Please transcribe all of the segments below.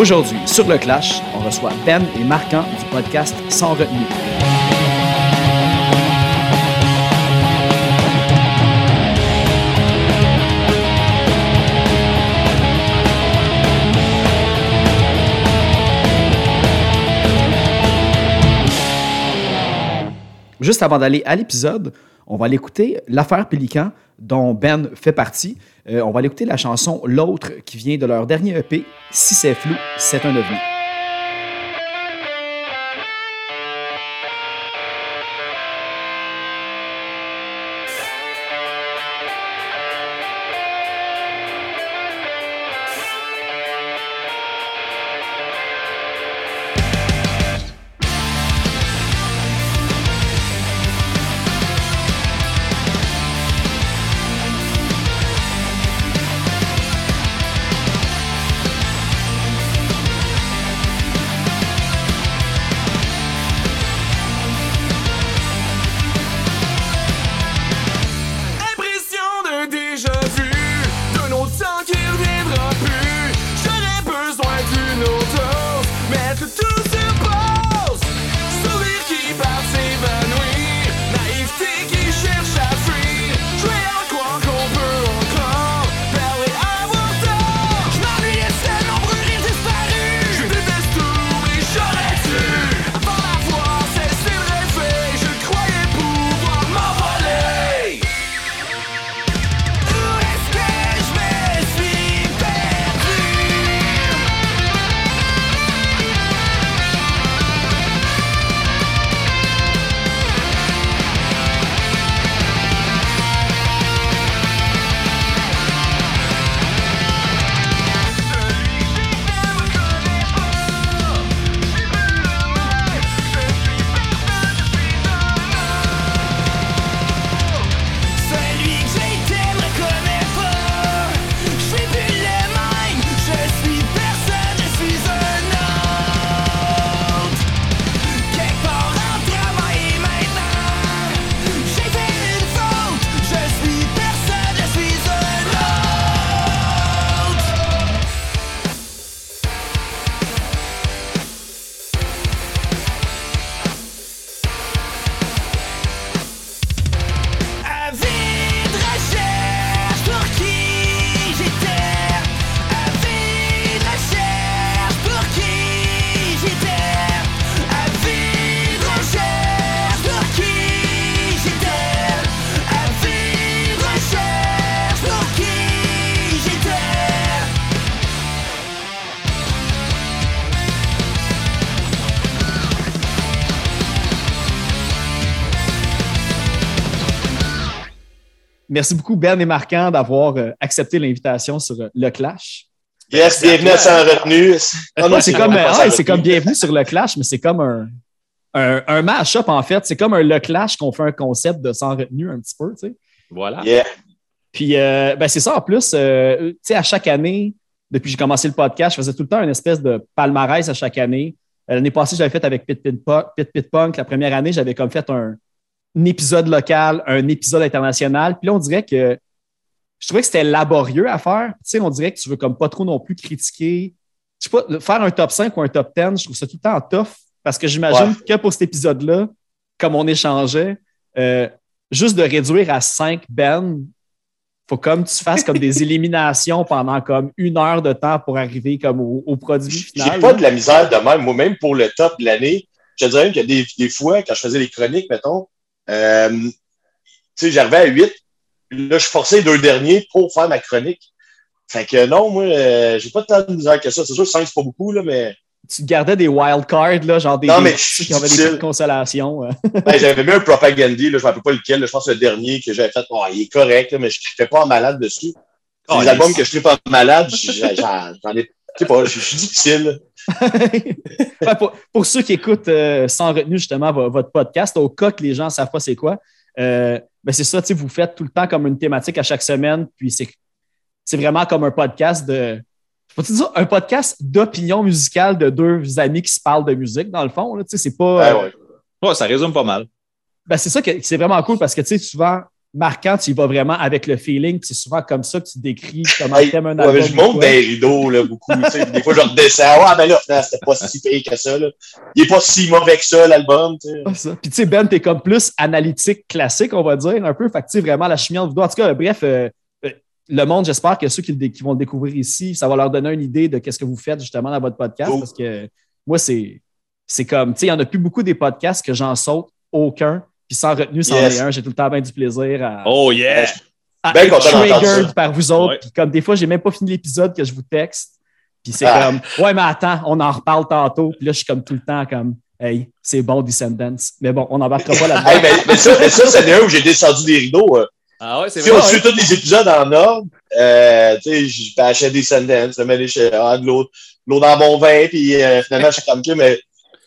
Aujourd'hui, sur le Clash, on reçoit Ben et Marquant du podcast Sans retenue. Juste avant d'aller à l'épisode, on va aller écouter l'affaire Pélican dont Ben fait partie. Euh, on va aller écouter la chanson L'autre qui vient de leur dernier EP, Si c'est flou, c'est un ovni. Merci beaucoup, Ben et Marquant, d'avoir euh, accepté l'invitation sur euh, Le Clash. Yes, bienvenue à Sans Retenue. Non, c'est comme, euh, ouais, comme bienvenue sur Le Clash, mais c'est comme un, un, un mash-up, en fait. C'est comme un Le Clash qu'on fait un concept de sans retenue un petit peu, tu sais. Voilà. Yeah. Puis, euh, ben, c'est ça, en plus, euh, tu sais, à chaque année, depuis que j'ai commencé le podcast, je faisais tout le temps une espèce de palmarès à chaque année. L'année passée, j'avais fait avec Pit Pit, Punk, Pit Pit Punk. La première année, j'avais comme fait un épisode local, un épisode international. Puis là, on dirait que je trouvais que c'était laborieux à faire. Tu sais, on dirait que tu veux comme pas trop non plus critiquer. Je sais pas, faire un top 5 ou un top 10, je trouve ça tout le temps tough parce que j'imagine Ouais. que pour cet épisode-là, comme on échangeait, euh, juste de réduire à 5 Ben, faut comme tu fasses comme des éliminations pendant comme une heure de temps pour arriver comme au, au produit final. J'ai pas de la misère de même. Moi-même, pour le top de l'année, je te dirais même qu'il y a des, des fois, quand je faisais les chroniques, mettons, euh, tu sais, j'arrivais à 8. Là, je forçais les deux derniers pour faire ma chronique. Fait que non, moi, euh, j'ai pas tant de misère que ça. C'est sûr, 5, c'est pas beaucoup, là, mais Tu gardais des wild cards, là, genre des, Non, mais qui avaient des consolations. euh. ben, j'avais mis un propagandy, là, je me rappelle pas lequel, là, je pense que le dernier que j'avais fait, oh, il est correct, là, mais je ne fais pas en malade dessus. Oh, les albums que je ne pas en malade, j'en ai, je sais pas, je suis difficile. Pour, pour ceux qui écoutent euh, sans retenue justement vo- votre podcast, au cas que les gens ne savent pas c'est quoi, euh, ben c'est ça, vous faites tout le temps comme une thématique à chaque semaine, puis c'est, vraiment comme un podcast de. Faut-tu dire un podcast d'opinion musicale de deux amis qui se parlent de musique, dans le fond. Là, tu sais, c'est pas. Euh, ouais. Ouais, ça résume pas mal. ben, c'est ça que c'est vraiment cool parce que tu sais, souvent, marquant, tu y vas vraiment avec le feeling. puis C'est souvent comme ça que tu décris comment Hey, t'aimes un ouais, album. mais je monte des rideaux là, beaucoup. tu sais, puis des fois, je redescends. Ah, ben là, c'était pas si pire que ça. Là. Il est pas si mauvais que ça, l'album. Ah. Puis tu sais, Ben, t'es comme plus analytique classique, on va dire, un peu. Fait que tu sais, vraiment la chimie deux. En tout cas, bref, euh, euh, le monde, j'espère que ceux qui, vont le découvrir ici, ça va leur donner une idée de qu'est-ce que vous faites justement dans votre podcast. Parce que moi, c'est comme, tu sais, il n'y en a plus beaucoup des podcasts que j'en saute aucun. Puis sans retenue, Yes. est un. J'ai tout le temps bien du plaisir à, Oh yeah! à ben être triggered ça. par vous autres. Ouais. Puis comme des fois, j'ai même pas fini l'épisode que je vous texte. Puis c'est Ah. comme, ouais, mais attends, on en reparle tantôt. Puis là, je suis comme tout le temps comme, hey, c'est bon, Descendants. Mais bon, on n'embarquera pas là-dedans. Hey, mais, mais ça, ça c'est un où j'ai descendu des rideaux. euh. Ah ouais, c'est Si on vrai. suit tous les épisodes en ordre, euh, tu sais, je bâchais des Sundance, je mets chez ah, de l'eau dans mon vin, puis euh, finalement, je suis comme que, mais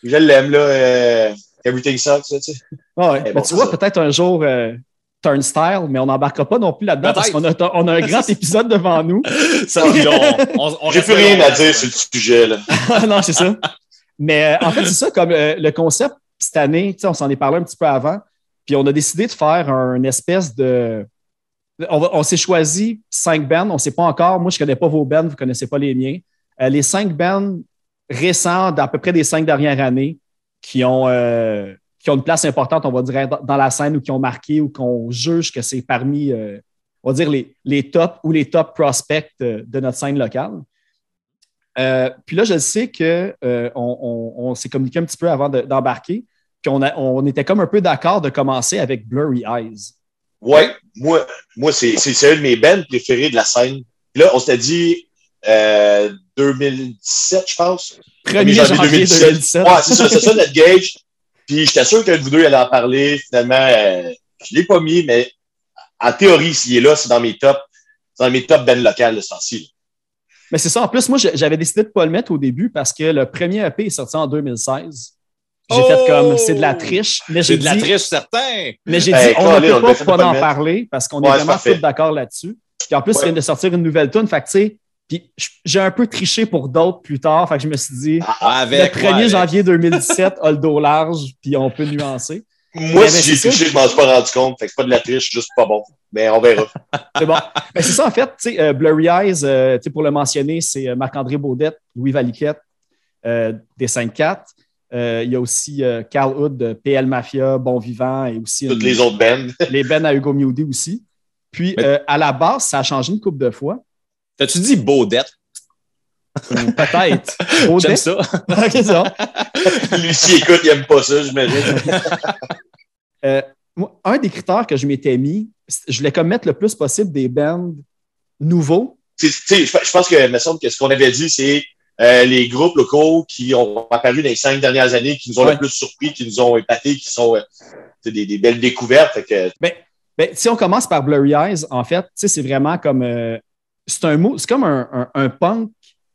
je l'aime, là. Everything sucks, là, tu sais. Ouais. Mais bon, tu vois, ça. peut-être un jour, euh, Turnstile, mais on n'embarquera pas non plus là-dedans parce qu'on a, on a un grand épisode devant nous. Ça, on, on, on J'ai plus rien à dire sur le sujet, là. Non, c'est ça. Mais euh, en fait, c'est ça, comme euh, le concept cette année, tu sais, on s'en est parlé un petit peu avant, puis on a décidé de faire un espèce de. On, va- on s'est choisi cinq bands, on ne sait pas encore. Moi, je ne connais pas vos bands, vous ne connaissez pas les miens. Euh, les cinq bands récents d'à peu près des cinq dernières années qui ont, euh, qui ont une place importante, on va dire, dans- la scène ou qui ont marqué ou qu'on juge que c'est parmi, euh, on va dire, les, les top ou les top prospects euh, de notre scène locale. Puis là, je sais qu'on on, s'est communiqué un petit peu avant de- d'embarquer, puis on, a- on était comme un peu d'accord de commencer avec Blurry Eyes. Ouais, moi, moi c'est un de mes bands préférés de la scène. Puis là, on s'était dit euh, 2017, je pense. 1er janvier 2017. Ouais, c'est ça, c'est ça notre gauge. Puis j'étais sûr qu'un de vous deux allait en parler. Finalement, euh, je l'ai pas mis, mais en théorie, s'il est là, c'est dans mes tops. C'est dans mes top bands locales de ce temps-ci. Mais c'est ça. En plus, moi, j'avais décidé de ne pas le mettre au début parce que le premier EP est sorti en 2016. J'ai Oh! fait comme c'est de la triche. Mais j'ai C'est de la triche, certain. mais j'ai Hey, dit on ne peut pas pas pas en le parler parce qu'on Ouais, est vraiment tous d'accord là-dessus. Puis en plus, Ouais. il vient de sortir une nouvelle tune. Fait que, tu sais, puis j'ai un peu triché pour d'autres plus tard. Fait que je me suis dit, Ah, Avec, le ouais, 1er avec. janvier 2017 a le dos large, puis on peut nuancer. Moi, si mais j'ai touché, je m'en suis pas rendu compte. Fait que c'est pas de la triche, juste pas bon. Mais on verra. C'est bon. Ben, c'est ça, en fait. tu sais, euh, Blurry Eyes, euh, tu sais, pour le mentionner, c'est euh, Marc-André Baudette, Louis Valiquette, euh, des 5-4. Euh, il y a aussi Carl Hood de PL Mafia, Bon Vivant et aussi Toutes une- les autres bands. les Ben à Hugo Mewdy aussi. Puis, Mais- à la base, ça a changé une couple de fois. T'as-tu dit Baudette? Ou Peut-être. J'aime ça. Ok. Lui, s'il écoute, il aime pas ça, j'imagine. Euh, moi, un des critères que je m'étais mis, je voulais comme mettre le plus possible des bands nouveaux. Tu sais, je pense que, me semble que ce qu'on avait dit, c'est euh, les groupes locaux qui ont apparu dans les cinq dernières années, qui nous ont Ouais. le plus surpris, qui nous ont épatés, qui sont euh, des, des belles découvertes. Fait que, Ben, si on commence par Blurry Eyes, en fait, tu sais, c'est vraiment comme. C'est un mot, c'est comme un, un- un punk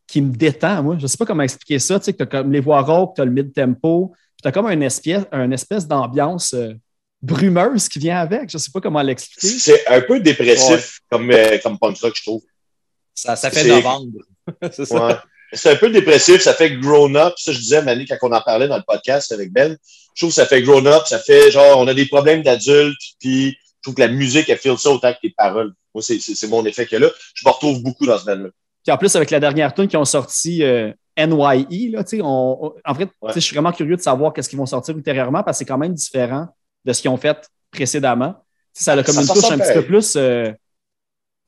qui me détend, moi. Je ne sais pas comment expliquer ça. Tu sais, que tu as comme les voix rauques, tu as le mid-tempo, puis tu as comme une espèce, un espèce d'ambiance euh, brumeuse qui vient avec. Je ne sais pas comment l'expliquer. c'est un peu dépressif comme, euh, comme punk rock, je trouve. Ça, ça fait novembre. c'est ça. Ouais. C'est un peu dépressif, ça fait grown up. Ça, je disais, Mané, quand on en parlait dans le podcast avec Ben, je trouve que ça fait grown up, ça fait genre, on a des problèmes d'adultes, puis je trouve que la musique, elle file ça autant que les paroles. Moi, c'est, mon effet que là. Je me retrouve beaucoup dans ce band-là. Puis en plus, avec la dernière tune qui ont sorti euh, NYE, là, tu sais, on, on- en fait, tu sais, je suis vraiment curieux de savoir qu'est-ce qu'ils vont sortir ultérieurement parce que c'est quand même différent de ce qu'ils ont fait précédemment. Tu sais, ça a comme Ça une touche un petit peu plus. euh,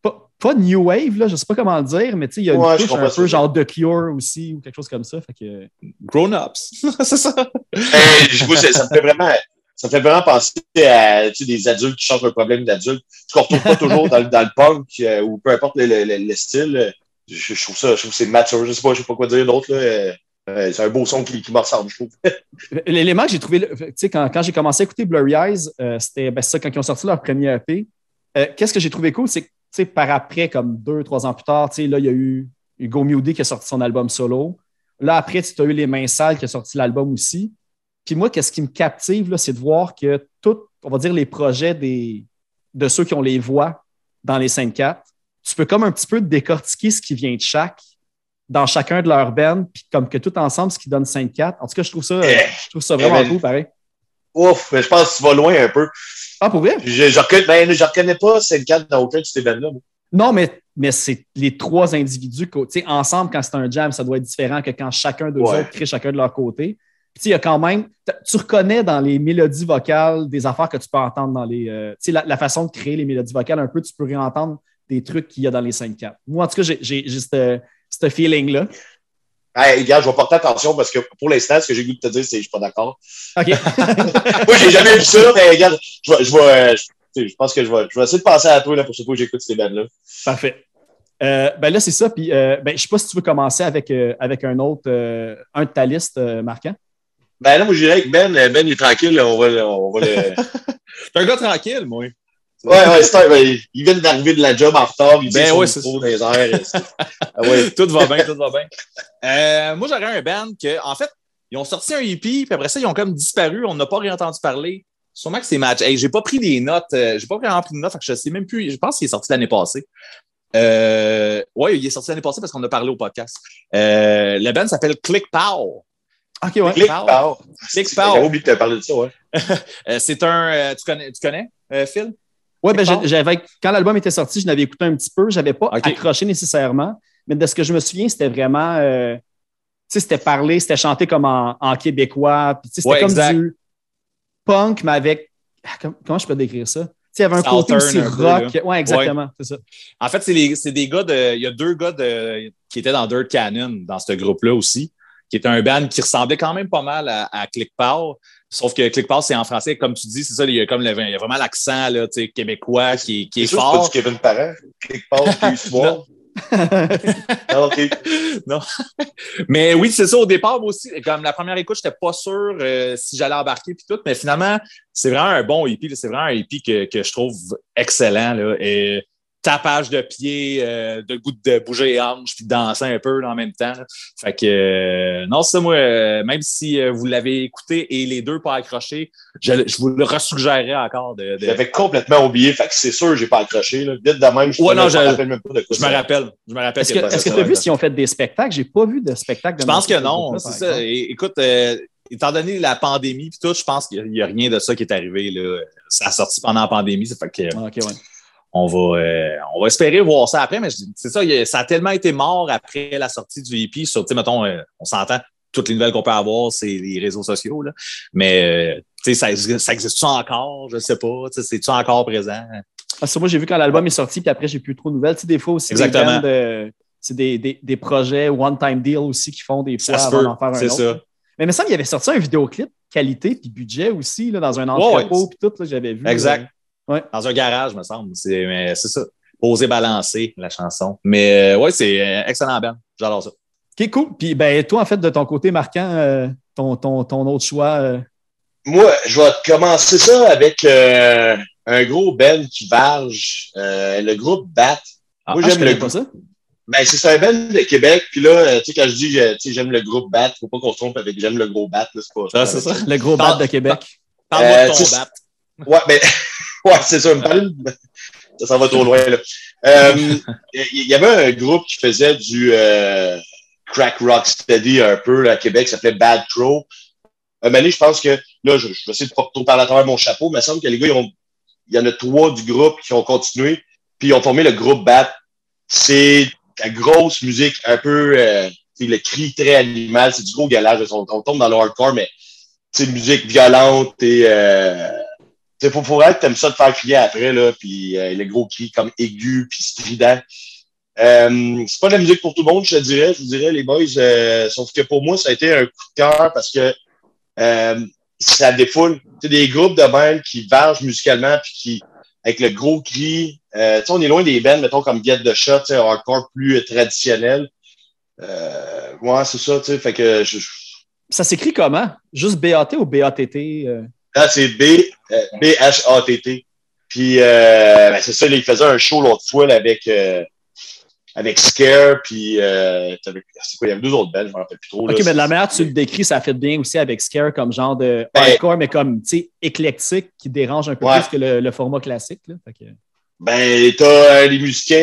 pas, pas New Wave, là, je sais pas comment le dire, mais tu sais, il y a Ouais, une touche un ça. peu genre The Cure aussi ou quelque chose comme ça. Fait que, Grown-ups. c'est ça. Hey, je vois, ça, ça me fait vraiment, ça fait vraiment penser à tu des adultes qui chantent un problème d'adulte. Ce qu'on retrouve pas toujours dans, le- punk euh, ou peu importe le, le- le- le style. Je, trouve ça, je trouve c'est mature. Je sais pas, je sais pas quoi dire d'autre, euh, euh, c'est un beau son qui, me ressemble, je trouve. L'élément que j'ai trouvé, tu quand, quand j'ai commencé à écouter Blurry Eyes, c'était ben, ça, quand ils ont sorti leur premier EP. Qu'est-ce que j'ai trouvé cool, c'est que tu par après, comme deux, trois ans plus tard, tu là, il y a eu Hugo Mewdy qui a sorti son album solo. Là, après, tu as eu Les Mains Sales qui a sorti l'album aussi. Puis moi, qu'est-ce qui me captive, là, c'est de voir que tout, on va dire, les projets des, de ceux qui ont les voix dans les 5-4, tu peux comme un petit peu décortiquer ce qui vient de chaque dans chacun de leurs bands, puis comme que tout ensemble, ce qui donne 5-4. En tout cas, je trouve ça, euh, Eh, je trouve ça vraiment eh ben, cool, pareil. Ouf, mais je pense que tu vas loin un peu. Ah, pour vrai? Je, reconnais, ben, je reconnais pas Sainte-Cat dans aucun de ces bands-là. Non, mais, mais c'est les trois individus. que- tu sais, Ensemble, quand c'est un jam, ça doit être différent que quand chacun d'eux Ouais. autres crée chacun de leur côté. Puis, tu sais, il y a quand même. Tu reconnais dans les mélodies vocales des affaires que tu peux entendre dans les. euh, tu sais, la, la façon de créer les mélodies vocales, un peu, tu peux réentendre des trucs qu'il y a dans les 5-4. Moi, en tout cas, j'ai- ce feeling-là. Hey, regarde, je vais porter attention parce que pour l'instant, ce que j'ai goût de te dire, c'est que je suis pas d'accord. OK. Moi, j'ai jamais vu ça, mais regarde, je, vais, je, vais, euh, je, pense que je vais, je vais essayer de penser à toi là, pour ce que j'écoute ces bandes-là. Parfait. Euh, ben là, c'est ça. Puis, euh, ben, je sais pas si tu veux commencer avec, euh, avec un autre, un de ta liste, marquant. Ben là, moi, je dirais que Ben, euh, Ben, il est tranquille, on va, le- on va le. T'es un gars tranquille, moi. Ouais, ouais, c'est il vient d'arriver de la job en retard, il Ben ouais, c'est dans les airs. c'est- Ah ouais. tout va bien, tout va bien. Euh, moi, j'aurais un band que, en fait, ils ont sorti un EP, puis après ça, ils ont comme disparu. On n'a pas rien entendu parler. Sûrement que c'est match. Hey, j'ai pas pris des notes. euh, j'ai pas vraiment pris de notes, fait que je sais même plus. Je pense qu'il est sorti l'année passée. Euh, ouais, il est sorti l'année passée parce qu'on a parlé au podcast. Le band s'appelle Click Pow. OK, ouais. Click Power. Click Power. J'avais oublié de te parler de ça, ouais. Euh, c'est un. euh, tu connais, tu connais euh, Phil? Ouais, ben, j'avais, quand l'album était sorti, je l'avais écouté un petit peu. Je n'avais pas accroché nécessairement. Mais de ce que je me souviens, c'était vraiment. euh, tu sais, c'était parlé, c'était chanté comme en, en québécois. Puis, tu sais, c'était Ouais, comme exact. du punk, mais avec. ah, com- Comment je peux décrire ça? Tu sais, il y avait un côté aussi un peu, rock. Ouais, exactement. C'est ça. En fait, c'est les- c'est des gars de. Il y a deux gars de, qui étaient dans Dirt Cannon, dans ce groupe-là aussi, qui était un band qui ressemblait quand même pas mal à, à. Sauf que Click Power, c'est en français, comme tu dis, c'est ça, il y a comme le, il y a vraiment l'accent là, tu sais, québécois qui, qui est sûr que c'est pas fort. du Kevin Parent. Power, puis soir. Ah, ok. Mais oui, c'est ça, au départ, aussi, comme la première écoute, j'étais pas sûr euh, si j'allais embarquer puis tout, mais finalement, c'est vraiment un bon là. c'est vraiment un EP que, que je trouve excellent. Là. Et tapage de pied, euh, de goût de bouger les hanches puis de danser un peu en même temps. là. Fait que euh, non, c'est ça, moi, euh, même si euh, vous l'avez écouté et les deux pas accrochés, je, je vous le resuggérerais encore de. de- J'avais complètement oublié, fait que c'est sûr que j'ai pas accroché. Là. Vite de même, je Ouais, non, me je- rappelle même pas de quoi Je me rappelle. Je me rappelle. Est-ce que tu as vu s'ils ont fait des spectacles? J'ai pas vu de spectacle. de Je pense que non, c'est ça. Et, écoute, euh, étant donné la pandémie puis tout, je pense qu'il n'y a rien de ça qui est arrivé. Là. Ça a sorti pendant la pandémie, ça fait que Ah, OK, ouais. On va, euh, on va espérer voir ça après, mais c'est ça, il ça a tellement été mort après la sortie du EP sur, tu sais, mettons, euh, on s'entend, toutes les nouvelles qu'on peut avoir, c'est les réseaux sociaux, là. Mais, euh, tu sais, ça, ça existe-tu encore? Je sais pas. C'est-tu encore présent? Ah, ça, moi, j'ai vu quand l'album est sorti, puis après, j'ai plus trop de nouvelles. Tu sais, des fois aussi, des Exactement. euh, c'est des, des, des projets one-time deal aussi qui font des fois Ça avant d'en faire un c'est autre. ça. Mais il me semble qu'il avait sorti un vidéoclip qualité puis budget aussi, là, dans un entrepôt, ouais. puis tout, j'avais vu. Exact. Ouais. Dans un garage, me semble. C'est mais c'est ça. Poser, balancer, la chanson. Mais, euh, ouais, c'est euh, excellent band. J'adore ça. OK, cool. Puis, ben, toi, en fait, de ton côté marquant, euh, ton, ton, ton autre choix. euh, Moi, je vais commencer ça avec euh, un gros Ben qui varge, euh, le groupe BAT. Ah, Moi, ah, j'aime le pas groupe. ça. Ben, c'est un Ben de Québec. Puis là, tu sais, quand je dis, tu sais, j'aime le groupe BAT, faut pas qu'on se trompe avec j'aime le gros BAT. là, pas Ah, c'est ça. Le gros bat de Québec. Parle-moi Euh, de ton bat. Ouais, ben, ouais, c'est ça. me parler de- Ça s'en va trop loin, là. Euh, Il y avait un groupe qui faisait du euh, crack rock steady un peu là, à Québec, qui s'appelait Bad Crow. Un moment donné, je pense que, là, je, je vais essayer de pas trop parler à travers mon chapeau, mais il me semble que les gars, ils ont, il y en a trois du groupe qui ont continué, puis ils ont formé le groupe Bat. C'est la grosse musique, un peu, euh, le cri très animal, c'est du gros galage. On, on tombe dans le hardcore, mais c'est une musique violente et euh, sais, faut vraiment que t'aimes ça te faire crier après, là, puis euh, le gros cri comme aigu puis strident. Euh, c'est pas de la musique pour tout le monde, je te dirais. Je vous dirais, les boys, euh, sauf que pour moi, ça a été un coup de cœur parce que euh, ça défoule. Tu des groupes de bandes qui vargent musicalement puis qui, avec le gros cri, euh, on est loin des bands, mettons, comme Get the Shot, hardcore plus euh, traditionnel. Euh, ouais, c'est ça, tu sais, fait que je- Ça s'écrit comment? Juste BAT ou BATT? Là, c'est B, euh, B-H-A-T-T. Puis, euh, ben, c'est ça, il faisait un show l'autre fois là, avec, euh, avec Scare, puis euh, c'est quoi, il y avait deux autres bands, je me rappelle plus trop. là. OK, mais de la manière tu le décris, ça fait bien aussi avec Scare comme genre de Ben- hardcore, mais comme, tu sais, éclectique, qui dérange un peu Ouais. plus que le, le format classique. Là. Fait que- Ben, t'as les musiciens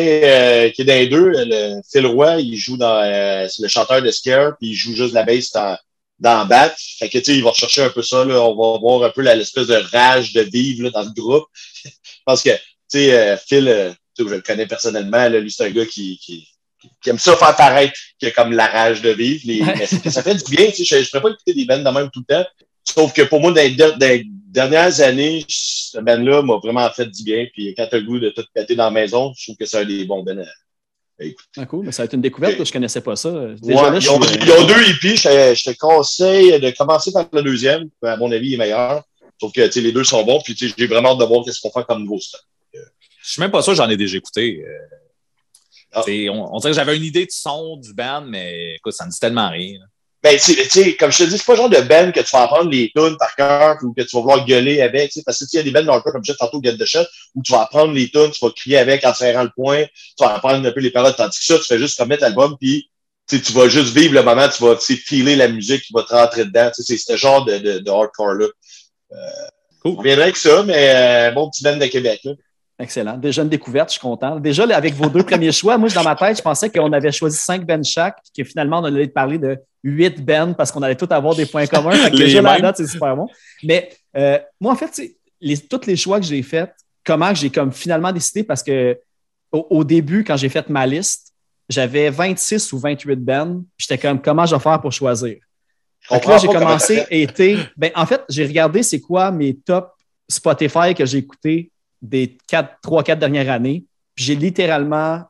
qui est dans les deux. Le Phil Roy, il joue dans. c'est le chanteur de Scare, puis il joue juste la bass dans, d'en battre. Fait que, tu sais, ils vont rechercher un peu ça, là. On va voir un peu l'espèce de rage de vivre, là, dans le groupe. Parce que, tu sais, euh, Phil, euh, je le connais personnellement, là, lui, c'est un gars qui, qui, qui aime ça faire paraître qu'il a comme la rage de vivre. Les, Ouais. mais ça, fait du bien, tu sais. Je, je pourrais pas écouter des bands de même tout le temps. Sauf que pour moi, dans les, der- dans les dernières années, ce band-là m'a vraiment fait du bien. Puis quand t'as le goût de tout péter dans la maison, je trouve que c'est un des bons bands. Ah, cool, mais ça va être une découverte, je connaissais pas ça. Ouais, Déjà, là, je ils, ont, suis, ils ont deux hippies. Je, je te conseille de commencer par le deuxième. À mon avis, il est meilleur. Sauf que les deux sont bons. Puis j'ai vraiment hâte de voir qu'est-ce qu'on fait comme nouveau stock. Je suis même pas sûr que j'en ai déjà écouté. Euh, Ah. On, on dirait que j'avais une idée du son du band, mais écoute, ça me dit tellement rien. là. Ben, tu sais, comme je te dis, c'est pas le genre de band que tu vas apprendre les tunes par cœur ou que tu vas vouloir gueuler avec. tu sais, Parce que il y a des bands hardcore, comme je disais tantôt, Get the Shot, où tu vas apprendre les tunes, tu vas crier avec en serrant le poing, tu vas apprendre un peu les paroles. Tandis que ça, tu fais juste comme mettre l'album, puis tu vas juste vivre le moment, tu vas filer la musique qui va te rentrer dedans. Tu sais, C'est ce genre de, de, de hardcore-là. Cool. On avec ça, mais euh, bon petit band de Québec. Là. Excellent. Déjà une découverte, je suis content. Déjà, avec vos deux premiers choix, moi, dans ma tête, je pensais qu'on avait choisi cinq bands chaque, puis que finalement, on allait parler de huit bands parce qu'on allait tous avoir des points communs. Fait que déjà, mêmes. date, c'est super bon. Mais euh, moi, en fait, les, tous les choix que j'ai faits, comment j'ai comme finalement décidé, parce que au, au début, quand j'ai fait ma liste, j'avais 26 ou 28 bands. puis J'étais comme, comment je vais faire pour choisir? Que là, j'ai commencé été. Ben, en fait, j'ai regardé c'est quoi mes top Spotify que j'ai écoutés des 3-4 dernières années. Puis j'ai littéralement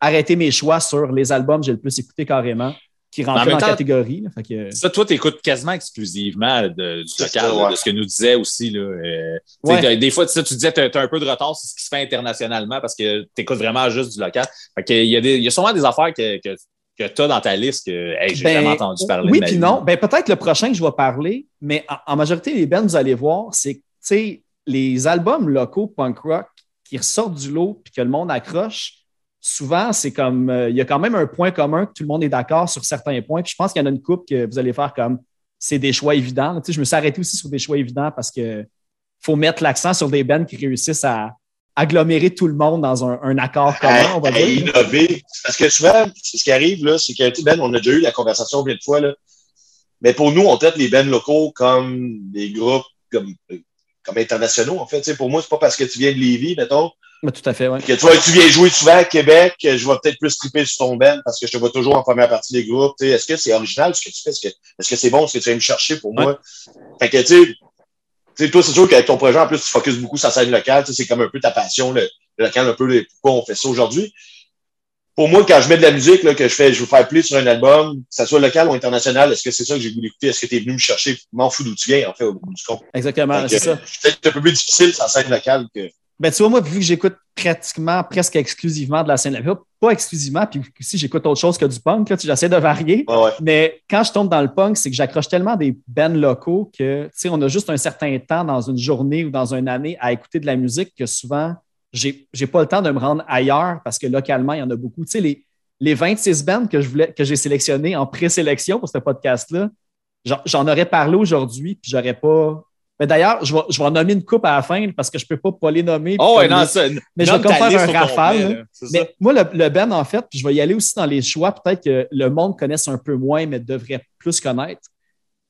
arrêté mes choix sur les albums que j'ai le plus écouté carrément, qui rentraient même dans la temps- catégorie. là. Fait que, Ça, toi, tu écoutes quasiment exclusivement de- du local, ouais. de ce que nous disait aussi. Là, Euh, Ouais. Des fois, tu sais, tu disais que tu as un peu de retard sur ce qui se fait internationalement parce que tu écoutes vraiment juste du local. Fait que il, y a des, il y a sûrement des affaires que, que, que tu as dans ta liste que hey, j'ai Ben, jamais entendu parler. Oui, puis non. Ben, peut-être le prochain que je vais parler, mais en, en majorité, les bands, vous allez voir, c'est que, tu sais, les albums locaux punk rock qui ressortent du lot puis que le monde accroche, souvent, c'est comme, euh, il y a quand même un point commun que tout le monde est d'accord sur certains points. Puis je pense qu'il y en a une coupe que vous allez faire comme, c'est des choix évidents. Tu sais, je me suis arrêté aussi sur des choix évidents parce que faut mettre l'accent sur des bands qui réussissent à agglomérer tout le monde dans un, un accord commun, on va à, à dire. innover. Parce que souvent, c'est ce qui arrive, là, c'est que, Ben, on a déjà eu la conversation plein de fois, là. Mais pour nous, on traite les bands locaux comme des groupes comme, comme internationaux, en fait. Pour moi, c'est pas parce que tu viens de Lévis, mettons, Ouais, tout à fait, ouais. que tu, vois, tu viens jouer souvent à Québec, je vais peut-être plus triper sur ton band parce que je te vois toujours en première partie des groupes. Est-ce que c'est original ce que tu fais? Est-ce que est-ce que c'est bon ce que tu viens me chercher pour moi? Fait que, tu sais, toi, c'est sûr qu'avec ton projet, en plus, tu focuses beaucoup sur la scène locale. C'est comme un peu ta passion, le, le local, un peu le- pourquoi on fait ça aujourd'hui. Pour moi, quand je mets de la musique, là, que je fais, je veux faire plus sur un album, que ça soit local ou international, est-ce que c'est ça que j'ai voulu écouter? Est-ce que tu es venu me chercher? Je m'en fous d'où tu viens, en fait, au bout du compte. Exactement, c'est ça. C'est peut-être un peu plus difficile sur la scène locale que. Ben, tu vois, moi, vu que j'écoute pratiquement, presque exclusivement de la scène, pas, pas exclusivement, puis aussi j'écoute autre chose que du punk, là, j'essaie de varier. Ouais. Mais quand je tombe dans le punk, c'est que j'accroche tellement des bands locaux que, tu sais, on a juste un certain temps dans une journée ou dans une année à écouter de la musique que souvent, j'ai pas le temps de me rendre ailleurs parce que localement, il y en a beaucoup. Tu sais, les, les 26 bands que je voulais, que j'ai sélectionnées en présélection pour ce podcast-là, j'en- aurais parlé aujourd'hui, puis j'aurais pas. Mais d'ailleurs, je vais, je vais en nommer une coupe à la fin parce que je peux pas, pas les nommer. Oh, ouais, non, ça, mais je vais comme faire un rafale, ça. Mais moi, le, le Ben, en fait, puis je vais y aller aussi dans les choix, peut-être que le monde connaisse un peu moins, mais devrait plus connaître.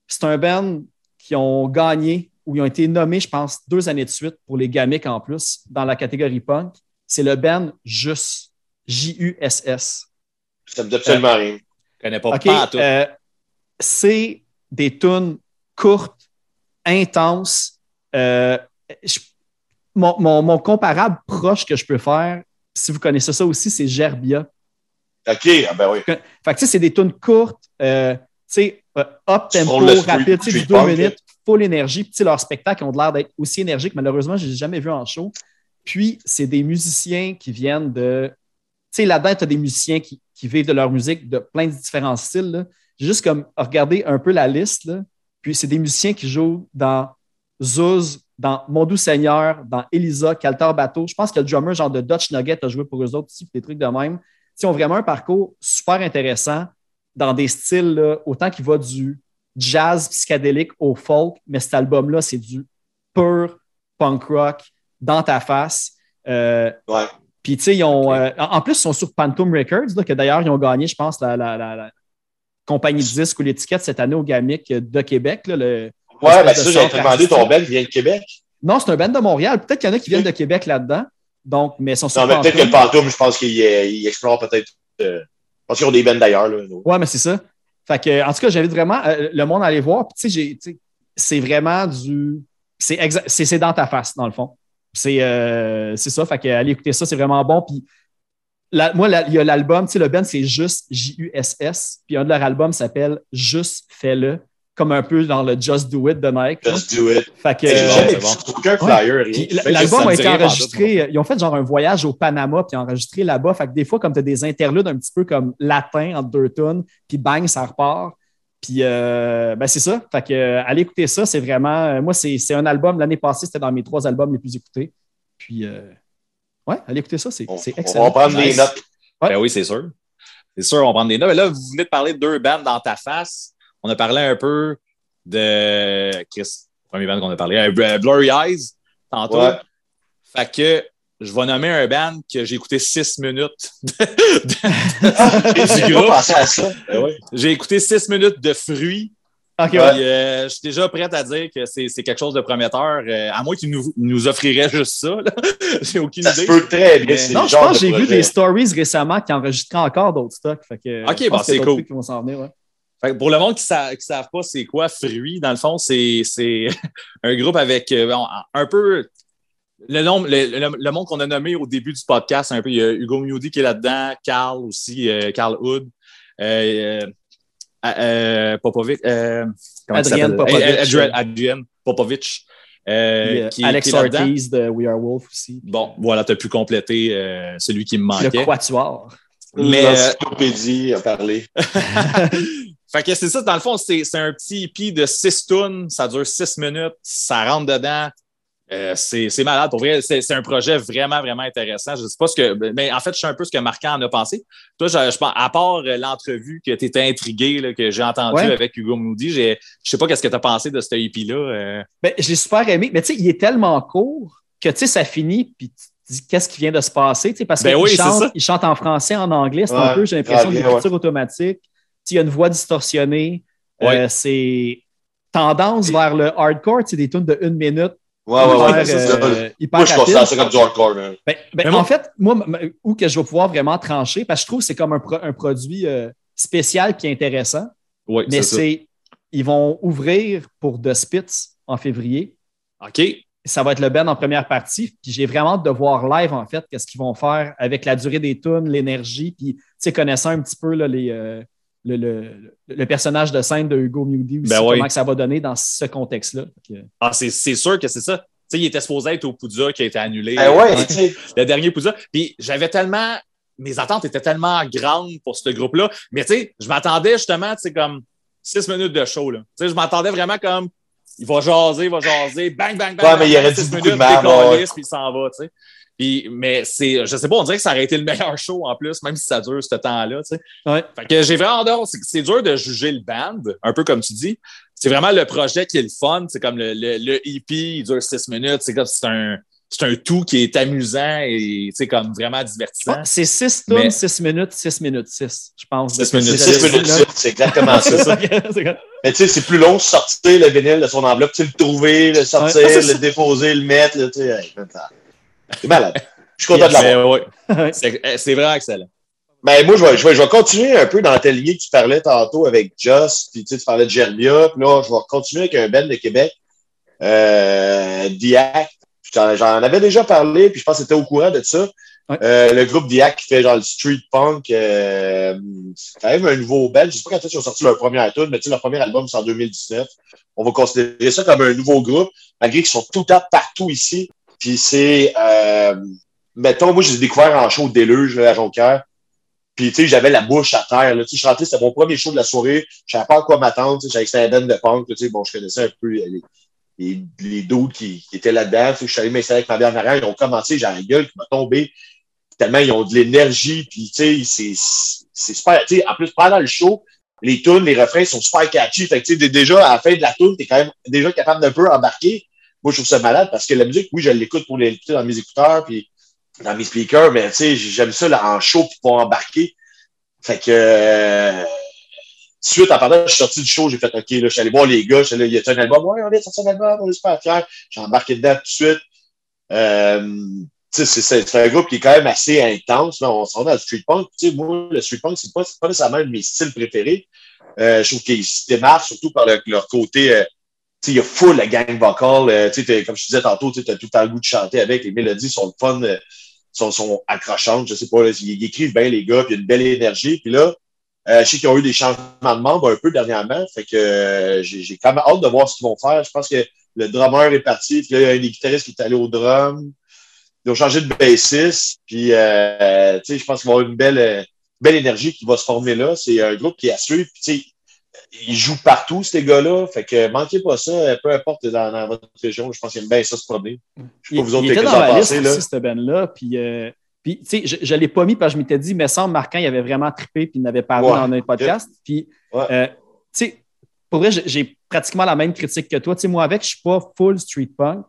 C'est un band qui ont gagné ou ils ont été nommés, je pense, deux années de suite pour les gamiques en plus dans la catégorie punk. C'est le band Jus, J-U-S-S. Ça me dit absolument rien. Je connais pas, tout. euh, c'est des tunes courtes, intenses. Euh, je- mon, mon- mon comparable proche que je peux faire, si vous connaissez ça aussi, c'est Gerbia. OK, ah ben oui. Fait que, tu sais, c'est des tunes courtes, euh, tu sais, euh, up tempo, rapide, tu sais, deux minutes, full énergie. Puis, leurs spectacles ont l'air d'être aussi énergiques. Malheureusement, je ne les ai jamais vus en show. Puis, c'est des musiciens qui viennent de. Tu sais, là-dedans, tu as des musiciens qui, qui vivent de leur musique de plein de différents styles. juste comme regardé un peu la liste. Puis, c'est des musiciens qui jouent dans Zouz, dans Mon Doux Seigneur, dans Elisa, Caltar Bateau. Je pense que le drummer, genre de Dutch Nugget, a joué pour eux autres aussi, des trucs de même. Ils ont vraiment un parcours super intéressant dans des styles, autant qu'il va du jazz psychédélique au folk, mais cet album-là, c'est du pur punk rock dans ta face. Euh, Ouais. puis, tu sais, ils ont. euh, en plus, ils sont sur Phantom Records, là, que d'ailleurs, ils ont gagné, je pense, la, la- la- la compagnie de disques ou l'étiquette cette année au GAMIC de Québec. Là, le, Ouais, ben ça, centre demandé ton band qui vient de Québec. Non, c'est un band de Montréal. Peut-être qu'il y en a qui viennent de Québec là-dedans. Donc, mais ils sont sur Non, mais peut-être que le Pantoum. Je pense qu'il il explore peut-être. euh, je pense qu'ils ont des bands d'ailleurs. Ouais, mais c'est ça. Fait que, en tout cas, j'invite vraiment euh, le monde à aller voir. C'est vraiment du. C'est dans ta face, dans le fond. C'est euh, c'est ça. Fait que, allez écouter ça, c'est vraiment bon. Puis, moi, il y a l'album, le band, c'est juste J-U-S-S. Puis, un de leurs albums s'appelle Juste Fais-le, comme un peu dans le Just Do It de Nike. Just do it. Fait que. Euh, bon. ça, aucun flyer, L'album a été enregistré. Ils ont fait genre un voyage au Panama, puis enregistré là-bas. Fait que des fois, comme tu as des interludes un petit peu comme latin entre deux tonnes, puis bang, ça repart. Puis euh, ben c'est ça. Fait que euh, allez écouter ça. C'est vraiment. euh, moi, c'est c'est un album. L'année passée, c'était dans mes trois albums les plus écoutés. Puis euh, ouais, allez écouter ça. C'est c'est on excellent. va prendre des notes. Ouais. Ben oui, c'est sûr. C'est sûr, on va prendre des notes. Mais là, vous venez de parler de deux bandes dans ta face. On a parlé un peu de Chris, premier band qu'on a parlé, euh, Blurry Eyes, tantôt. Ouais. Fait que je vais nommer un band que j'ai écouté six minutes. Groupe. pensé à ça. Ben ouais. j'ai écouté six minutes de fruits. Ok, Puis, ouais. euh, je suis déjà prête à dire que c'est quelque chose de prometteur. euh, à moins qu'ils nous, nous offriraient juste ça. j'ai aucune Ça se idée. peut très bien. Mais- Non, je pense que de j'ai vu des stories récemment qui enregistraient encore d'autres stocks. Fait que, Ok, bon, qu'il a c'est cool. trucs qui vont s'en venir. Ouais. Fait que pour le monde qui ne savent pas c'est quoi Fruit, dans le fond, c'est c'est un groupe avec euh, bon, un peu le, nom, le, le- le monde qu'on a nommé au début du podcast, un peu, il y a Hugo Mewdy qui est là-dedans, Carl aussi, euh, Carl Hood, euh, euh, euh, Popovic, euh, Adrienne? Popovic. Adrienne, Adrienne Popovic, euh, Puis, qui, Alex qui. Ortiz de We Are Wolf aussi. Bon, voilà, tu as pu compléter euh, celui qui me Le manquait. Quatuor. Mais, L'encyclopédie a parlé. Fait que c'est ça, dans le fond, c'est un petit EP de 6 tunes, ça dure 6 minutes, ça rentre dedans. Euh, c'est malade. Pour vrai, c'est un projet vraiment, vraiment intéressant. Je sais pas ce que. Mais en fait, je sais un peu ce que Marquand en a pensé. Toi, je, je pense, à part euh, l'entrevue que tu étais intrigué, là, que j'ai entendu Ouais. avec Hugo Moody, je sais pas qu'est-ce que tu as pensé de ce EP-là. euh. Ben, je l'ai super aimé, mais tu sais, il est tellement court que tu sais, ça finit, puis tu dis qu'est-ce qui vient de se passer, tu sais, parce Ben qu'il oui, chante, chante en français, en anglais, c'est Ouais, un peu, j'ai l'impression, anglais, d'écriture automatique. Tu sais, Il y a une voix distorsionnée. Ouais. Euh, c'est tendance vers le hardcore, tu sais, des tunes de une minute. Ouais, ouais, ouais. hyper, c'est ça. euh, hyper Moi, je rapide. considère ça comme du hardcore. Ben, ben, Mais moi- en fait, moi, où que je vais pouvoir vraiment trancher, parce que je trouve que c'est comme un, pro- un produit euh, spécial qui est intéressant, Oui, mais c'est c'est ils vont ouvrir pour The Spitz en février. OK. ça va être le Ben en première partie. Puis j'ai vraiment hâte de voir live, en fait, qu'est-ce qu'ils vont faire avec la durée des tunes, l'énergie, puis, tu sais, connaissant un petit peu là, les, euh, le, le- le personnage de scène de Hugo Mewdy aussi, Ben oui. comment que ça va donner dans ce contexte-là. Que- Ah, c'est c'est sûr que c'est ça. Tu sais, il était supposé être au Poudja qui a été annulé. Ben ouais, sais. le dernier Poudja. Puis j'avais tellement. Mes attentes étaient tellement grandes pour ce groupe-là. Mais tu sais, je m'attendais justement, tu sais, comme six minutes de show. Là. Tu sais, je m'attendais vraiment comme. Il va jaser, il va jaser, bang, bang, bang. Ouais, bang, mais il bang, aurait six dit beaucoup minutes, de puis il s'en va, tu sais. Puis, mais c'est, je sais pas, on dirait que ça aurait été le meilleur show en plus, même si ça dure ce temps-là, tu sais. Ouais. Fait que j'ai vraiment hâte. C'est, c'est dur de juger le band, un peu comme tu dis. C'est vraiment le projet qui est le fun. C'est comme le, le, le EP, il dure six minutes. C'est comme c'est un, c'est un tout qui est amusant et c'est comme vraiment divertissant. Ouais, c'est 6 tunes, Mais- 6 minutes, 6 minutes 6, je pense. Six de- minutes, de- Six de- minutes, là. six, c'est exactement ça. C'est comme- Mais tu sais, c'est plus long de sortir le vinyle de son enveloppe, tu le trouver, le sortir, Ouais. Le ça. déposer, le mettre, là, C'est malade. Je suis content de l'avoir. c'est, eh, c'est vraiment excellent. Ben, moi, je vais, je, vais, je vais continuer un peu dans ta lignée que tu parlais tantôt avec Just, puis tu sais, tu parlais de Gerbia, puis là, je vais continuer avec un band de Québec, euh, Diac. J'en avais déjà parlé, puis je pense que c'était au courant de ça. Ouais. Euh, le groupe Diac qui fait genre le street punk, euh, c'est quand même un nouveau band. Je sais pas quand ils ont sorti leur premier album, mais tu sais, leur premier album, c'est en 2019. On va considérer ça comme un nouveau groupe, malgré qu'ils sont tout le temps partout ici. Puis c'est, euh, mettons, moi, je les ai découverts en show déluge là, à Jonquière. Puis, tu sais, j'avais la bouche à terre. Là. Je suis rentré, c'était mon premier show de la soirée. Je savais pas à quoi m'attendre. J'avais un band de punk. Sais, bon, je connaissais un peu les, les, les dudes qui, qui étaient là-dedans. Je suis allé m'installer avec ma bière en arrière. Ils ont commencé, j'ai la gueule qui m'a tombé. Tellement ils ont de l'énergie. Puis, tu sais, c'est, super. Tu sais, en plus, pendant le show, les tunes, les refrains sont super catchy. Fait que, tu sais, déjà, à la fin de la tune, t'es quand même déjà capable d'un peu embarquer. Moi, je trouve ça malade parce que la musique, oui, je l'écoute pour l'écouter dans mes écouteurs. Puis, dans mes speakers, mais tu sais, j'aime ça là, en show pour pouvoir embarquer. Fait que euh, suite, en parlant, je suis sorti du show, j'ai fait OK, là, je suis allé voir les gars, il y a un album, ouais, on vient de un album, on est super fiers. J'ai embarqué dedans tout de suite. Euh, c'est- c'est un groupe qui est quand même assez intense. Là. On s'en va dans le street punk. Tu sais, moi, le street punk, c'est pas, pas nécessairement un de mes styles préférés. Euh, je trouve qu'ils se démarquent surtout par le- leur côté. Il y a full la gang vocale. euh, comme je disais tantôt, tu as tout le temps le goût de chanter avec. Les mélodies sont fun, euh, sont, sont accrochantes. Je sais pas, là, ils, écrivent bien, les gars, puis il y a une belle énergie. Puis là, euh, je sais qu'ils ont eu des changements de membres un peu dernièrement. Fait que euh, j'ai quand même hâte de voir ce qu'ils vont faire. Je pense que le drummer est parti. Puis là, il y a un des guitaristes qui est allé au drum. Ils ont changé de bassiste. Puis, euh, je pense qu'il va y avoir une belle, euh, belle énergie qui va se former là. C'est un groupe qui est à suivre. Puis, ils jouent partout, ces gars-là. Fait que manquez pas ça. Peu importe dans, dans votre région. Je pense qu'ils aiment bien ça se promener. Je sais pas vous autres, il était dans ma liste pensez, là. aussi, cette band-là. Puis, euh, puis tu sais, je ne l'ai pas mis parce que je m'étais dit, mais sans Marquant, il avait vraiment trippé puis il n'avait parlé Ouais. dans notre podcast. Puis, Ouais. euh, tu sais, pour vrai, j'ai- j'ai pratiquement la même critique que toi. Tu sais, moi, avec, je suis pas full street punk.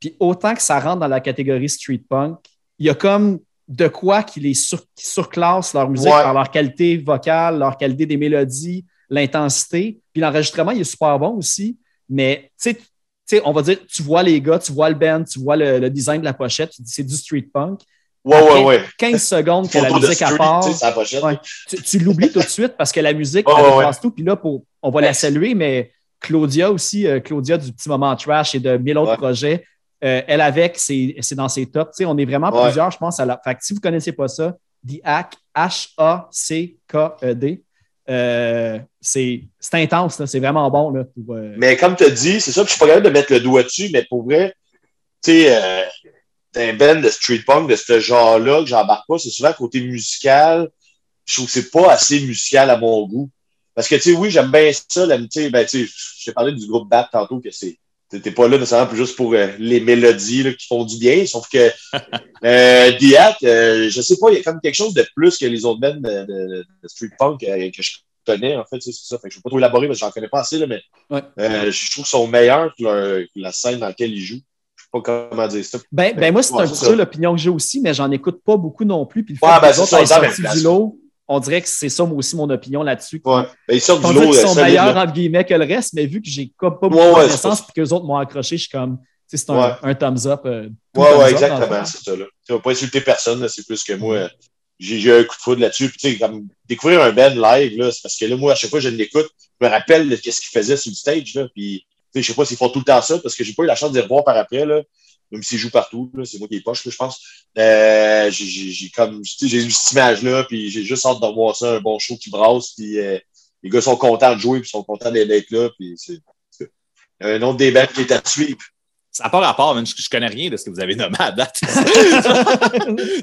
Puis, autant que ça rentre dans la catégorie street punk, il y a comme de quoi qui les sur, qui surclasse leur musique Ouais. par leur qualité vocale, leur qualité des mélodies, l'intensité. Puis l'enregistrement, il est super bon aussi. Mais tu sais, on va dire, tu vois les gars, tu vois le band, tu vois le, le design de la pochette, tu dis c'est du street punk. Ouais, Après ouais, ouais. 15 secondes que la musique à street, part, tu sais, c'est la pochette. Ouais. tu, tu l'oublies tout de suite parce que la musique, Ouais, elle dépasse tout. Puis là, pour, on va la saluer, mais Claudia aussi, euh, Claudia du Petit Moment Trash et de mille autres projets, euh, elle avec, c'est dans ses tops. On est vraiment plusieurs, je pense. À la... Fait que si vous ne connaissez pas ça, The Hack, H-A-C-K-E-D, euh, c'est intense, c'est vraiment bon. Là, euh, Mais comme tu as dit, c'est ça, puis je suis pas capable de mettre le doigt dessus, mais pour vrai, tu sais, euh, un band de street punk de ce genre-là que j'embarque pas, c'est souvent côté musical. Je trouve que c'est pas assez musical à mon goût. Parce que, tu sais, oui, j'aime bien ça, la, ben, sais, j'ai parlé du groupe BAT tantôt, que c'est, t'es pas là nécessairement juste pour euh, les mélodies là, qui font du bien, sauf que euh, Diat, euh, je sais pas, il y a comme quelque chose de plus que les autres bands de, de- de street punk euh, que je connais, en fait, c'est ça. Fait que je vais pas trop élaborer parce que j'en connais pas assez, là, mais Ouais. euh, je trouve qu'ils sont meilleurs que, leur- que la scène dans laquelle ils jouent. Je sais pas comment dire ça. Ben, ben moi, c'est un peu l'opinion que j'ai aussi, mais j'en écoute pas beaucoup non plus. Puis le fait Ouais, que ben, les c'est autres ça, du lot, on dirait que c'est ça, moi aussi, mon opinion là-dessus. Ouais. Ben, ils sortent du lot. sont meilleurs, entre guillemets, que le reste, mais vu que j'ai pas beaucoup Ouais, de connaissances et que les autres m'ont accroché, je suis comme, c'est un, Ouais. un thumbs up. euh, tout Ouais, exactement, c'est ça, là. Tu vas pas insulter personne, c'est plus que moi. euh, J'ai j'ai un coup de foudre là-dessus. Puis, tu sais, comme découvrir un band live, là, c'est parce que là, moi, à chaque fois que je l'écoute, je me rappelle de qu'est-ce qu'ils faisaient sur le stage, là. Puis, je sais pas s'ils font tout le temps ça, parce que j'ai pas eu la chance de les revoir par après, là. Même s'ils jouent partout, c'est moi qui les poche, je pense. Euh, j'ai- comme, j'ai eu cette image-là, puis j'ai juste hâte de voir ça, un bon show qui brasse, puis euh, les gars sont contents de jouer, puis sont contents d'être là, puis c'est un autre bands qui est à suivre. Ça n'a pas rapport, man. Je, je connais rien de ce que vous avez nommé à date. tu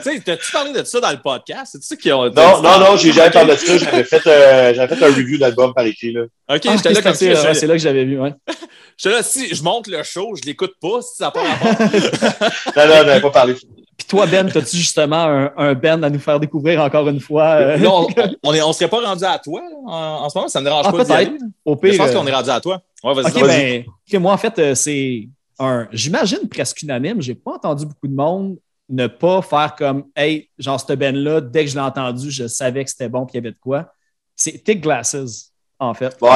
sais, t'as-tu parlé de ça dans le podcast? C'est ça qui ont. Non, non, non, j'ai jamais parlé de ça. J'avais fait, euh, j'avais fait un review d'album par écrit. Là. OK, Ah, j'étais là c'est comme c'est- ça. ouais, c'est là que j'avais vu. Ouais. J'étais là, si je monte le show, je l'écoute pas, si ça n'a pas rapport. Non, non, on n'avait pas parlé. Puis toi, Ben, as-tu justement un, un band à nous faire découvrir encore une fois? euh, Là, on, on, est- on serait pas rendu à toi là, en, en ce moment, ça ne dérange Ah, pas d'y peut-être. aller. au pire. Je pense euh, qu'on est rendu à toi. Ouais, vas-y. Ben, moi, en fait, euh, c'est j'imagine presque unanime. J'ai pas entendu beaucoup de monde ne pas faire comme, hey, genre, cette band-là, dès que je l'ai entendu, je savais que c'était bon qu'il y avait de quoi. C'est Thick Glasses, en fait. Ouais.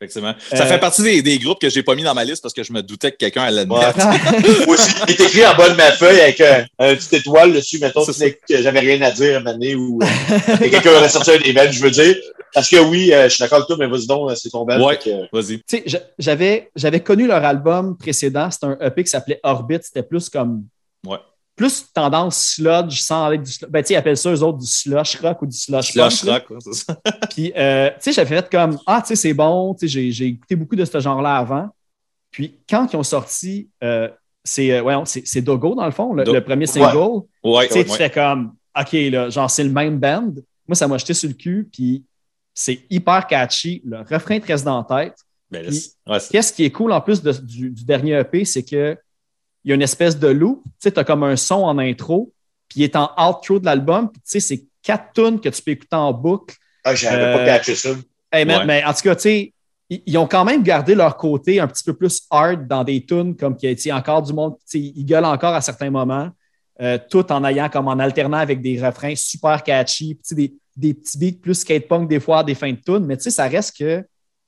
Effectivement. Ça Euh, fait partie des, des groupes que j'ai pas mis dans ma liste parce que je me doutais que quelqu'un allait le Ouais. mettre. Moi aussi, il est écrit en bas de ma feuille avec un, un petit étoile dessus, mettons, C'est tu sais, que j'avais rien à dire à un moment donné ou euh, que quelqu'un aurait sorti un bands, je veux dire. Parce que oui, euh, je suis d'accord avec toi, mais vas-y donc, c'est ton band. Ouais. Vas-y. Tu sais, j'avais connu leur album précédent. C'était un EP qui s'appelait Orbit. C'était plus comme. Ouais. Plus tendance sludge sans être du sludge. Ben, tu sais, ils appellent ça eux autres du slush rock ou du slush Slush punk, là. rock, ouais, c'est ça. Puis, euh, tu sais, j'avais fait comme Ah, tu sais, c'est bon. Tu sais, j'ai, j'ai écouté beaucoup de ce genre-là avant. Puis, quand ils ont sorti, euh, c'est, euh, voyons, c'est, c'est Dogo, dans le fond, le, Do- le premier single. Ouais, Tu sais, ouais. tu fais comme, OK, là, genre, c'est le même band. Moi, ça m'a jeté sur le cul, puis c'est hyper catchy. Le refrain te reste dans la tête. Ben, ouais, Qu'est-ce qui est cool en plus de- du, du dernier EP, c'est que il y a une espèce de loop. Tu sais, tu as comme un son en intro, puis il est en outro de l'album. Puis tu sais, c'est quatre tunes que tu peux écouter en boucle. Ah, j'avais Euh, pas catché ça. Hey, man, Ouais. mais en tout cas, tu sais, ils, ils ont quand même gardé leur côté un petit peu plus hard dans des tunes, comme qu'il y a encore du monde, tu sais, ils gueulent encore à certains moments, euh, tout en ayant comme en alternant avec des refrains super catchy, puis tu sais, des, des petits beats plus skate punk, des fois, des fins de tune, mais tu sais, ça reste que.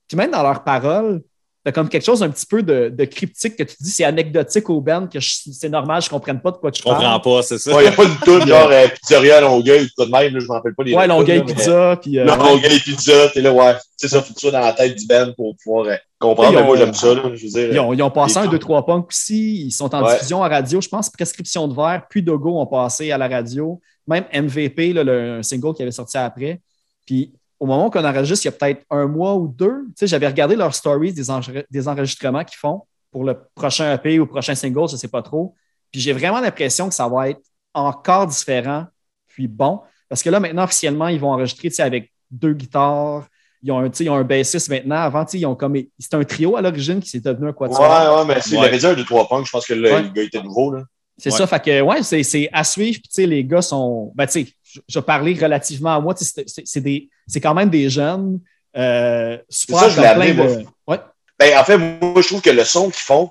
Puis même dans leurs paroles, t'as comme quelque chose un petit peu de, de cryptique que tu dis c'est anecdotique au band, que c'est normal, je ne comprenne pas de quoi tu Je comprends parles. pas, c'est ça. Il n'y a pas de tout, genre euh, pizzeria Longueuil, tout de même, là, je ne me rappelle pas les Ouais, Longueuil là, mais- Pizza, puis. euh, Longueuil Pizza, t'es là, ouais. Tu sais, ça, faut que tu sois dans la tête du band pour pouvoir euh, comprendre. Ils Mais moi, ont- j'aime ça, là, je veux dire. Ils ont, ils ont passé un 2-3 punk aussi. Ils sont en Ouais. diffusion à radio. Je pense Prescription de verre, puis Dogo ont passé à la radio. Même MVP, là, le, un single qui avait sorti après. Puis au moment qu'on enregistre, il y a peut-être un mois ou deux, tu sais, j'avais regardé leurs stories des, enre- des enregistrements qu'ils font pour le prochain EP ou prochain single, je ne sais pas trop. Puis j'ai vraiment l'impression que ça va être encore différent, puis bon. Parce que là, maintenant, officiellement, ils vont enregistrer tu sais, avec deux guitares. Ils ont un, tu sais, ils ont un bassiste maintenant. Avant, tu sais, ils ont comme. C'était un trio à l'origine qui s'est devenu un quatuor. Ouais, ouais, mais s'il Ouais. avait dit un, deux, trois punks, je pense que le, Ouais. le gars était nouveau, là. C'est Ouais. ça, fait que ouais, c'est, c'est à suivre. Puis, tu sais, les gars sont. Ben, tu sais, je- parler relativement à moi. tu sais, C'est, quand même des jeunes. Euh, super ça, je plein de. Ouais. Ben, en fait, moi, je trouve que le son qu'ils font,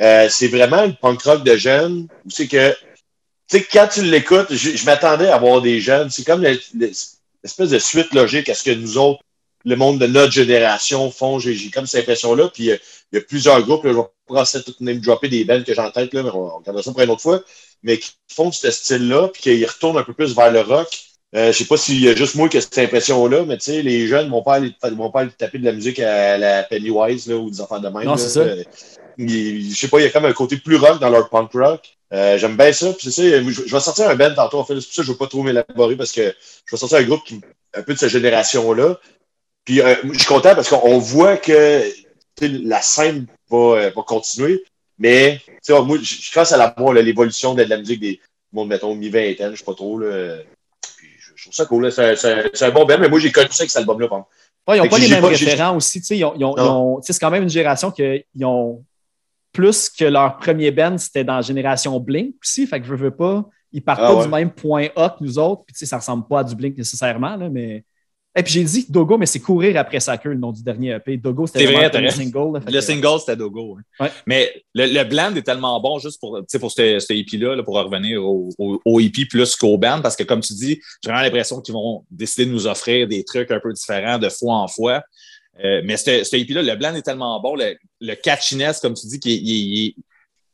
euh, c'est vraiment le punk rock de jeunes. C'est que, tu sais, quand tu l'écoutes, je, je m'attendais à voir des jeunes. C'est comme le- le- l'espèce de suite logique à ce que nous autres, le monde de notre génération font. J'ai comme cette impression-là. Puis, euh, il y a plusieurs groupes, là, je vais de tout name dropper des bands que j'ai en tête, là, mais on, on regardera ça pour une autre fois, mais qui font ce style-là, puis qu'ils retournent un peu plus vers le rock. Euh, je sais pas s'il y a juste moi qui a cette impression-là, mais tu sais, les jeunes vont pas aller, vont pas aller taper de la musique à la Pennywise là, ou des enfants de même. Non, c'est ça. Euh, je sais pas, il y a comme un côté plus rock dans leur punk rock. Euh, J'aime bien ça. Puis c'est ça, je, je vais sortir un band tantôt. En fait, c'est pour ça que je ne veux pas trop m'élaborer parce que je vais sortir un groupe qui un peu de cette génération-là. Puis euh, je suis content parce qu'on voit que la scène va, euh, va continuer. Mais tu sais, moi, je commence à la l'évolution de la musique des monde, mettons, mi-vingtaine, je sais pas trop. Là. Puis je, trouve ça cool. là. C'est un- c'est un, c'est un bon band, mais moi j'ai connu ça avec cet album-là. Ouais, ils n'ont pas les mêmes pas- référents aussi. tu sais, Ils ont, ils ont- Non. ils ont- tu sais, c'est quand même une génération qui ont plus que leur premier band, c'était dans la génération Blink aussi. Fait que je veux pas. Ils partent Ah pas ouais. du même point A que nous autres. Puis tu sais, ça ressemble pas à du Blink nécessairement. Là, mais... Et puis j'ai dit Dogo, mais c'est courir après sa queue, le nom du dernier EP. Dogo, c'était le single. là. Le single, c'était Dogo. hein. Ouais. Mais le, le blend est tellement bon, juste pour, pour ce, ce EP-là, là, pour revenir au, au, au EP plus qu'au band, parce que comme tu dis, j'ai vraiment l'impression qu'ils vont décider de nous offrir des trucs un peu différents de fois en fois. Euh, mais ce ce EP-là, le blend est tellement bon, le, le catchiness, comme tu dis, qui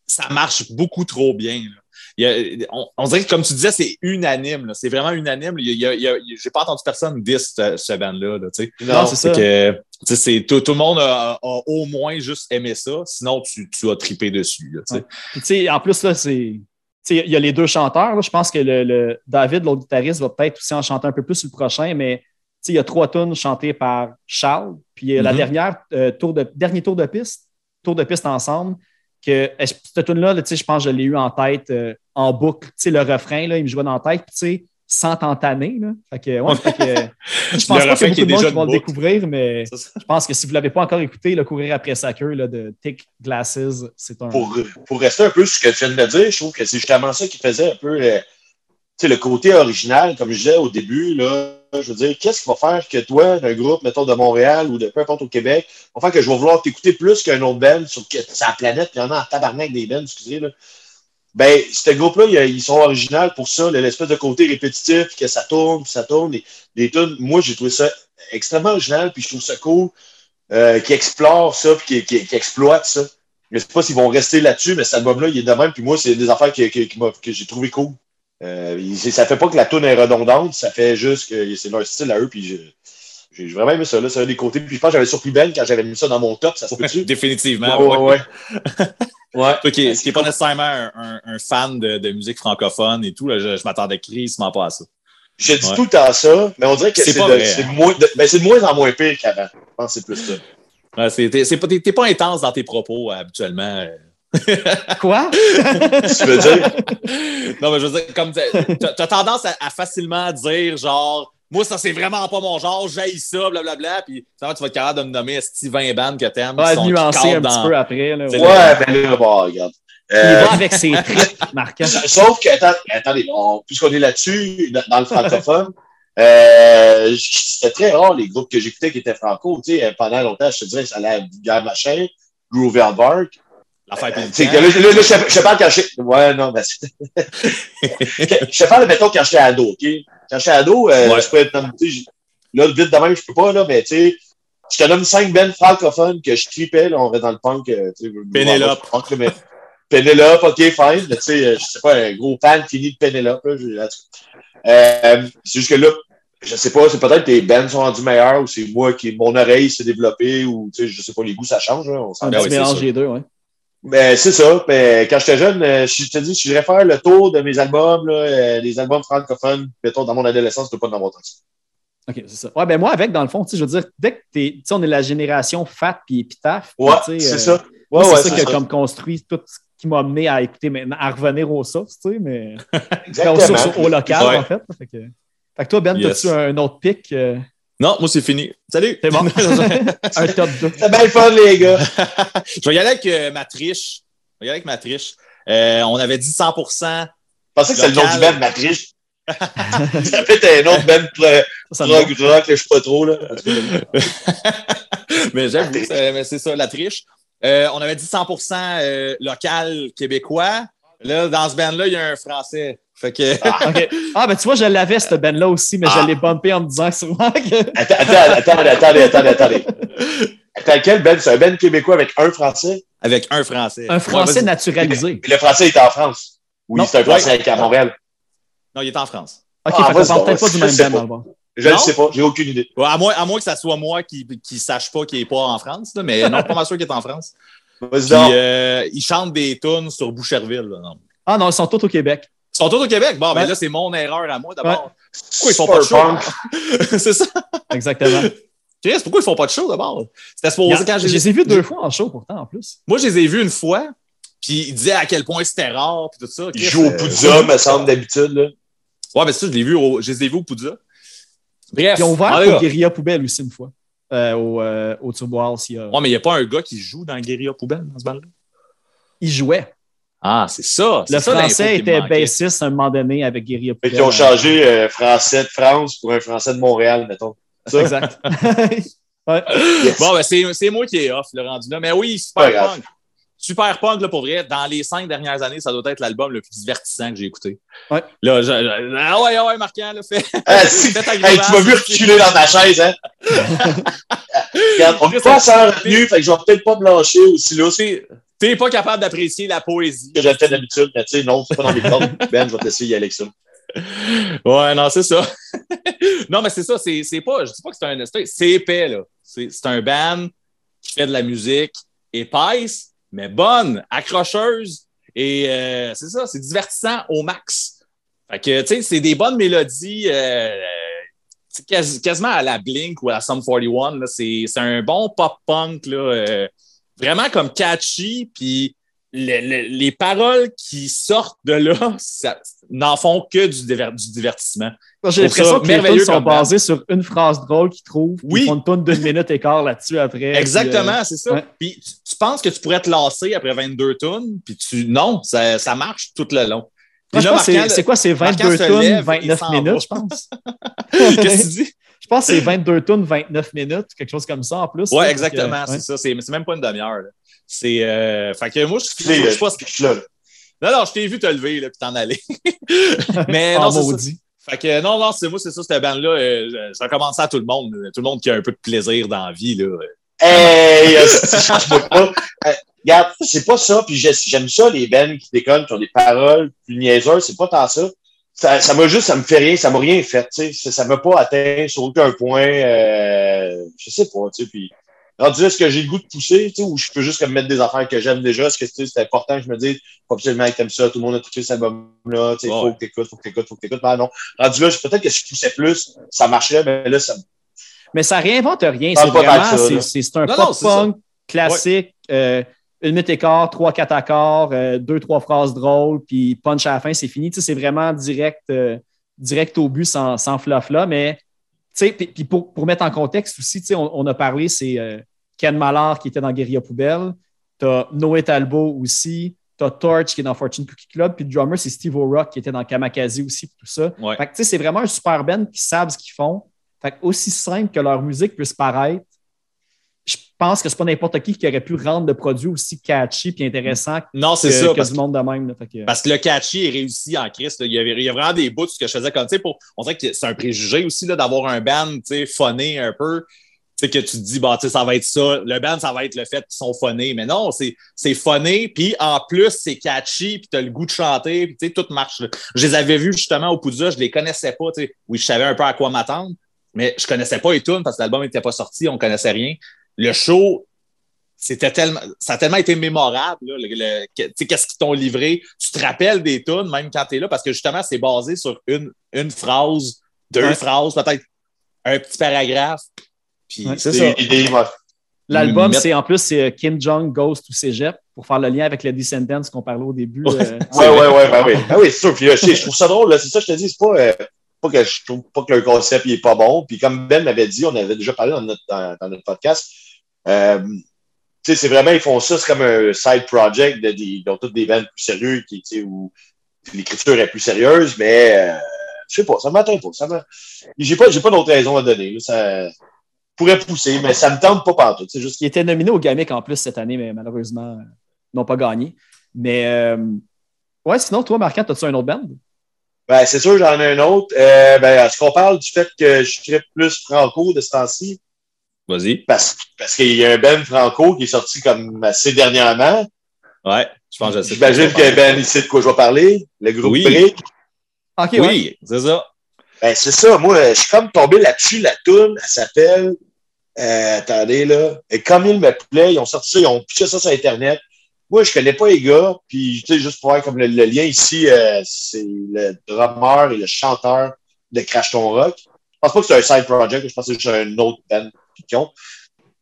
ça marche beaucoup trop bien. là. Il y a- on, on dirait que, comme tu disais, c'est unanime. C'est vraiment unanime. Il y a- il y a- il y a- j'ai pas entendu personne dire ce, ce band-là. là. Non, c'est ça. Que, tout, tout le monde a, a au moins juste aimé ça. Sinon, tu, tu as trippé dessus. là, en plus, là, c'est. Il y a les deux chanteurs. Je pense que le, le David, l'autre guitariste, va peut-être aussi en chanter un peu plus sur le prochain, mais il y a trois tunes chantées par Charles. Puis euh, la Mhm. dernière, euh, tour de, dernier tour de piste, tour de piste ensemble, que euh, cette tune-là, là, je pense que je l'ai eu en tête euh, en boucle. Tu sais, le refrain, là, il me jouait dans la tête, puis tu sais, sans t'entaner. là. Fait que, ouais, fait que, je pense pas a beaucoup de monde vont le découvrir, mais je pense que si vous ne l'avez pas encore écouté, le courir après sa queue là, de Thick Glasses, c'est un. pour, pour rester un peu sur ce que tu viens de dire, je trouve que c'est justement ça qui faisait un peu euh, le côté original, comme je disais au début, là, je veux dire, qu'est-ce qui va faire que toi, un groupe, mettons, de Montréal ou de peu importe au Québec, va faire que je vais vouloir t'écouter plus qu'un autre band sur que- sur la planète, puis il y en a en tabarnak des bands, excusez, là. Ben, ce groupe-là, ils, sont originaux pour ça, l'espèce de côté répétitif, que ça tourne, puis ça tourne. Les, les tunes, moi, j'ai trouvé ça extrêmement original, puis je trouve ça cool, euh, qui explore ça, puis qui, qui, qui exploite ça. Je sais pas s'ils vont rester là-dessus, mais cet album-là, il est de même. Puis moi, c'est des affaires que, j'ai trouvé cool. Euh, ça fait pas que la tune est redondante, ça fait juste que c'est leur style à eux. Puis j'ai vraiment aimé ça. là. C'est un des côtés. Puis je pense que j'avais surpris Ben quand j'avais mis ça dans mon top. Ça se peut-tu? Définitivement. Ouais, ouais, ouais. ouais. Toi qui n'est pas nécessairement un, un- un fan de, de musique francophone et tout, là, je, je m'attendais crissement pas à ça. Je dis Ouais. tout le temps ça, mais on dirait que C'est de, hein. moins, de, ben, c'est de moins en moins pire qu'avant. Je pense que c'est plus ça. Ouais, c'est- t'es c'est pas, t'es- t'es pas intense dans tes propos euh, habituellement. Quoi? Tu veux dire? non, mais je veux dire, comme t'as t'as tendance à, à facilement dire genre. Moi, ça, c'est vraiment pas mon genre, j'haïs ça, blablabla. Puis, ça va, tu vas être capable de me nommer Steve 20 bandes que t'aimes. qui Ouais, nuancer un petit peu après. Là, ouais. Ouais, ben là, bon, regarde. Il Euh, va avec ses tripes marquants. Sauf que, attends- attendez, on- puisqu'on est là-dessus, dans, dans le francophone, euh, c'était très rare les groupes que j'écoutais qui étaient franco. Tu sais, pendant longtemps, je te dirais, ça allait à Guerre Machin. L'affaire Tu sais, Pélican. que là, là, là, je, je te parle quand j'étais. Ouais, non, ben, c'est- je te parle, mettons, quand j'étais ado, OK? Quand j'étais ado, euh, Ouais. je peux être nommé, tu sais, j- là, vite de même, je peux pas, là, mais tu sais, je te nomme cinq bands francophones que je tripais, là, on va dans le punk, tu sais. Pénélope. punk, mais Pénélope, ok, fine, mais tu sais, euh, je sais pas, un gros fan fini de Pénélope, là, je-. Euh, c'est juste que là, je sais pas, c'est peut-être que les bands sont rendus meilleurs ou c'est moi qui, mon oreille s'est développée ou, tu sais, je sais pas, les goûts, ça change, là, on s'en Ben mélange des deux, ouais. Ben, c'est ça. Ben, quand j'étais jeune, euh, je te dis, si je devrais faire le tour de mes albums, là, euh, les albums francophones, mettons, dans mon adolescence, pas tant que ça. OK, c'est ça. Ouais, ben moi, avec, dans le fond, tu sais, je veux dire, dès que tu sais, on est la génération Fat puis Épitaphe. Ouais, c'est euh, ça. Ouais, c'est ouais, ça a ça. comme construit tout ce qui m'a amené à écouter maintenant, à revenir aux sources, tu sais, mais aux sources au local, Ouais. en fait. Fait que, fait que toi, Ben, Yes. t'as-tu un autre pic? euh, Non, moi, c'est fini. Salut! c'est bon. un top 2. C'est bien le fun, les gars. Je vais y aller avec euh, ma triche. Je vais y aller avec ma triche. Euh, on avait dit 100 Je pensais que c'était le nom du band, Matrice. ça peut être un autre band pro- Ça me va. rock, je sais pas trop, là. mais j'avoue, c'est mais c'est ça, la triche. Euh, on avait dit 100% euh, local québécois. Là, dans ce band-là, il y a un Français. Fait que. OK. Ah, ben tu vois, je l'avais, cette Ben-là aussi, mais Ah. je l'ai bumpé en me disant sûrement que. Attends, attends, attendez, attendez, attendez, attendez. Attends, quel band? C'est un band québécois avec un français? Avec un Français. Un Français Ouais, naturalisé. Mais le français est en France. Oui, Non. c'est un français Ouais. avec à Montréal. Non, il est en France. OK, Ah, fait qu'on peut-être pas du je même le bord. Je ne sais pas, j'ai aucune idée. Ouais, à, moins, à moins que ça soit moi qui ne sache pas qu'il n'est pas en France, là, mais non, pas mal sûr qu'il est en France. Vas-y Puis, euh, il chante des tunes sur Boucherville. là, non. Ah non, ils sont tous au Québec. Ils sont tous au Québec. Bon, ben Ouais. là, c'est mon erreur à moi d'abord. Pourquoi ils Super font pas de show? c'est ça. Exactement. Chris, pourquoi ils font pas de show d'abord? C'était supposé quand je les ai vus deux fois en show pourtant, en plus. Moi, je les ai vus une fois, puis ils disaient à quel point c'était rare, puis tout ça. Il Chris, joue au euh, Poudza, me semble, d'habitude. là. Ouais, mais ça, je, l'ai vu au, je les ai vus au Poudza. Bref. Ils ont ouvert pour. Guérilla Poubelle aussi une fois. euh, au, euh, au Turbo House. il y a- Ouais, mais il n'y a pas un gars qui joue dans Guérilla Poubelle dans ce band-là. Ils jouaient. Ah, c'est ça. Le français était bassiste à un moment donné avec Poubelle. qu'ils ont changé euh, français de France pour un français de Montréal, mettons. Ça? Exact. ouais. Yes. Bon, ben, c'est c'est moi qui est off, le rendu là. Mais oui, super punk. Super punk, là, pour vrai. Dans les cinq dernières années, ça doit être l'album le plus divertissant que j'ai écouté. Ouais. Là, je, je- ah ouais, ah ouais, Marquant, là, fait. Ah, si. Hey, tu m'as vu reculer dans ta chaise, hein? Regarde, on est pas sans retenue, fait que je vais peut-être pas me lâcher aussi là T'es- pas capable d'apprécier la poésie. que j'ai fait d'habitude, mais tu sais, non, c'est pas dans mes cordes. Ben, je vais te laisser y aller avec ça. Ouais, non, c'est ça. non, mais c'est ça, c'est pas, je dis pas que c'est un c'est c'est épais, là. C'est un band qui fait de la musique épaisse, mais bonne, accrocheuse, et euh, c'est ça, c'est divertissant au max. Fait que, tu sais, c'est des bonnes mélodies, euh, quasiment à la Blink ou à la Sum 41, là. C'est c'est un bon pop-punk, là, euh, vraiment comme catchy, puis le- le- les paroles qui sortent de là, ça n'en font que du, diver- du divertissement. J'ai l'impression que les tunes sont basées sur une phrase drôle qu'ils trouvent. Oui. Ils font une tune d'une minute et quart là-dessus après. Exactement, puis, c'est ça. ouais. Puis tu, tu penses que tu pourrais te lasser après 22 tonnes, puis tu non, ça, ça marche tout le long. euh, c'est- quoi, c'est Marquant 22 se tunes, lève et 29 s'en minutes, je pense? Qu'est-ce que tu dis? Je pense que c'est 22 tunes, 29 minutes, quelque chose comme ça en plus. Ouais, là. exactement, euh, c'est ça. C'est c'est même pas une demi-heure. C'est. Euh, fait que moi, je je suis pas. je suis là, là. Non, non, je t'ai vu te lever, là, puis t'en aller. Mais en non, c'est ça. maudit. Fait que non, non, c'est moi, c'est ça, cette bande-là. Euh, je- je recommande ça à tout le monde. Tout le monde qui a un peu de plaisir dans la vie. Là. Hey, hostie, change-moi pas. Euh, regarde, c'est pas ça, puis j'ai- j'aime ça, les bands qui déconnent, qui ont des paroles plus niaiseuses, c'est pas tant ça. Ça ça m'a juste, ça me fait rien, ça m'a rien fait, tu sais. Ça- m'a pas atteint sur aucun point, euh, je sais pas, tu sais, puis rendu là, est-ce que j'ai le goût de pousser, tu sais, ou je peux juste comme mettre des affaires que j'aime déjà, est-ce que tu sais, c'est important que je me dise, faut absolument que t'aimes ça, tout le monde a touché cet album-là, tu sais, Ouais. faut que t'écoutes, faut que t'écoutes, faut que t'écoutes. Ben non, rendu là, peut-être que si je poussais plus, ça marcherait, mais là, ça me Mais ça réinvente rien. C'est vraiment, c'est- là. c'est c'est un Non, pop-punk classique, euh, une minute et quart, trois, quatre accords, euh, deux, trois phrases drôles, puis punch à la fin, c'est fini. Tu sais, c'est vraiment direct, euh, direct au but, sans, sans flafla. Mais, tu sais, puis pour, pour mettre en contexte aussi, tu sais, on, on a parlé, c'est euh, Ken Mallard qui était dans Guerilla Poubelle, t'as Noé Talbot aussi, t'as Torch qui est dans Fortune Cookie Club, puis le drummer, c'est Steve O'Rock qui était dans Kamakaze aussi, tout ça. Ouais. Fait que, tu sais, c'est vraiment un super band qui savent ce qu'ils font. Fait que aussi simple que leur musique puisse paraître, pense que c'est pas n'importe qui qui aurait pu rendre le produit aussi catchy et intéressant Non, que, ça. que Parce, du monde de même. là. Fait que- parce que le catchy est réussi en Christ. Il il y a vraiment des bouts que je faisais comme, tu sais, on dirait que c'est un préjugé aussi d'avoir un band, tu sais, funné un peu. Tu sais, que tu te dis, bah, tu sais, ça va être ça. Le band, ça va être le fait qu'ils sont phonés. Mais non, c'est, funné. Puis en plus, c'est catchy. Puis tu as le goût de chanter. Puis tu sais, tout marche. là. Je les avais vus justement au Poudja. Je les connaissais pas. Tu sais. Oui, je savais un peu à quoi m'attendre. Mais je connaissais pas les tunes parce que l'album n'était pas sorti. On connaissait rien. Le show, c'était tellement, ça a tellement été mémorable. Là, le- le- que- tu sais, qu'est-ce qu'ils t'ont livré? Tu te rappelles des tunes même quand tu es là parce que justement, c'est basé sur une, une phrase, deux Ouais. phrases, peut-être un petit paragraphe. Puis Ouais, c'est ça. L'album, c'est en plus c'est euh, Kim Jong Ghost ou Cégep pour faire le lien avec les Descendants qu'on parlait au début. Ouais. euh, Ouais, ouais, ouais, ben oui. Ben oui, c'est sûr. Puis, euh, je, je trouve ça drôle, là. C'est ça, je te dis, c'est pas, euh, pas que je trouve pas que le concept il est pas bon. Puis comme Ben m'avait dit, on avait déjà parlé dans notre, dans, dans notre podcast. Euh, tu sais, c'est vraiment, ils font ça, c'est comme un side project de, ils ont toutes des bands plus qui, sais, où l'écriture est plus sérieuse, mais euh, je sais pas, ça m'atteint pas. Ça j'ai pas, j'ai pas d'autre raison à donner. là. ça pourrait pousser, mais ça me tente pas partout. C'est juste qui était nominé au Gamic en plus cette année, mais malheureusement, n'ont pas gagné. Mais euh, ouais, sinon, toi, Marquand, as-tu un autre band? Ben, c'est sûr, j'en ai un autre. Euh, ben, est-ce qu'on parle du fait que je tripe plus franco de ce temps-ci? Vas-y. Parce, parce qu'il y a un Ben Franco qui est sorti comme assez dernièrement. Ouais, je pense que. J'imagine que Ben, il sait de quoi je vais parler. Le groupe Oui. Brick. Ok, ouais. Oui, c'est ça. Ben, c'est ça. Moi, je suis comme tombé là-dessus. La toune, elle s'appelle, euh, attendez, là. Et comme il me plaît, ils ont sorti ça, ils ont pitché ça sur Internet. Moi, je connais pas les gars. Puis, tu sais, juste pour voir comme le, le lien ici, euh, c'est le drummer et le chanteur de Crash Ton Rock. Je pense pas que c'est un side project. Je pense que c'est juste un autre band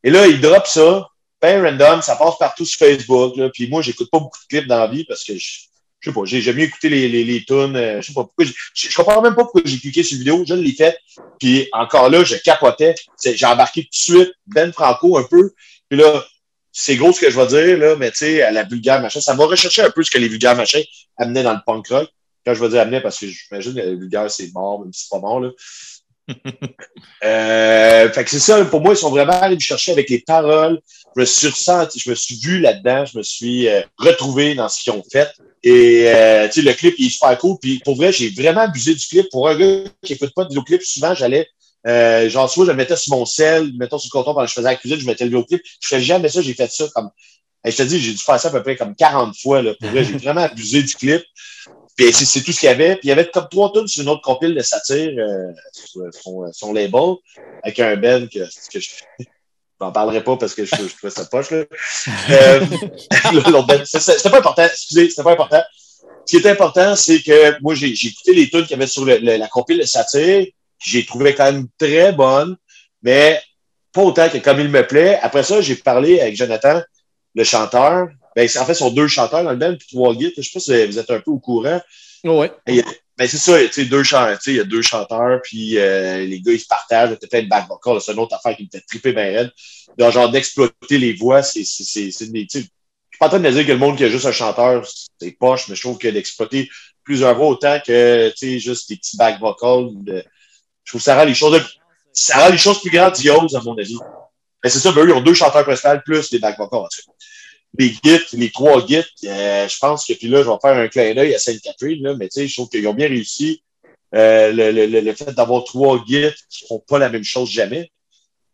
Et là, ils drop ça. Ben random, ça passe partout sur Facebook. Puis moi, j'écoute pas beaucoup de clips dans la vie parce que je, je sais pas, j'ai j'aime mieux écouter les, les, les tunes. euh, je sais pas pourquoi. Je, comprends même pas pourquoi j'ai cliqué sur la vidéo. Je l'ai fait. Puis encore là, je capotais. J'ai embarqué tout de suite Ben Franco un peu. Puis là, c'est gros ce que je vais dire, là, mais tu sais, à la vulgaire machin, ça m'a recherché un peu ce que les vulgaires machins amenaient dans le punk rock. Quand je vais dire amener, parce que j'imagine que la vulgaire, c'est mort, même si c'est pas mort, là. Euh, fait que c'est ça, pour moi, ils sont vraiment allés me chercher avec les paroles. Je me suis ressenti, je me suis vu là-dedans, je me suis euh, retrouvé dans ce qu'ils ont fait. Et euh, tu sais, le clip il est super cool. Puis pour vrai, j'ai vraiment abusé du clip. Pour un gars qui écoute pas de vidéoclip, souvent j'allais, genre soit je le mettais sur mon sel, mettons sur le comptoir pendant que je faisais la cuisine, je mettais le vidéoclip. Je fais jamais ça, j'ai fait ça comme. Je te dis, j'ai dû faire ça à peu près comme 40 fois. Là. Pour vrai, j'ai vraiment abusé du clip. Puis c'est tout ce qu'il y avait. Puis il y avait comme trois tonnes sur une autre compile de satire euh, sur son, label avec un Ben que, que je n'en parlerai pas parce que je, je trouvais ça poche. Là. Euh, Ben, c'était pas important. Excusez, c'était pas important. Ce qui est important, c'est que moi, j'ai j'ai écouté les tunes qu'il y avait sur le- le- la compile de satire. que J'ai trouvé quand même très bonne, mais pas autant que comme il me plaît. Après ça, j'ai parlé avec Jonathan, le chanteur. Ben, en fait, ils sont deux chanteurs dans le band, puis trois guides. Je sais pas si vous êtes un peu au courant. Oh, ouais. Ben, c'est ça, tu sais, deux chanteurs, il y a deux chanteurs, puis euh, les gars, ils se partagent, t'as plein de back vocals, c'est une autre affaire qui me fait triper bien raide. Donc, genre, d'exploiter les voix, c'est, c'est, c'est, c'est des, je suis pas en train de dire que le monde qui a juste un chanteur, c'est poche, mais je trouve que d'exploiter plusieurs voix autant que, tu sais, juste des petits back vocals, de- je trouve que ça rend les choses, ça rend les choses plus grandioses, à mon avis. Ben, c'est ça, ben, eux, ils ont deux chanteurs principaux plus les back vocals, en tout cas les guides, les trois guides, euh, je pense que puis là, je vais faire un clin d'œil à Sainte-Catherine, là, mais tu sais, je trouve qu'ils ont bien réussi. Euh, le, le, le, fait d'avoir trois guides qui font pas la même chose jamais.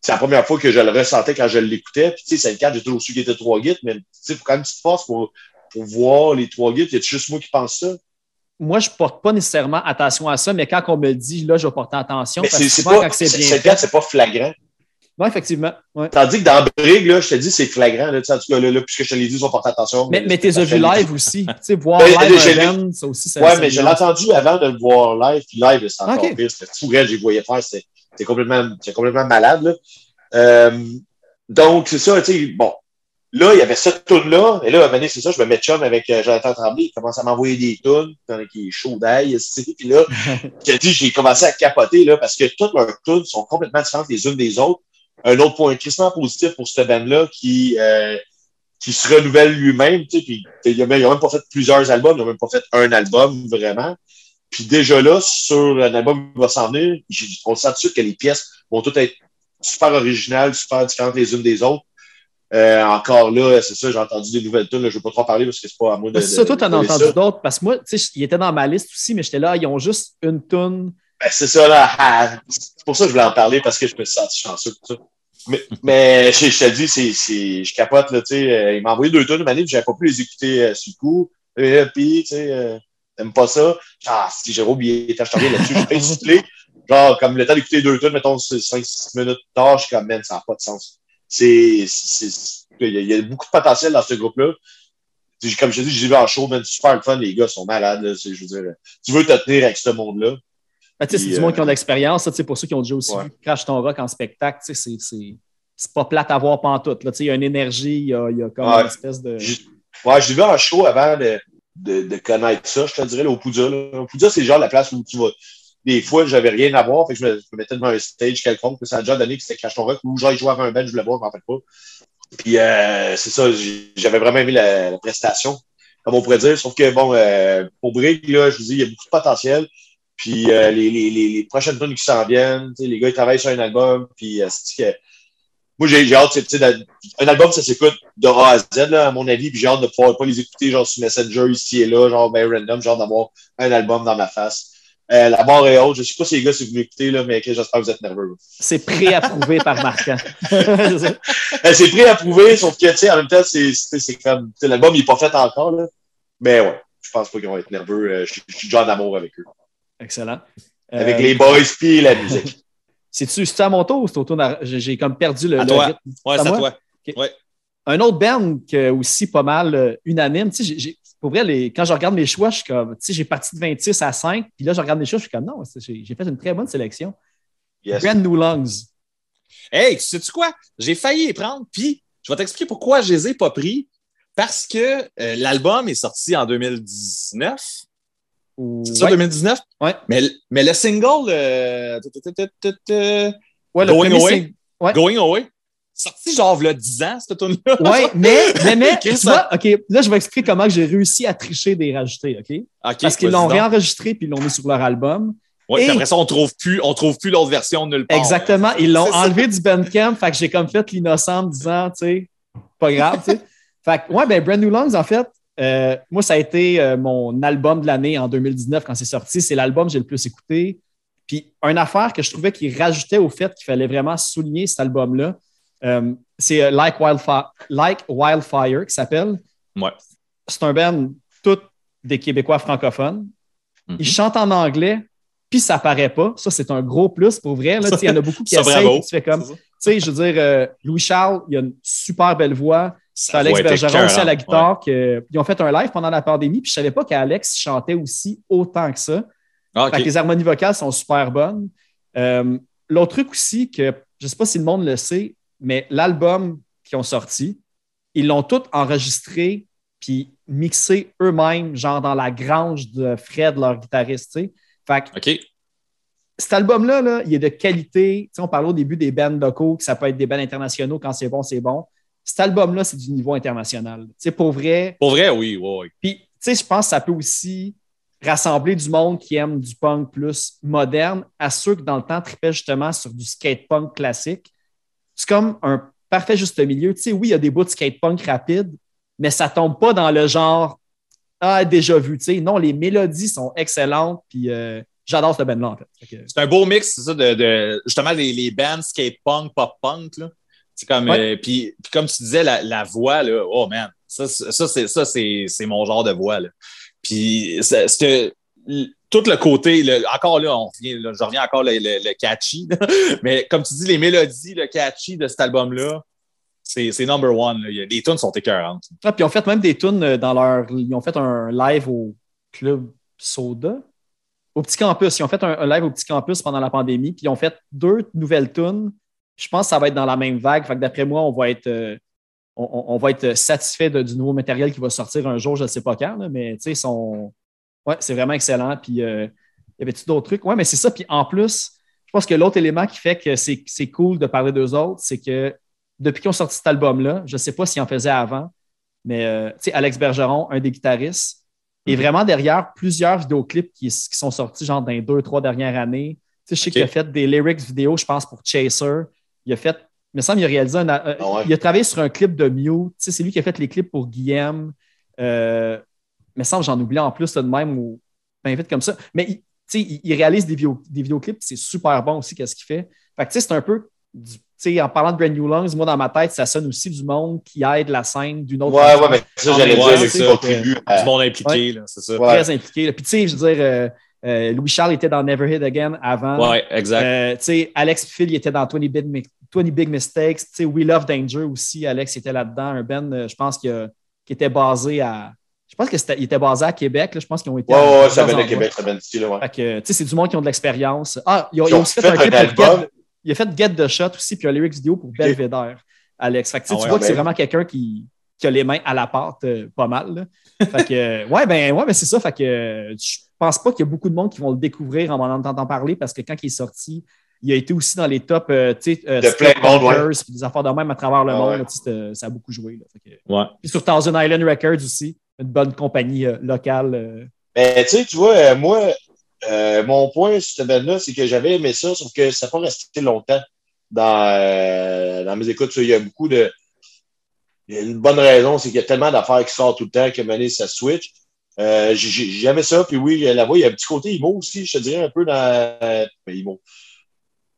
C'est la première fois que je le ressentais quand je l'écoutais. Puis tu sais, Sainte-Catherine, j'ai toujours su qu'il était trois guides, mais tu sais, faut quand même une petite force pour, pour voir les trois guides. Y a juste moi qui pense ça? Moi, je porte pas nécessairement attention à ça, mais quand on me le dit, là, je vais porter attention. Mais parce c'est que c'est pas, quand c'est bien Sainte-Catherine, fait. c'est pas flagrant. Oui, effectivement. Ouais. Tandis que dans Brig, là, je te dis, c'est flagrant. Là, en tout cas, là, là, puisque je te l'ai dit, ils vont porter attention. Mais, mais t'es vu live aussi. Tu sais, voir Ben, live ça aussi, ça ça mais je l'ai entendu avant de le voir live, puis live, c'est encore Ok. pire. C'était fou, les voyais faire, c'était complètement, complètement malade, là. Euh, donc, c'est ça, tu sais, bon. Là, il y avait cette toune-là, et là, à un moment c'est ça, je me mets chum avec euh, Jonathan Tremblay, il commence à m'envoyer des tunes, qu'il est chaud d'ail, puis là, j'ai dit, j'ai commencé à capoter, là, parce que toutes leurs tunes sont complètement différentes les unes des autres. Un autre point tristement positif pour cette band-là qui, euh, qui se renouvelle lui-même, tu sais, puis il a même, même pas fait plusieurs albums, ils ont même pas fait un album, vraiment. Puis déjà là, sur un album qui va s'en venir, on sent tout de suite que les pièces vont toutes être super originales, super différentes les unes des autres. Euh, encore là, c'est ça, j'ai entendu des nouvelles tunes. Je ne vais pas trop en parler parce que c'est pas à moi de. C'est ça, toi, t'en as entendu d'autres. Parce que moi, tu sais, il était dans ma liste aussi, mais j'étais là, ils ont juste une toune. Ben, c'est ça, là. C'est pour ça que je voulais en parler parce que je me suis senti chanceux pour ça. Mais, mais je, je te dis, c'est, c'est, je capote, là, tu sais. euh, il m'a envoyé deux tunes, mais j'avais pas pu les écouter euh, sur le coup. Euh, puis, tu sais, euh, t'aimes pas ça? Ah, si Jérôme, il était acheté là-dessus, j'ai pas insulté. Genre, comme le temps d'écouter deux tunes, mettons, 5-6 minutes tard, je suis comme, man, ça n'a pas de sens. C'est, c'est, il y, a, il y a beaucoup de potentiel dans ce groupe-là. Comme je te dis, j'ai vu en show, man, super le fun, les gars sont malades, là, je veux dire, tu veux te tenir avec ce monde-là. Ben, c'est du monde euh, qui ont de l'expérience. Pour ceux qui ont déjà aussi Ouais. vu Crash ton rock en spectacle, tu sais, c'est- pas plate à voir pantoute. Là, tu sais, il y a une énergie, il y a, il y a comme Ouais. une espèce de. J'ai- Ouais, je l'ai vu en show avant de, de, de connaître ça, je te dirais, là, au Poudja. Au Poudja, c'est genre la place où tu vas. Des fois, j'avais rien à voir, fait que je me, je me mettais devant un stage quelconque, puis ça a déjà donné que c'était Crash ton rock, ou genre, jouaient avant un band, je voulais voir, je m'en rappelle pas. Puis, euh, c'est ça, j'ai- j'avais vraiment aimé la, la prestation, comme on pourrait dire. Sauf que, bon, euh, pour Brig, là, je vous dis, il y a beaucoup de potentiel. Puis, euh, les, les, les, les prochaines tunes qui s'en viennent, tu sais, les gars, ils travaillent sur un album, puis, euh, c'est que. Moi, j'ai j'ai hâte, tu sais, de- un album, ça s'écoute de A à Z, là, à mon avis, puis j'ai hâte de pouvoir pas les écouter, genre, sur Messenger, ici et là, genre, ben random, genre, d'avoir un album dans ma face. Euh, la barre est haute. Je sais pas si les gars, si vous m'écoutez, là, mais j'espère que vous êtes nerveux. C'est préapprouvé par Marquant. Euh, c'est préapprouvé, sauf que, tu sais, en même temps, c'est c'est- c'est comme, l'album, il est pas fait encore, là. Mais ouais, je pense pas qu'ils vont être nerveux. Euh, je suis déjà en amour avec eux. Excellent. Avec Euh, les boys puis la musique. C'est-tu à mon tour ou c'est au tour d'Ar- J'ai comme perdu le, À le toi. rythme. Ouais, C'est à toi. Un autre band qui est aussi pas mal euh, unanime. Tu sais, j'ai- pour vrai, les- quand je regarde mes choix, je suis comme, tu sais, j'ai parti de 26 à 5, puis là, je regarde mes choix, je suis comme, non, j'ai j'ai fait une très bonne sélection. Yes. Brand New Lungs. Hey, tu sais-tu quoi? J'ai failli les prendre, puis je vais t'expliquer pourquoi je les ai pas pris. Parce que euh, l'album est sorti en 2019. C'est ça, Ouais. 2019? Ouais. Mais, mais le single, euh, Ouais, le Going Away. Ouais. Going Away, sorti genre le 10 ans, cette tune-là. Ouais, mais, mais, mais Chris, tu vois, OK, là, je vais expliquer comment j'ai réussi à tricher des rajoutés, OK? Ok, Parce qu'ils l'ont réenregistré puis ils l'ont mis sur leur album. Puis Et- après ça, on trouve plus, on trouve plus l'autre version nulle part. Exactement. Ils l'ont C'est ça. enlevé du Bandcamp. Fait que j'ai comme fait l'innocent en me disant, tu sais, pas grave, tu sais. Fait que, ouais, ben, Brand New Lungs, en fait, euh, moi, ça a été euh, mon album de l'année en 2019 quand c'est sorti. C'est l'album que j'ai le plus écouté. Puis, une affaire que je trouvais qu'il rajoutait au fait qu'il fallait vraiment souligner cet album-là, euh, c'est like, Wildfire, like Wildfire qui s'appelle. Ouais. C'est un band, tout des Québécois francophones. Mhm. Ils chantent en anglais, puis ça paraît pas. Ça, c'est un gros plus pour vrai. Il y en a beaucoup qui essayent, tu fais comme, tu sais, je veux dire, Louis-Charles, il a une super belle voix. C'est Alex Bergeron aussi à la guitare. que- ils ont fait un live pendant la pandémie, puis je savais pas qu'Alex chantait aussi autant que ça. Ah. Fait que les harmonies vocales sont super bonnes. Euh, L'autre truc aussi, que je sais pas si le monde le sait, mais l'album qu'ils ont sorti, ils l'ont tout enregistré puis mixé eux-mêmes, genre dans la grange de Fred, leur guitariste. Fait que cet album-là, là, il est de qualité. On parlait au début des bands locaux, que ça peut être des bands internationaux. Quand c'est bon, c'est bon. Cet album-là, c'est du niveau international. Tu sais, pour vrai. Pour vrai, oui, oui. Puis, tu sais, je pense que ça peut aussi rassembler du monde qui aime du punk plus moderne à ceux qui, dans le temps, tripaient justement sur du skate punk classique. C'est comme un parfait juste milieu. Tu sais, oui, il y a des bouts de skate punk rapide, mais ça tombe pas dans le genre Ah, déjà vu. Tu sais, non, les mélodies sont excellentes. Puis, euh, j'adore ce band-là, en fait. C'est un beau mix, c'est ça, de, de- justement les, les bands skate punk, pop punk. Là. C'est comme, Ouais. euh, puis, puis comme tu disais, la, la voix, là, oh man, ça, c'est- ça, c'est, ça c'est, c'est mon genre de voix. Là. Puis c'est- c'est- tout le côté, le- encore là, on revient, là, je reviens encore le, le- le catchy, là. mais comme tu dis, les mélodies, le catchy de cet album-là, c'est, c'est number one. Là. Les tunes sont écœurantes. Ah, puis ils ont fait même des tunes euh, dans leur. Ils ont fait un live au Club Soda, au Petit Campus. Ils ont fait un, un live au Petit Campus pendant la pandémie, puis ils ont fait deux nouvelles tunes. Je pense que ça va être dans la même vague. Fait que d'après moi, on va être. euh, on, va être satisfait de- du nouveau matériel qui va sortir un jour, je ne sais pas quand, là, mais tu sais, sont. Ouais, c'est vraiment excellent. Puis, euh, y avait-tu d'autres trucs? Mais c'est ça. Puis en plus, je pense que l'autre élément qui fait que c'est c'est cool de parler d'eux autres, c'est que depuis qu'ils ont sorti cet album-là, je ne sais pas s'ils en faisaient avant, mais euh, tu sais, Alex Bergeron, un des guitaristes, est vraiment derrière plusieurs vidéoclips qui, qui sont sortis genre dans les deux, trois dernières années. Tu sais, je sais qu'il a fait des lyrics vidéo, je pense, pour Chaser. Il a fait Il me semble qu'il a réalisé un. euh, Ah ouais. Il a travaillé sur un clip de Mew. Tu sais, c'est lui qui a fait les clips pour Guillaume. Euh, il me semble, j'en oublie en plus là, de même ou bien vite comme ça. Mais il, tu sais, il, il réalise des, vidéos, des vidéoclips, c'est super bon aussi, qu'est-ce qu'il fait. Fait que tu sais, c'est un peu. du- tu sais, en parlant de Brand New Lungs, moi, dans ma tête, ça sonne aussi du monde qui aide la scène d'une autre Ouais, façon. ouais, mais ça, j'allais dire, c'est ça. à. Du monde impliqué, là, c'est ça. Ouais. Très impliqué. là. Puis tu sais, je veux dire, euh, euh, Louis-Charles était dans Never Hit Again avant. Ouais, exact. Euh, tu sais, Alex Phil il était dans 20 Big, Mi- 20 Big Mistakes. Tu sais, We Love Danger aussi. Alex était là-dedans. Un band, euh, je pense, qui, a- qui était basé à. Je pense qu'il était basé à Québec. là. Je pense qu'ils ont été. Ouais, à ça vient de. Québec, ça vient d'ici, là, ouais. Fait que, tu sais, c'est du monde qui ont de l'expérience. Ah, il a, Qui il a ont aussi fait, fait un clip album. Get, il a fait Get the Shot aussi, puis un lyrics vidéo pour Belvedere, Alex. Fait que, tu Ah tu ouais, vois que ben c'est oui. vraiment quelqu'un qui, qui a les mains à la pâte euh, pas mal. là. fait que, euh, ouais, ben, ouais, ben c'est ça. Fait que euh, je pense pas qu'il y a beaucoup de monde qui vont le découvrir en m'en entendant parler parce que quand il est sorti, il a été aussi dans les tops, euh, tu sais, euh, De plein de monde, ouais. Des affaires de même à travers le Ah monde. ouais. là, ça a beaucoup joué. Là. Que- Ouais. Puis sur Thousand Island Records aussi, une bonne compagnie euh, locale. euh, Mais tu sais, tu vois, euh, moi, euh, mon point sur cette band-là, c'est que j'avais aimé ça, sauf que ça n'a pas resté longtemps dans, euh, dans mes écoutes. Il y a beaucoup de. Il y a une bonne raison, c'est qu'il y a tellement d'affaires qui sortent tout le temps que Mané, ça switch. Euh, j'ai- j'ai- J'aimais ça, puis oui, la voix, il y a un petit côté emo aussi, je te dirais, un peu dans. ben.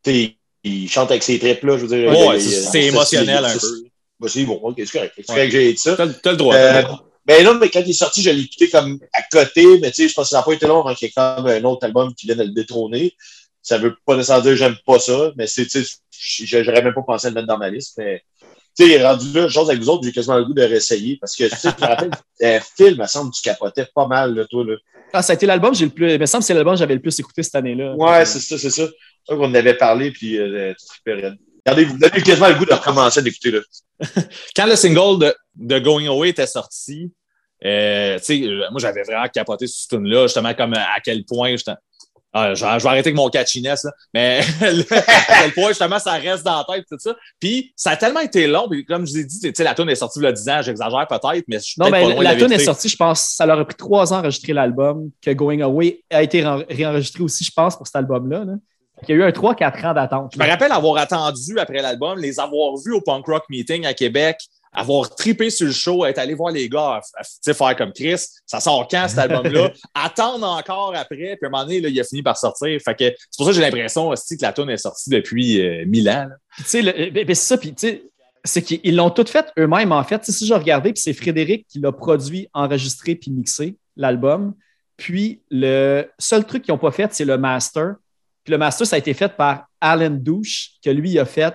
Tu sais, il chante avec ses tripes, là, je veux dire. Ouais, c'est émotionnel un peu. Bah, c'est bon, ok, c'est correct. C'est Ouais. correct que j'ai dit ça. T'as le- droit. Euh, ben non, mais quand il est sorti, je l'ai écouté comme à côté, mais tu sais, je pense que ça n'a pas été long avant qu'il y ait comme un autre album qui vient de le détrôner. Ça veut pas nécessairement dire que j'aime pas ça, mais c'est, tu sais, j'aurais même pas pensé à le mettre dans ma liste, mais tu sais, rendu là, chose avec vous autres, j'ai quasiment le goût de réessayer parce que tu sais, je me rappelle, un film, me semble, tu capotais pas mal, là, toi, là. Ah, ça a été l'album, j'ai le plus. Il me semble que c'est l'album que j'avais le plus écouté cette année-là. Ouais, c'est ça, c'est ça. C'est ça qu'on en avait parlé, puis euh. Regardez, vous avez quasiment le goût de recommencer à l'écouter, là. Quand le single de, de Going Away était sorti, euh, tu sais, euh, moi, j'avais vraiment capoté sur ce tune-là, justement, comme à quel point, ah, je, vais- je vais arrêter avec mon catchiness, là. mais à quel point, justement, ça reste dans la tête, tout ça. Puis, ça a tellement été long, puis comme je vous ai dit, tu sais, la tune est sortie il y a 10 ans, j'exagère peut-être, mais je suis Non, mais pas loin de la tune est sortie, je pense, ça leur a pris trois ans à enregistrer l'album, que Going Away a été ré- réenregistré aussi, je pense, pour cet album-là. là. Il y a eu un 3-4 ans d'attente. Je me rappelle avoir attendu après l'album, les avoir vus au Punk Rock Meeting à Québec, avoir tripé sur le show, être allé voir les gars, faire comme Chris, ça sort quand cet album-là, attendre encore après, puis à un moment donné, là, il a fini par sortir. Fait que c'est pour ça que j'ai l'impression aussi que la tune est sortie depuis euh, mille ans. là. Puis, tu sais, le- ben, ben, c'est ça, puis tu sais, c'est qu'ils l'ont tout fait eux-mêmes, en fait. Si je regardais, puis c'est Frédéric qui l'a produit, enregistré, puis mixé, l'album. Puis le seul truc qu'ils n'ont pas fait, c'est le master. Puis le master, ça a été fait par Alan Douche, que lui a fait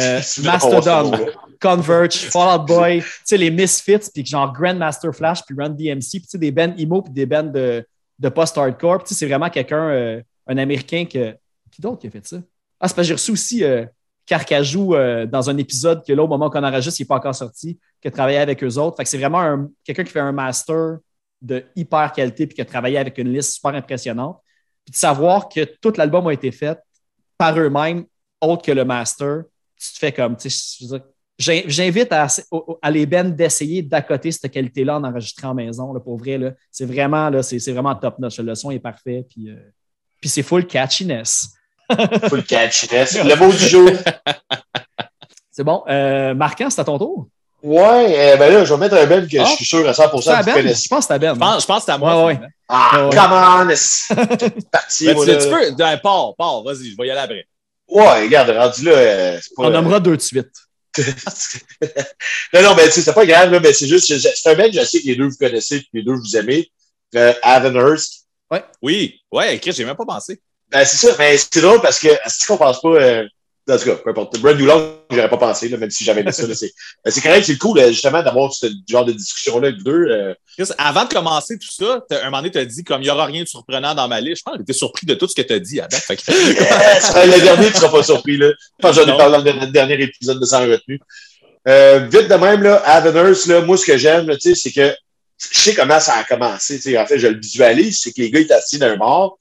euh, Mastodon. Converge, Fall Out Boy, tu les Misfits, puis genre Grandmaster Flash, puis Run DMC, puis tu sais, des bands emo, puis des bands de, post-hardcore. C'est vraiment quelqu'un, euh, un Américain que. Qui d'autre qui a fait ça? Ah, c'est parce que j'ai reçu aussi euh, Carcajou euh, dans un épisode que là, au moment qu'on enregistre, il n'est pas encore sorti, qui a travaillé avec eux autres. Fait que c'est vraiment un- quelqu'un qui fait un master de hyper qualité puis qui a travaillé avec une liste super impressionnante. Puis de savoir que tout l'album a été fait par eux-mêmes, autre que le master, tu te fais comme, tu sais, j'invite à, à les bands d'essayer d'accoter cette qualité-là en enregistrant en maison, là, pour vrai. là. C'est vraiment, là, c'est c'est vraiment top notch. Le son est parfait, puis, euh, puis c'est full catchiness. Full catchiness. Le mot du jour. C'est bon. Euh, Marquant, c'est à ton tour? Ouais, euh, ben là, je vais mettre un Ben que Ah. je suis sûr à 100% C'est à que tu connais. Je pense que c'est à Ben. Je pense, je pense que c'est à moi. Ouais. Ah, Ouais. come on! C'est parti, Ben, tu, peux, ben, pars, pars, vas-y, je vais y aller après. Ouais, regarde, rendu là, euh, pas... On nommera deux de suite. non, non, mais tu sais, c'est pas grave, là, mais c'est juste, c'est un mec, je sais que les deux vous connaissez, puis les deux vous aimez. Euh, Avenhurst. Oui, ouais, Chris, j'ai même pas pensé. Ben, c'est ça, mais c'est drôle parce que, est-ce qu'on pense pas, euh, en tout cas, peu importe. Brand New Long, j'aurais pas pensé, là, même si j'avais mis ça, c'est, correct, c'est cool, euh, justement, d'avoir ce genre de discussion-là avec deux. euh, Chris, avant de commencer tout ça, t'as- un moment donné, tu as dit comme il n'y aura rien de surprenant dans ma liste. Je pense que tu surpris de tout ce que tu as dit, Adam. Fait que- Yes! Ouais, le dernier, tu seras pas surpris, là. Je pense que j'en ai parlé dans le dernier épisode de Sans retenue. Euh, vite de même, là, Avenhurst, là, moi, ce que j'aime, c'est que je sais comment ça a commencé. En fait, je le visualise, c'est que les gars, étaient assis d'un bord,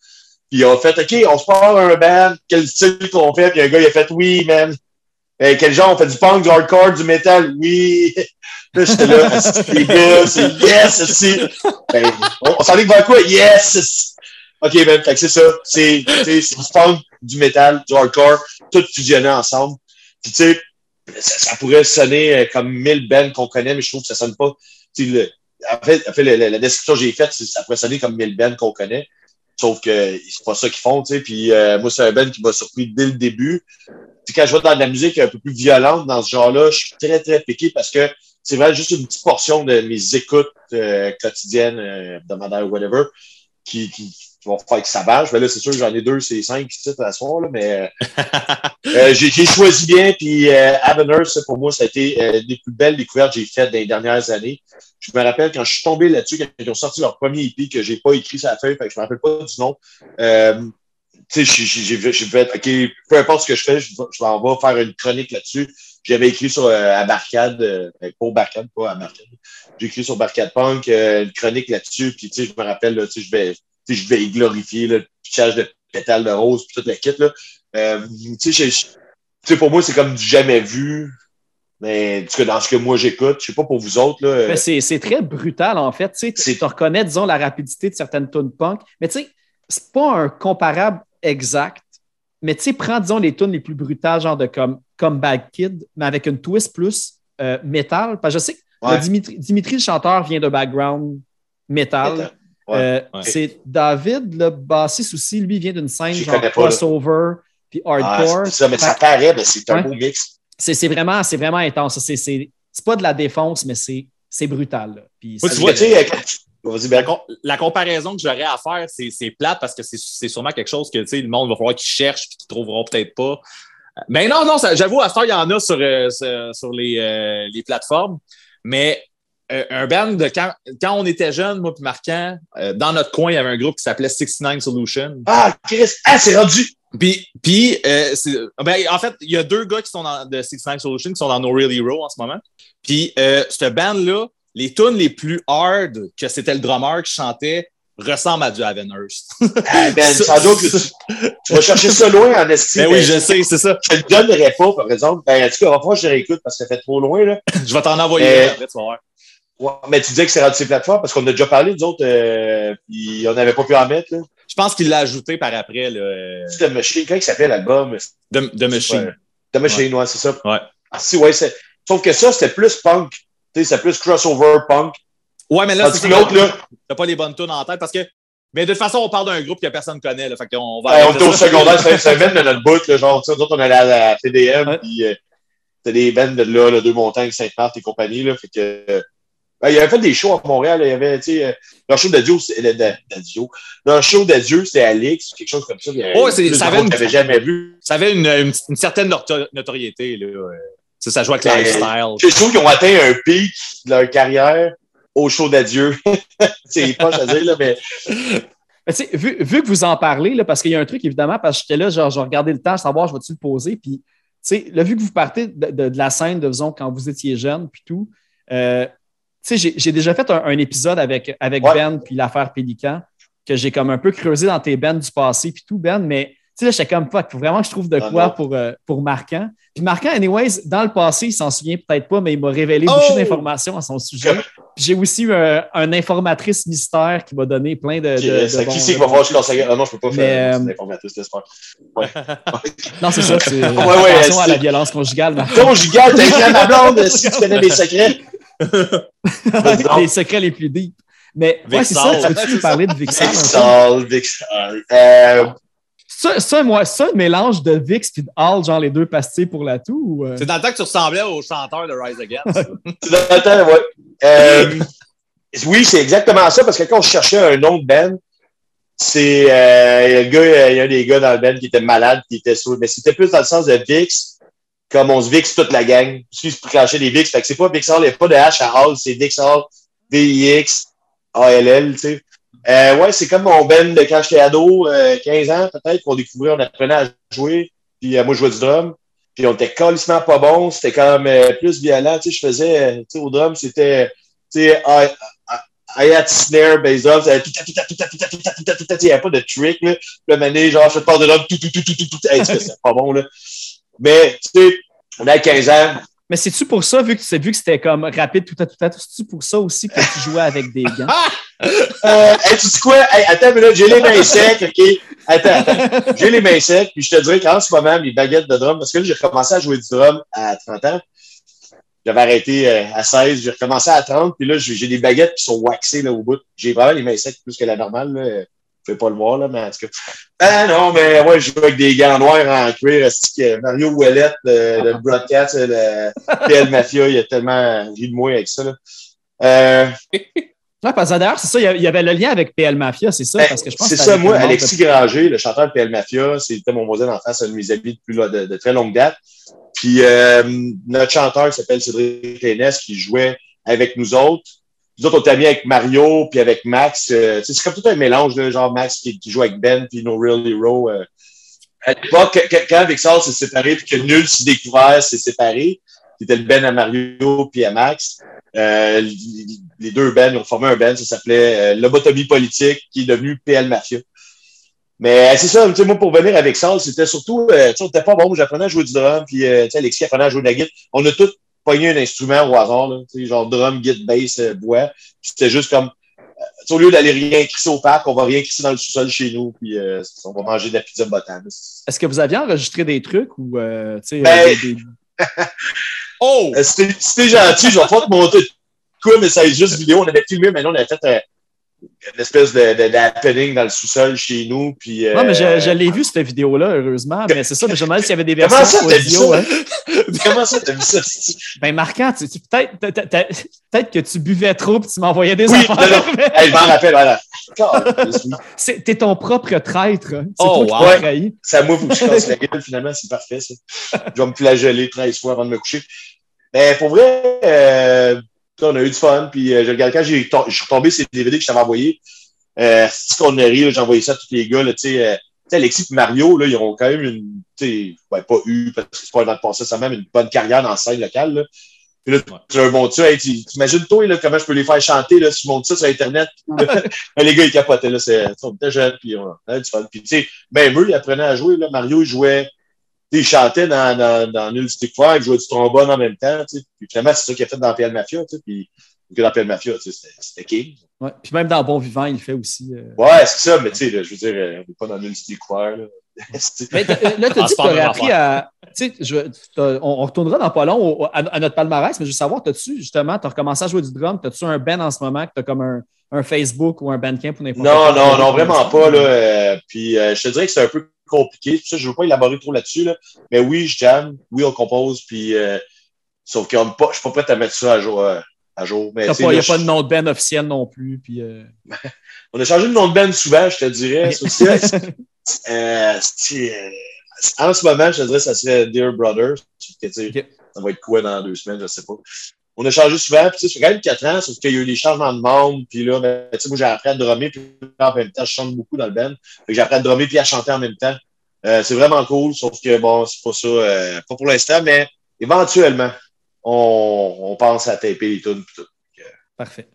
puis ils ont fait, OK, on se part un band, quel style qu'on fait? Puis un gars, il a fait, oui, man. Euh, quel genre? On fait du punk, du hardcore, du metal? Oui. Là, j'étais là, gars, c'est yes, asti. Ben, on, on s'en est vers quoi? Yes! OK, ben, fait que c'est ça. C'est, c'est du punk, du metal, du hardcore, tout fusionné ensemble. Puis, tu sais, ça, pourrait sonner euh, comme mille bands qu'on connaît, mais je trouve que ça sonne pas. le- en fait, en fait, le- la description que j'ai faite, c'est- ça pourrait sonner comme mille bands qu'on connaît. Sauf que c'est pas ça qu'ils font, tu sais. Puis euh, moi, c'est un band qui m'a surpris dès le début. Puis quand je vais dans de la musique un peu plus violente dans ce genre-là, je suis très, très piqué parce que c'est vraiment juste une petite portion de mes écoutes euh, quotidiennes, euh, hebdomadaires, whatever, qui, qui, qui vont faire que ça vache. Mais là, c'est sûr que j'en ai deux, c'est cinq ici à soir, là, mais euh, euh, j'ai choisi bien. Puis euh, ça, pour moi, ça a été euh, des plus belles découvertes que j'ai faites dans les dernières années. Je me rappelle quand je suis tombé là-dessus, quand ils ont sorti leur premier EP que j'ai pas écrit sur la feuille, fait que je me rappelle pas du nom. Euh, tu sais, j'ai- fait, OK, peu importe ce que je fais, je, vais- je m'en vais faire une chronique là-dessus. J'avais écrit sur euh, à Barcade, euh, pas au Barcade, pas à Barcade. J'ai écrit sur Barcade Punk euh, une chronique là-dessus, puis tu sais, je me rappelle, là, tu sais, je vais, je vais y glorifier le pitchage de pétales de rose, puis toute la kit, là. Euh, pour moi, c'est comme du jamais vu. Mais en tout cas, dans ce que moi j'écoute, je sais pas pour vous autres, là. c'est c'est très brutal, en fait. Tu te reconnais, disons, la rapidité de certaines tunes punk. Mais tu sais, c'est pas un comparable exact. Mais tu sais, prends, disons, les tunes les plus brutales, genre de comme, comme Bad Kid, mais avec une twist plus euh, métal. Parce que je sais que Ouais. Dimitri, Dimitri, le chanteur, vient d'un background métal. Ouais. Euh, Ouais. C'est David, le bassiste aussi, lui, vient d'une scène genre pas, crossover puis Ah, hardcore. c'est ça, mais ça paraît, mais c'est un beau mix. c'est c'est vraiment, c'est vraiment intense. C'est- C'est c'est pas de la défonce, mais c'est c'est brutal. là. Puis Moi, tu vois, tu sais, euh, La, Ben. com- la comparaison que j'aurais à faire, c'est, c'est plate parce que c'est, c'est sûrement quelque chose que tu sais, le monde va falloir qu'ils cherchent et qu'ils trouveront peut-être pas. Mais non, non, ça- j'avoue, à ce temps, il y en a sur, euh, sur, les, euh, les plateformes. Mais un band de quand, quand on était jeune, moi puis Marquant, euh, dans notre coin, il y avait un groupe qui s'appelait 69 Solution. Ah, Chris! Ah, c'est rendu! Puis, puis euh, ben, en fait, il y a deux gars qui sont dans, de 69 Solution qui sont dans No Real Hero en ce moment. Puis, euh, cette band-là, les tunes les plus hard que c'était le drummer qui chantait ressemblent à du Avenhurst. Ah, ben, sans doute que tu, tu vas chercher ça loin en estime. Ben oui, je sais, c'est ça. Je te le donnerais pas, par exemple. Ben, en tout cas, va je réécoute parce que ça fait trop loin, là. Je vais t'en envoyer Euh, après, tu vas voir. Ouais, mais tu disais que c'est rendu ces plateformes parce qu'on a déjà parlé, nous autres, euh, puis on n'avait pas pu en mettre, là. Je pense qu'il l'a ajouté par après, là, C'est The Machine. Comment il s'appelle l'album? de, de Machine. Ouais. The Machine, ouais, c'est ça. Ouais. Ah, si, ouais, c'est. Sauf que ça, c'était plus punk. Tu sais, c'était plus crossover punk. Ouais, mais là, c'est l'autre, là, T'as pas les bonnes tunes en tête parce que. Mais de toute façon, on parle d'un groupe que personne connaît, là. Fait qu'on va. Ouais, on était au secondaire, c'est c'est un band de notre bout, là, genre, nous autres, on allait à la TDM, puis euh, c'était des bands de là, là, Deux Montagnes, Sainte-Marthe et compagnie, là, fait que, euh, il y avait fait des shows à Montréal, il y avait, tu sais, euh, leur show d'adieu, c'est- le- leur show d'adieu, c'était Alix, quelque chose comme ça. il Ouais, c'est- ça avait une- jamais vu. Ça avait une, une, une certaine noto- notoriété, là. euh, Ça, ça joue avec Ben, lifestyle. Je trouve qu'ils ont atteint un pic de leur carrière au show d'adieu. c'est pas à dire, là, mais Mais tu sais, vu, vu que vous en parlez, là, parce qu'il y a un truc, évidemment, parce que j'étais là, genre, je regardais le temps, savoir, je vais-tu le poser. Puis, tu sais, là, vu que vous partez de, de- de la scène, de, disons, quand vous étiez jeune, puis tout, euh, sais, j'ai- déjà fait un, un épisode avec, avec Ouais. Ben, puis l'affaire Pélican, que j'ai comme un peu creusé dans tes bands du passé, puis tout, Ben, mais tu sais, là, j'étais comme, fuck, faut vraiment que je trouve de Ah, quoi pour, euh, pour Marquant. Puis Marquant, anyways, dans le passé, il s'en souvient peut-être pas, mais il m'a révélé Oh! beaucoup d'informations à son sujet. Puis j'ai aussi eu un, un informatrice mystère qui m'a donné plein de. qui, de qui c'est qui va falloir que je lance la? Ah non, je peux pas Mais, faire euh, c'est l'informatrice, laisse faire. Non, c'est ça. C'est, Ouais, ouais, attention à la violence conjugale. T'as écrit à ma blonde si tu connais mes secrets. Les secrets les plus deep. Mais ouais, c'est ça. Tu veux-tu nous parler de Vixal? Vixal, Vixal. Euh, Ça, ça, moi, ça, un mélange de Vix et de Hall, genre les deux pastilles pour la toux? ou, euh? C'est dans le temps que tu ressemblais au chanteur de Rise Against. tu dans le temps, ouais. Euh, oui, c'est exactement ça, parce que quand on cherchait un nom de band, c'est euh, il y a le gars, il y a un des gars dans le band qui était malade, qui était sous, mais c'était plus dans le sens de Vix, comme on se Vix toute la gang. Se cracher des Vix, c'est pas Vixal, il n'y a pas de H à Hall, c'est Vixal, V-I-X, A-L-L, tu sais. Euh, ouais, c'est comme mon band de quand j'étais ado, euh, 15 ans peut-être, qu'on découvrait, on apprenait à jouer, puis euh, moi je jouais du drum. Puis on était calissement pas bon, c'était quand même euh, plus violent. Tu sais, je faisais, euh, tu sais, au drum, c'était, tu sais, I, had snare, bass c'était tout, tout, tout, tout, tout, tout, tout, tout, tout, il n'y avait pas de trick, là. Puis le mané, genre, je te parle de drum, tout, tout, tout, tout, tout, tout, hey, c'est pas bon, là. Mais, tu sais, on a 15 ans, Mais c'est-tu pour ça, vu que tu vu que c'était comme rapide tout à tout à tout, c'est-tu pour ça aussi que tu jouais avec des gants? Euh, hey, tu sais quoi? Hey, attends une minute, j'ai les mains secs, OK? Attends, attends. J'ai les mains secs, puis je te dirais qu'en ce moment, mes baguettes de drum, parce que là, j'ai recommencé à jouer du drum à 30 ans. J'avais arrêté euh, à 16, j'ai recommencé à 30, puis là, j'ai j'ai des baguettes qui sont waxées là, au bout. J'ai vraiment les mains secs plus que la normale. Là. Pouvez pas le voir, là, mais en tout cas. Ah non, mais ouais, je joue avec des gants noirs en cuir. que Mario Ouellette, le, le broadcast, le PL Mafia, il a tellement ri de moi avec ça. Là. Euh, Ouais, parce que d'ailleurs, c'est ça, il y avait le lien avec PL Mafia, c'est ça? Ben, Parce que je pense c'est que ça, moi, Alexis Granger, le chanteur de PL Mafia, c'était mon voisin d'enfance, un de mes amis depuis là, de, de très longue date. Puis euh, notre chanteur qui s'appelle Cédric Lénès, qui jouait avec nous autres. Nous autres, on était amis avec Mario, puis avec Max. Euh, c'est comme tout un mélange, là, genre Max qui, qui joue avec Ben, puis No Real Hero. euh. À l'époque, que- que- quand Vixar s'est séparé, puis que Nul s'est découvert, s'est séparé, c'était le Ben à Mario, puis à Max. Euh, les- deux ils ont formé un band, ça s'appelait euh, Lobotomie politique, qui est devenu PL Mafia. Mais euh, c'est ça, moi, pour venir avec ça, c'était surtout, euh, tu sais, on était pas bon, j'apprenais à jouer du drum, puis tu sais, Alexis apprenait à jouer de la guitare. On a tous pogné un instrument au hasard, là, genre drum, guitare, bass, euh, bois. C'était juste comme, euh, au lieu d'aller rien crisser au parc, on va rien crisser dans le sous-sol chez nous, puis euh, on va manger de la pizza botane. Est-ce que vous aviez enregistré des trucs ou, euh, tu sais, Ben, euh, des- Oh! Si t'es gentil, je vais pas te montrer de quoi, mais ça est juste vidéo. On avait filmé, mais là, on avait fait euh, une espèce de, de, dans le sous-sol chez nous. Puis, euh, Non, mais je, je l'ai vu, cette vidéo-là, heureusement. Mais c'est ça, mais je me demandais s'il y avait des Comment versions ça, t'as vu audio. ça? hein. Comment ça, t'as vu ça? Ben, marquant, tu, tu- peut-être peut-être- que tu buvais trop et tu m'envoyais des Oui, affaires. non, mais Hey, je m'en rappelle, voilà. C'est- T'es ton propre traître. hein. C'est Oh, toi wow. trahi. Moi, faut que je casse la gueule, finalement, c'est parfait, ça. Je vais me flageller 13 fois avant de me coucher. Mais pour vrai, euh, on a eu du fun, puis euh, je regarde quand j'ai je suis retombé les DVD que je t'avais envoyé. Euh, c'est qu'on a ri, j'ai envoyé ça à tous les gars, là, tu sais. euh, tu sais, Alexis et Mario, là, ils ont quand même une, tu ben, pas eu, parce que c'est pas un de passé, ça a même une bonne carrière dans la scène locale, là. Puis là, tu leur montres ça, hey, t'imagines-toi, là, comment je peux les faire chanter, là, si je montre ça sur Internet? les gars, ils capotaient, là, c'est, on était jeunes, puis on avait du fun. Puis, tu sais, même eux, ils apprenaient à jouer, là. Mario, il jouait, il chantait dans, dans, dans Nul Stick Fire, il jouait du trombone en même temps, tu sais. Puis finalement, c'est ça qu'il a fait dans PL Mafia, tu sais. Puis, que dans PL Mafia, tu sais, c'était- king. Ouais. Puis même dans Bon Vivant, il fait aussi. euh. Ouais, c'est ça, mais tu sais, je veux dire, euh, on n'est pas dans Nul Stick Fire, là. Mais euh, là, tu as dit que tu même appris à. Tu sais, je- on, on retournera dans pas long au- à, à notre palmarès, mais je veux savoir, as-tu justement, tu as recommencé à jouer du drum, as-tu un band en ce moment que tu as comme un, un Facebook ou un Bandcamp ou n'importe Non, quoi? non, non, vraiment pas. Là. Euh, puis euh, je te dirais que c'est un peu compliqué. Ça je ne veux pas élaborer trop là-dessus. Là. Mais oui, je jam, oui, on compose, puis euh, sauf que je ne suis pas prêt à mettre ça à jour. euh, à jour. Pas- Il là, n'y a pas de nom de band officiel non plus. Puis, euh, On a changé de nom de band souvent, je te dirais. En ce moment, je te dirais que ça serait Dear Brother. Ça va être quoi dans deux semaines, je ne sais pas. On a changé souvent, puis ça fait quand même quatre ans, sauf qu'il y a eu des changements de membres, puis là, ben, moi, j'ai appris à drummer, puis en même temps, je chante beaucoup dans le band. Fait que j'ai appris à drummer puis à chanter en même temps. Euh, c'est vraiment cool, sauf que bon, c'est pas ça, euh, pas pour l'instant, mais éventuellement, on, on pense à taper les tunes tout. Parfait.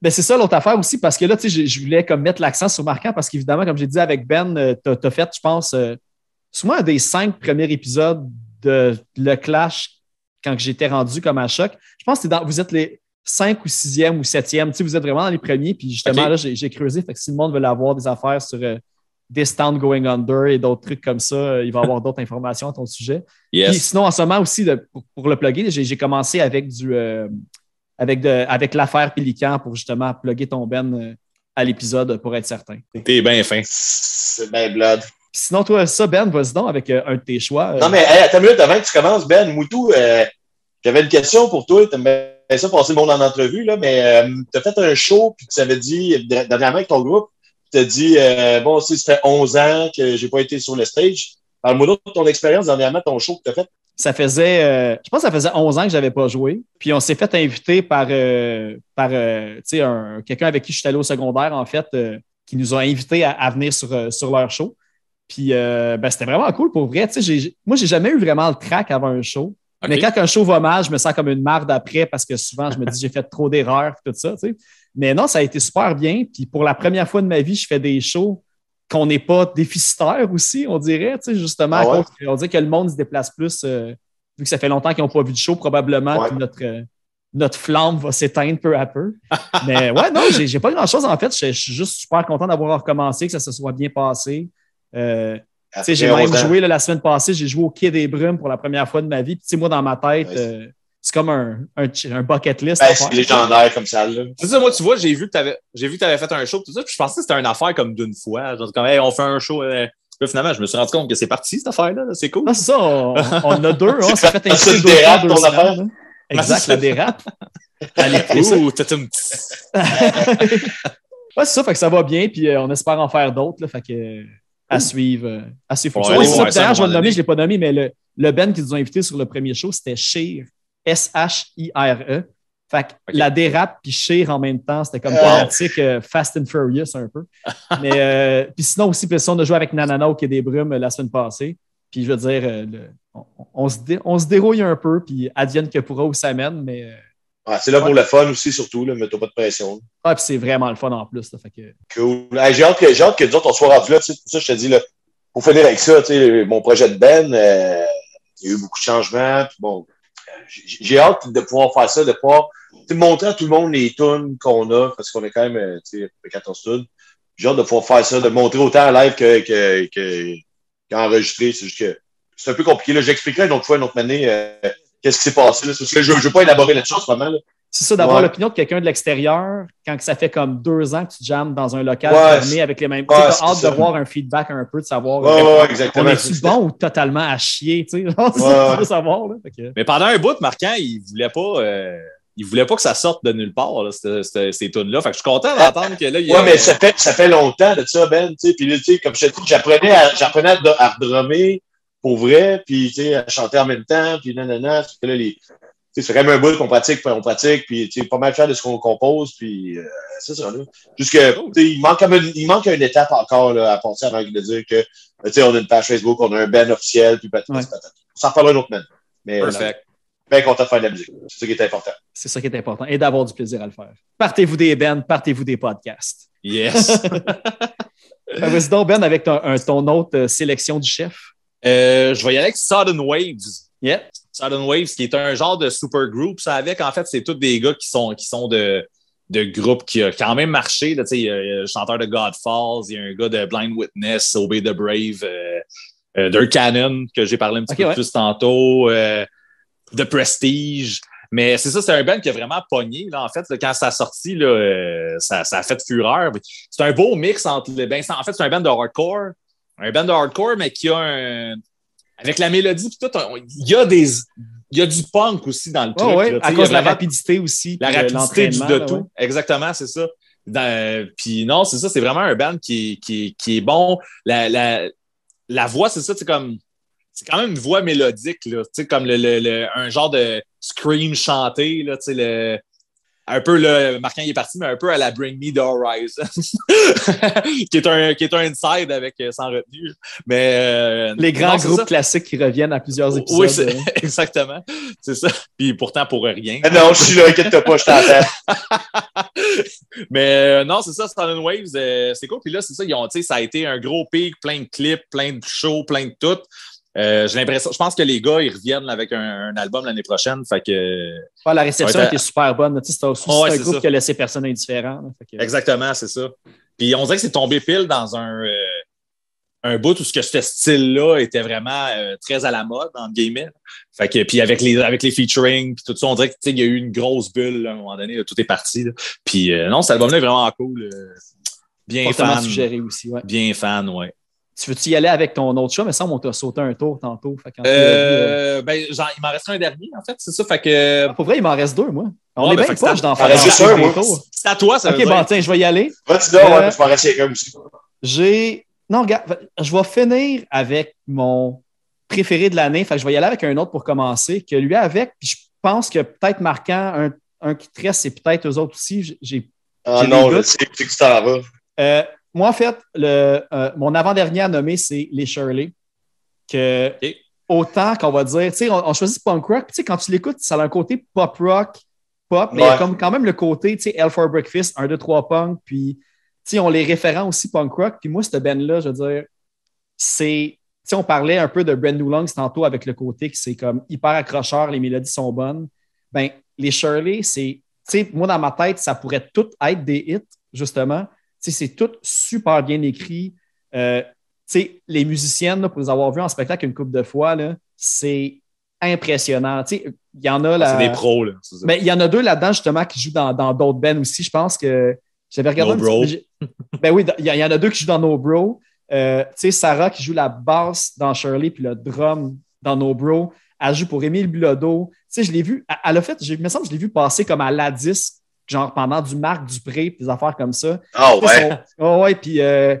Ben, c'est ça l'autre affaire aussi, parce que là, tu sais, je, voulais comme mettre l'accent sur Marquant, parce qu'évidemment, comme j'ai dit avec Ben, tu as, fait, je pense, euh, souvent un des cinq premiers épisodes de Le Clash quand j'étais rendu comme à choc. Je pense que dans, vous êtes les cinq ou sixième ou septième. Tu sais, vous êtes vraiment dans les premiers. Puis justement, là, j'ai creusé. Fait que si le monde veut avoir des affaires sur euh, This Town Going Under et d'autres trucs comme ça, euh, il va avoir d'autres informations à ton sujet. Puis Yes. sinon, en ce moment aussi, de- pour, pour le plugger, j'ai commencé avec du euh, avec, de, avec l'affaire Pélican pour justement plugger ton Ben euh, à l'épisode pour être certain. Puis T'es bien fin. C'est bien blood. Sinon, toi, ça, Ben, vas-y donc avec euh, un de tes choix. euh. Non, mais hey, attends une minute avant que tu commences, Ben, Moutou, euh, j'avais une question pour toi. Tu bien ça passer le monde en entrevue, là, mais tu as fait un show, puis tu avais dit, dernièrement avec ton groupe, tu as dit, bon, sais, ça fait 11 ans que j'ai pas été sur le stage. Parle-moi donc de ton expérience dernièrement, ton show que tu as fait. Ça faisait, euh, je pense que ça faisait 11 ans que je n'avais pas joué. Puis on s'est fait inviter par, euh, par euh, tu sais, un- quelqu'un avec qui je suis allé au secondaire, en fait, qui nous a invités à, à venir sur, sur leur show. Puis euh, ben, c'était vraiment cool pour vrai. Tu sais, j'ai- moi, j'ai jamais eu vraiment le crack avant un show. Mais quand un show va mal, je me sens comme une marde après parce que souvent, je me dis j'ai fait trop d'erreurs et tout ça. tu sais. Mais non, ça a été super bien. Puis pour la première fois de ma vie, je fais des shows qu'on n'est pas déficitaires aussi, on dirait, tu sais, justement, Ah ouais? à cause que- on dirait que le monde se déplace plus euh, vu que ça fait longtemps qu'ils n'ont pas vu de show, probablement Ouais. que notre, euh, notre flamme va s'éteindre peu à peu. Mais ouais, non, j'ai j'ai pas grand-chose en fait. Je suis juste super content d'avoir recommencé, que ça se soit bien passé. Euh, tu sais, j'ai même 11 ans. joué là, la semaine passée, j'ai joué au Quai des Brumes pour la première fois de ma vie. Puis, tu sais, moi, dans ma tête, Ouais. euh, c'est comme un, un, un bucket list. Ben, c'est légendaire comme ça, là. C'est ça, moi, tu vois, j'ai vu que t'avais, j'ai vu que t'avais fait un show, tout ça, puis je pensais que c'était une affaire comme d'une fois. Genre, comme, hey, on fait un show. euh. Là, finalement, je me suis rendu compte que c'est parti, cette affaire-là. là. C'est cool. Ah, c'est ça, on, a deux. hein, On s'est fait tu fois, dérapes deux ton affaire. là. Exact, la dérape. Allez. Ouh, t'as un petit. Ouais, c'est ça, fait que ça va bien, puis euh, on espère en faire d'autres. là, Fait que, euh, à suivre. euh, à suivre. Ouais, ça, à D'ailleurs, je vais le nommer, je ne l'ai pas nommé, mais le, le band qui nous a invités sur le premier show, c'était Sheer. S-H-I-R-E. Fait que la dérape puis Sheer en même temps, c'était comme Wow. thématique euh, Fast and Furious un peu. mais euh, puis sinon aussi, puis on a joué avec Nanana au Quai des Brumes euh, la semaine passée. Puis je veux dire, euh, le- on, on se dé- on se dérouille un peu, puis advienne que pourra où ça mène, mais euh, Ouais, c'est là pour le fun aussi, surtout, là. Mets-toi pas de pression. ah, puis c'est vraiment le fun en plus. là, fait que, Cool. Hey, j'ai hâte que, j'ai hâte que nous autres, on soit rendus là. Tu sais, pour ça, je te dis, là, pour finir avec ça, tu sais, mon projet de Ben, euh, il y a eu beaucoup de changements. Puis bon, euh, j'ai hâte de pouvoir faire ça, de pouvoir montrer à tout le monde les tunes qu'on a, parce qu'on est quand même, euh, tu sais, à peu près 14 tunes. J'ai hâte de pouvoir faire ça, de montrer autant en live que, que, que, qu'enregistré. C'est juste que c'est un peu compliqué. Là, j'expliquerai une autre fois, une autre année, euh, qu'est-ce qui s'est passé. Là, parce que je ne veux pas élaborer là-dessus en ce moment. Là. C'est ça, d'avoir Ouais. l'opinion de quelqu'un de l'extérieur quand ça fait comme deux ans que tu jammes dans un local Ouais, fermé avec les mêmes. ouais, tu t'as hâte ça. de voir un feedback un peu, de savoir Ouais, euh, ouais, ouais, on exactement. est-tu bon ou totalement à chier, tu sais? genre, C'est Ouais, ça que ouais. tu veux savoir. Là. Mais pendant un bout, Marquant, il voulait pas. euh, Il voulait pas que ça sorte de nulle part, là, cette- cette- ces tunes-là. Fait que je suis content d'entendre que là, il y a. Ouais, mais ça fait, ça fait longtemps de ça, Ben. Tu sais, puis là, tu sais, comme je te dis, j'apprenais à, j'apprenais à, à redrummer pour vrai, puis tu sais, à chanter en même temps, puis nanana. Là, les, tu sais, c'est quand même un bout qu'on pratique, puis on pratique, puis tu pas mal fier de ce qu'on compose, puis euh, c'est ça, là. Juste que, tu sais, il manque une, il manque une étape encore, là, à passer avant de dire que, tu sais, on a une page Facebook, on a un Ben officiel, puis patati, Ouais. patati. On s'en reparlera une autre semaine. Mais, euh, Perfect. bien content de faire de la musique. C'est ça qui est important. C'est ça qui est important. Et d'avoir du plaisir à le faire. Partez-vous des bands, partez-vous des podcasts. Yes. Fait, Vas-y donc, Ben, avec ton, un- ton autre euh, sélection du chef. Euh, je vais y aller avec Sudden Waves. Yeah. Sudden Waves, qui est un genre de super group. Ça avec, en fait, c'est tous des gars qui sont, qui sont de, de groupes qui a quand même marché. Là, il, y a, il y a le chanteur de Godfalls, il y a un gars de Blind Witness, Obey the Brave, euh, euh, Dirt Cannon, que j'ai parlé un petit peu ouais. plus tantôt, euh, The Prestige. Mais c'est ça, c'est un band qui a vraiment pogné. Là, en fait, là, quand ça a sorti, là, euh, ça, ça a fait fureur. C'est un beau mix entre les. Ben, en fait, c'est un band de hardcore. Un band de hardcore, mais qui a un. Avec la mélodie, puis tout, il y a des. Il y a du punk aussi dans le truc. Ouais, ouais, là, tu à cause de la rapidité aussi. la euh, rapidité du, de là, tout. ouais. Exactement, c'est ça. Dans- puis non, c'est ça, c'est vraiment un band qui, est- qui, qui est bon. La, la, la voix, c'est ça, c'est comme. C'est quand même une voix mélodique, là. Tu sais, comme le, le- le- un genre de scream chanté, là, tu sais, le. Un peu le. Marquin il est parti, mais un peu à la Bring Me the Horizon. qui, est un, qui est un inside avec euh, sans retenue. Mais. euh, Les grands non, groupes ça. classiques qui reviennent à plusieurs épisodes. Oui, c'est- euh. exactement. C'est ça. Puis pourtant pour rien. Ah non, je suis là, inquiète pas, je t'entends. Mais euh, non, c'est ça, Sudden Waves, euh, c'est cool. Puis là, c'est ça, ils ont, ça a été un gros pic, plein de clips, plein de shows, plein de tout. Euh, J'ai l'impression, je pense que les gars, ils reviennent avec un, un album l'année prochaine. Fait que, Ouais, la réception était super bonne. C'est aussi Ouais, un groupe ça. qui a laissé personne indifférent. que- exactement, c'est ça. Puis on dirait que c'est tombé pile dans un, euh, un bout où ce que ce style-là était vraiment euh, très à la mode, entre guillemets. Fait que, puis avec les, avec les featuring, puis tout ça, on dirait qu'il y a eu une grosse bulle là, à un moment donné, là, tout est parti. là. Puis non, cet album-là est vraiment cool. bien fortement fan. suggéré aussi. Ouais. Bien fan, ouais. Tu veux-tu y aller avec ton autre chat? Mais ça, on t'a sauté un tour tantôt. Fait quand vu, euh, Euh, ben, genre, il m'en reste un dernier, en fait, c'est ça. Fait que. ah, pour vrai, il m'en reste deux, moi. On Ouais, est ben, bien proche d'en faire tours. C'est à toi, ça OK, veut bon, dire. tiens, je vais y aller. Donc, Euh, ouais, je vais en rester un aussi. J'ai. Non, regarde, je vais finir avec mon préféré de l'année. Fait que je vais y aller avec un autre pour commencer, que lui avec, puis je pense que peut-être marquant, un, un qui te reste, c'est peut-être eux autres aussi. J'ai Ah non, je sais, c'est que tu t'en vas. Moi, en fait, le, euh, mon avant-dernier à nommer, c'est les Shirley. Que autant qu'on va dire, tu sais, on, on choisit punk rock, tu sais, quand tu l'écoutes, ça a un côté pop rock, pop, mais il y a Ouais. comme, quand même le côté, tu sais, L for Breakfast, 1, 2, 3 punk, puis tu sais, on les référents aussi punk rock. Puis moi, cette band-là, je veux dire, c'est sais, on parlait un peu de Brand New Lungs tantôt avec le côté que c'est comme hyper accrocheur, les mélodies sont bonnes. Ben, les Shirley, c'est, tu sais, moi dans ma tête, ça pourrait tout être des hits, justement. C'est tout super bien écrit. Euh, tu sais, les musiciennes, là, pour les avoir vus en spectacle une couple de fois, c'est impressionnant. Tu sais, il y en a là. C'est des pros, là. Mais il y en a deux là-dedans, justement, qui jouent dans d'autres bands aussi. Je pense que j'avais regardé. No petit ben oui, il y, en a deux qui jouent dans No Bro. Euh, tu sais, Sarah qui joue la basse dans Shirley, puis le drum dans No Bro. Elle joue pour Émile Bilodeau. Tu sais, je l'ai vu, elle- a fait, il me semble que je l'ai vu passer comme à la disque, genre pendant du Marc Dupré, puis des affaires comme ça. Ah sais, ouais. oh ouais, puis, euh,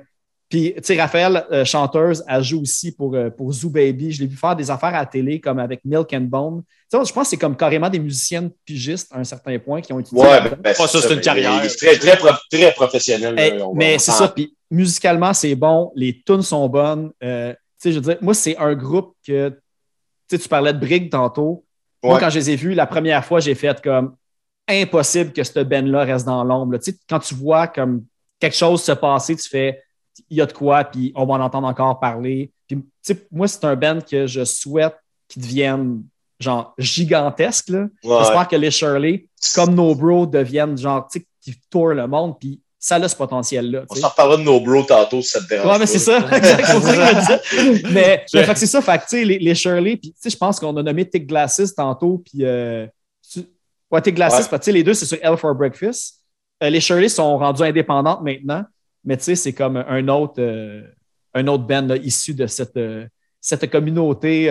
puis tu sais, Raphaël, euh, chanteuse, elle joue aussi pour, euh, pour Zoo Baby. Je l'ai vu faire des affaires à la télé, comme avec Milk and Bone. Tu sais, je pense que c'est comme carrément des musiciennes pigistes à un certain point qui ont étudié. Ouais, ben, ben, Ah, ça, c'est une mais carrière. Très, très, prof- très professionnel. là, Eh, mais c'est ça, puis musicalement, c'est bon, les tunes sont bonnes. Euh, tu sais, je veux dire, moi, c'est un groupe que, tu sais, tu parlais de Brig tantôt. Moi, quand je les ai vus, la première fois, j'ai fait comme impossible que cette band-là reste dans l'ombre. là. Tu sais, quand tu vois comme quelque chose se passer, tu fais, il y a de quoi, puis on va en entendre encore parler. Puis, tu sais, moi, c'est un band que je souhaite qu'il devienne genre gigantesque. Ouais. J'espère que les Shirley, comme nos bros, deviennent genre, tu sais, qui tournent le monde, puis ça a ce potentiel-là. On s'en reparlera de nos bros tantôt si ça te dérange. Ouais, mais c'est ça. Mais, c'est ça. Fait que, tu sais, les, les Shirley, puis tu sais, je pense qu'on a nommé Tick Glasses tantôt, puis euh, ouais, Glasses, Ouais. parce que, tu sais, les deux, c'est sur Hell for Breakfast. Euh, les Shirley sont rendus indépendantes maintenant, mais tu sais, c'est comme un autre, euh, un autre band là, issu de cette, euh, cette communauté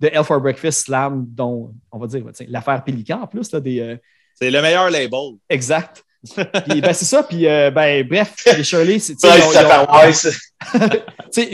de Hell for Breakfast Slam, dont, on va dire, l'affaire Pélican en plus, là, des, C'est le meilleur label. exact. Puis, ben, c'est ça. Puis, ben, bref, les Shirley, c'est.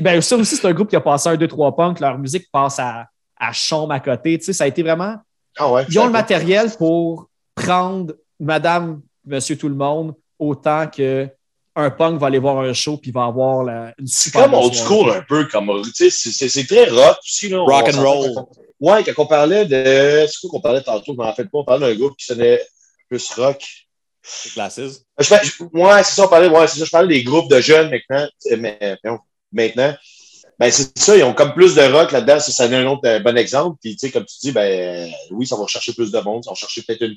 ben, ça aussi, c'est un groupe qui a passé un 2-3 punk. Leur musique passe à, à chambre à côté. Tu sais, ça a été vraiment. Ah ouais. Ils ont le matériel pour prendre madame, monsieur, tout le monde, autant que un punk va aller voir un show puis va avoir la, une C'est super comme bonne old school un peu, comme tu sais, c'est- c'est c'est très rock aussi. Là, Rock On and roll. quand on- Ouais, quand on parlait de. C'est quoi qu'on parlait tantôt, je m'en rappelle pas. On parlait d'un groupe qui sonnait plus rock. C'est classes. Je, ouais, c'est ça, on parlait, ouais, c'est ça, je parlais des groupes de jeunes maintenant. mais, maintenant. Ben, c'est ça, ils ont comme plus de rock là-dedans. Ça, ça donne un autre euh, bon exemple. Puis, tu sais, comme tu dis, ben, euh, oui, ça va chercher plus de monde. Ça va chercher peut-être une,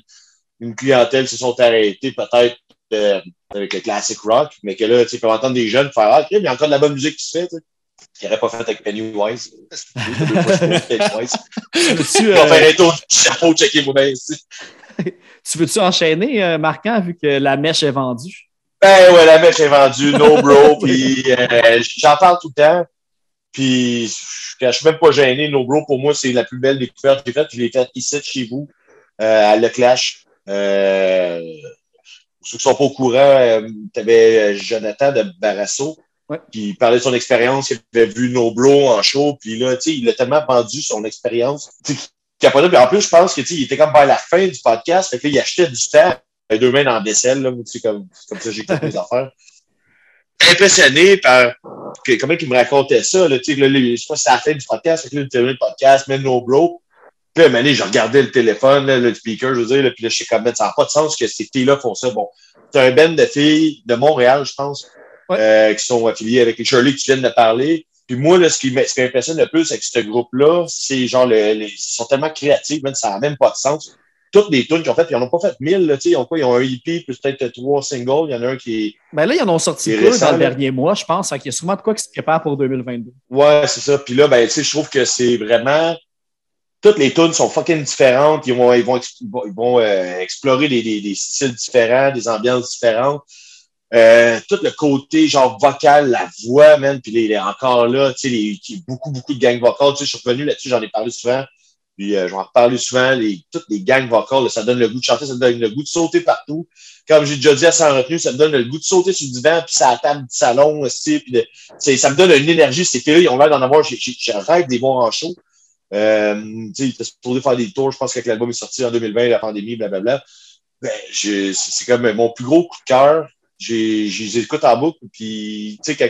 une clientèle qui se sont arrêtés peut-être euh, avec le classic rock. Mais que là, tu peuvent entendre des jeunes faire, ah, ok, mais il y a encore de la bonne musique qui se fait, tu sais. Qu'ils n'auraient pas fait avec Pennywise. Euh, faire un tour du chapeau, checker vos mains, tu tu veux-tu enchaîner, euh, Marquant, vu que la mèche est vendue? Ben ouais, la mèche est vendue, no bro, puis j'en parle tout le temps. Puis je je suis même pas gêné, no bro, pour moi, c'est la plus belle découverte que j'ai faite. Je l'ai faite ici chez vous, euh, à Le Clash. Euh, pour ceux qui sont pas au courant, euh, tu avais Jonathan de Barasso Ouais. qui parlait de son expérience, il avait vu No Bro en show, puis là, tu sais, il a tellement vendu son expérience. qu'il. Puis en plus, je pense que tu sais, il était comme vers la fin du podcast, fait que là, il achetait du temps, les deux mains dans la vaisselle, là, comme, comme ça, j'ai mes affaires. Impressionné par que- comment il me racontait ça, là, là, là, je sais pas si c'est à la fin du podcast, fait que là, le podcast, même No Bro. Puis, à un moment donné, je regardais le téléphone, là, le speaker, je veux dire, là, puis là, je sais comme, ça n'a pas de sens que ces filles-là font ça. Bon, c'est un band de filles de Montréal, je pense, Ouais. euh, qui sont affiliées avec les Shirley que tu viens de parler. Puis moi, là, ce qui m- ce qui m'impressionne le plus avec ce groupe-là, c'est genre, le, les- ils sont tellement créatifs, même, ça n'a même pas de sens. Toutes les tunes qu'ils ont faites, ils n'en ont pas fait mille, là, tu sais, ils ont quoi? Ils ont un EP, plus peut-être trois singles. Il y en a un qui est, Ben là, ils en ont sorti récent, dans le dernier mois, je pense. Qu'il y a sûrement de quoi qui se prépare pour 2022. Ouais, c'est ça. Puis là, ben, tu sais, je trouve que c'est vraiment. Toutes les tunes sont fucking différentes. Ils vont, ils vont, ils vont, ils vont, euh, explorer des, des, des styles différents, des ambiances différentes. Euh, tout le côté genre vocal, la voix, man, puis il est encore là, tu sais, les- beaucoup, beaucoup de gangs vocales. Tu sais, je suis revenu là-dessus, j'en ai parlé souvent. Puis euh, je vais en reparler souvent. Les, toutes les gangs vocales, là, ça donne le goût de chanter, ça donne le goût de sauter partout. Comme j'ai déjà dit à sans retenue, ça me donne le goût de sauter sur le divan, puis ça la table du salon aussi. Puis de, ça me donne une énergie. Ces filles-là, ils ont l'air d'en avoir. Rêve des voir en show. Euh, ils étaient faire des tours. Je pense que l'album est sorti en 2020, la pandémie, blablabla. Ben, c'est comme mon plus gros coup de cœur. J'ai, j'ai, je les écoute en boucle. Puis, tu sais, quand,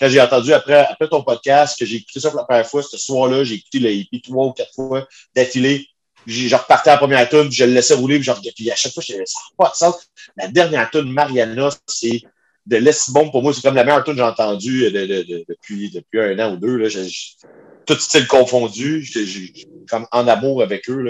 quand j'ai entendu après, après ton podcast, que j'ai écouté ça pour la première fois, ce soir-là, j'ai écouté le EP trois ou quatre fois d'affilée. Je repartais à la première tune, je le laissais rouler, puis, je puis à chaque fois, je disais, ça pas de sens. La dernière tune, Mariana, c'est de Les Bomb, pour moi, c'est comme la meilleure tune que j'ai entendue de- de- de- depuis, depuis un an ou deux. Là. Tout style confondu. J'ai comme en amour avec eux.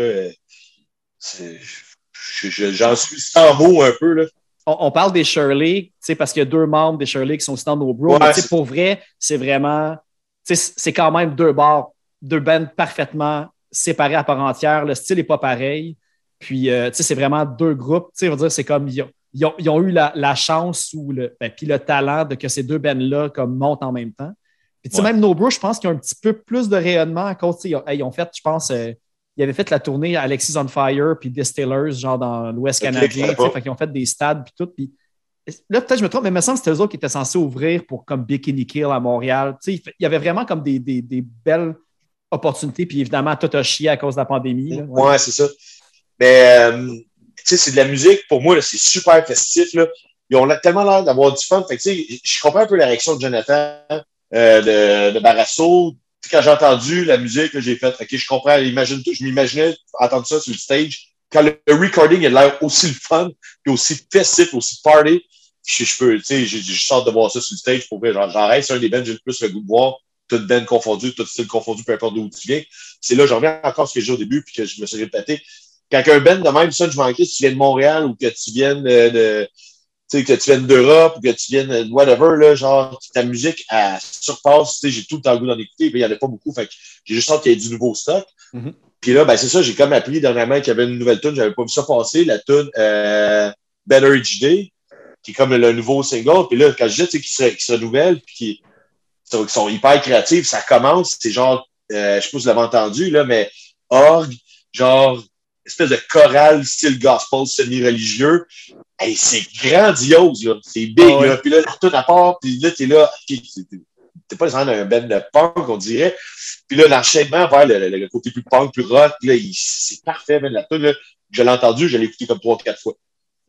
Je- je- J'en suis sans mots un peu. Là. On, on parle des Shirley, parce qu'il y a deux membres des Shirley qui sont aussi dans nos bros. Ouais, pour vrai, c'est vraiment, c'est quand même deux bars, deux bands parfaitement séparés à part entière. Le style n'est pas pareil. Puis, euh, c'est vraiment deux groupes. Tu sais, je veux dire, c'est comme, ils ont, ils ont- ils ont eu la, la chance ou le, ben, puis le talent de que ces deux bands-là comme montent en même temps. Puis, Ouais. même No Bros, je pense qu'ils ont un petit peu plus de rayonnement à cause, ont, ils ont fait, je pense, euh, ils avaient fait la tournée Alexis on Fire puis Distillers, genre dans l'Ouest canadien. Fait qu'ils ont fait des stades puis tout. Puis là, peut-être je me trompe, mais il me semble que c'était eux autres qui étaient censés ouvrir pour comme Bikini Kill à Montréal. Il y avait vraiment comme des, des- des belles opportunités. Puis évidemment, tout a chié à cause de la pandémie. là. Ouais, c'est ça. Mais, euh, tu sais, c'est de la musique. Pour moi, c'est super festif. Là. Ils ont tellement l'air d'avoir du fun. Fait que, je comprends un peu la réaction de Jonathan, euh, de, de Barrasso. Quand j'ai entendu la musique, là, j'ai fait, OK, je comprends. Imagine. Je m'imaginais entendre ça sur le stage. Quand le, recording a l'air aussi le fun, puis aussi festif, aussi party, je, je peux, tu sais, j'ai hâte de voir ça sur le stage pour j'en reste un des bands que j'ai le plus le goût de voir. Toutes bands confondues, tout style confondu, peu importe d'où tu viens. C'est là, je reviens encore ce que j'ai au début, puis que je me suis répété quand un band de même, ça, je m'en crisse, tu viens de Montréal ou que tu viennes de, de- sais, que tu viennes d'Europe ou que tu viennes de whatever, là, genre, ta musique, elle surpasse, tu sais, j'ai tout le temps le goût d'en écouter, puis il n'y en a pas beaucoup, fait que j'ai juste hâte qu'il y ait du nouveau stock. Mhm. Puis là, ben, c'est ça, j'ai comme appris dernièrement qu'il y avait une nouvelle tune, j'avais pas vu ça passer, la tune, euh, Better Each Day, qui est comme le nouveau single, puis là, quand je dis, tu sais, qui se, qui se renouvelle, puis qui, qui sont hyper créatifs, ça commence, c'est genre, euh, je sais pas si vous l'avez entendu, là, mais orgue, genre, espèce de chorale style gospel semi-religieux. Hey, c'est grandiose, là. C'est big, Ah ouais. là. Puis là, tout à part, puis là, t'es là, t'es pas nécessairement un band de punk, on dirait. Puis là, l'enchaînement vers le, le- le côté plus punk, plus rock, là, c'est parfait, man. La tune, là, je l'ai entendu, je l'ai écouté comme trois, quatre fois.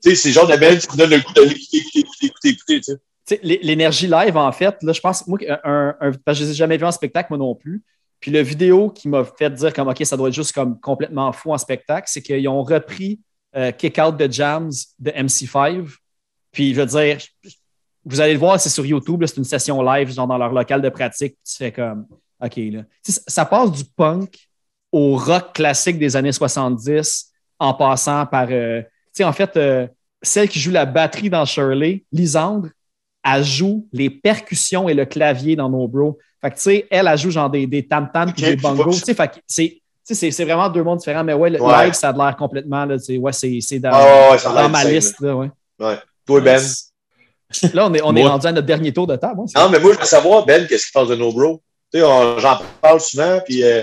Tu sais, c'est genre de band qui donne le goût de l'écouter, écouter, écouter, écouter, écouter, tu sais. L'énergie live, en fait, là, je pense, moi, un, un- parce que je ne les ai jamais vus en spectacle, moi non plus. Puis le vidéo qui m'a fait dire comme OK, ça doit être juste comme complètement fou en spectacle, c'est qu'ils ont repris euh, Kick Out the Jams de MC5. Puis je veux dire, vous allez le voir, c'est sur YouTube, c'est une session live, genre dans leur local de pratique. Puis tu fais comme OK, là. Ça passe du punk au rock classique des années 70 en passant par. euh, tu sais, en fait, euh, celle qui joue la batterie dans Shirley, Lisandre, elle joue les percussions et le clavier dans No Bro. Fait que, tu sais, elle, elle joue genre des, des tam-tams Ok, des bongos. Tu sais, fait que c'est, tu sais, c'est, c'est vraiment deux mondes différents. Mais ouais, le Ouais. live, ça a l'air complètement, là, tu sais, ouais, c'est, c'est dans, ouais, dans ma liste, là, ouais. Toi, Ben? Là, on est, on est rendu à notre dernier tour de table. hein, Non, mais moi, je veux savoir, Ben, qu'est-ce qu'il pense de No Bro? Tu sais, on- j'en parle souvent, puis euh,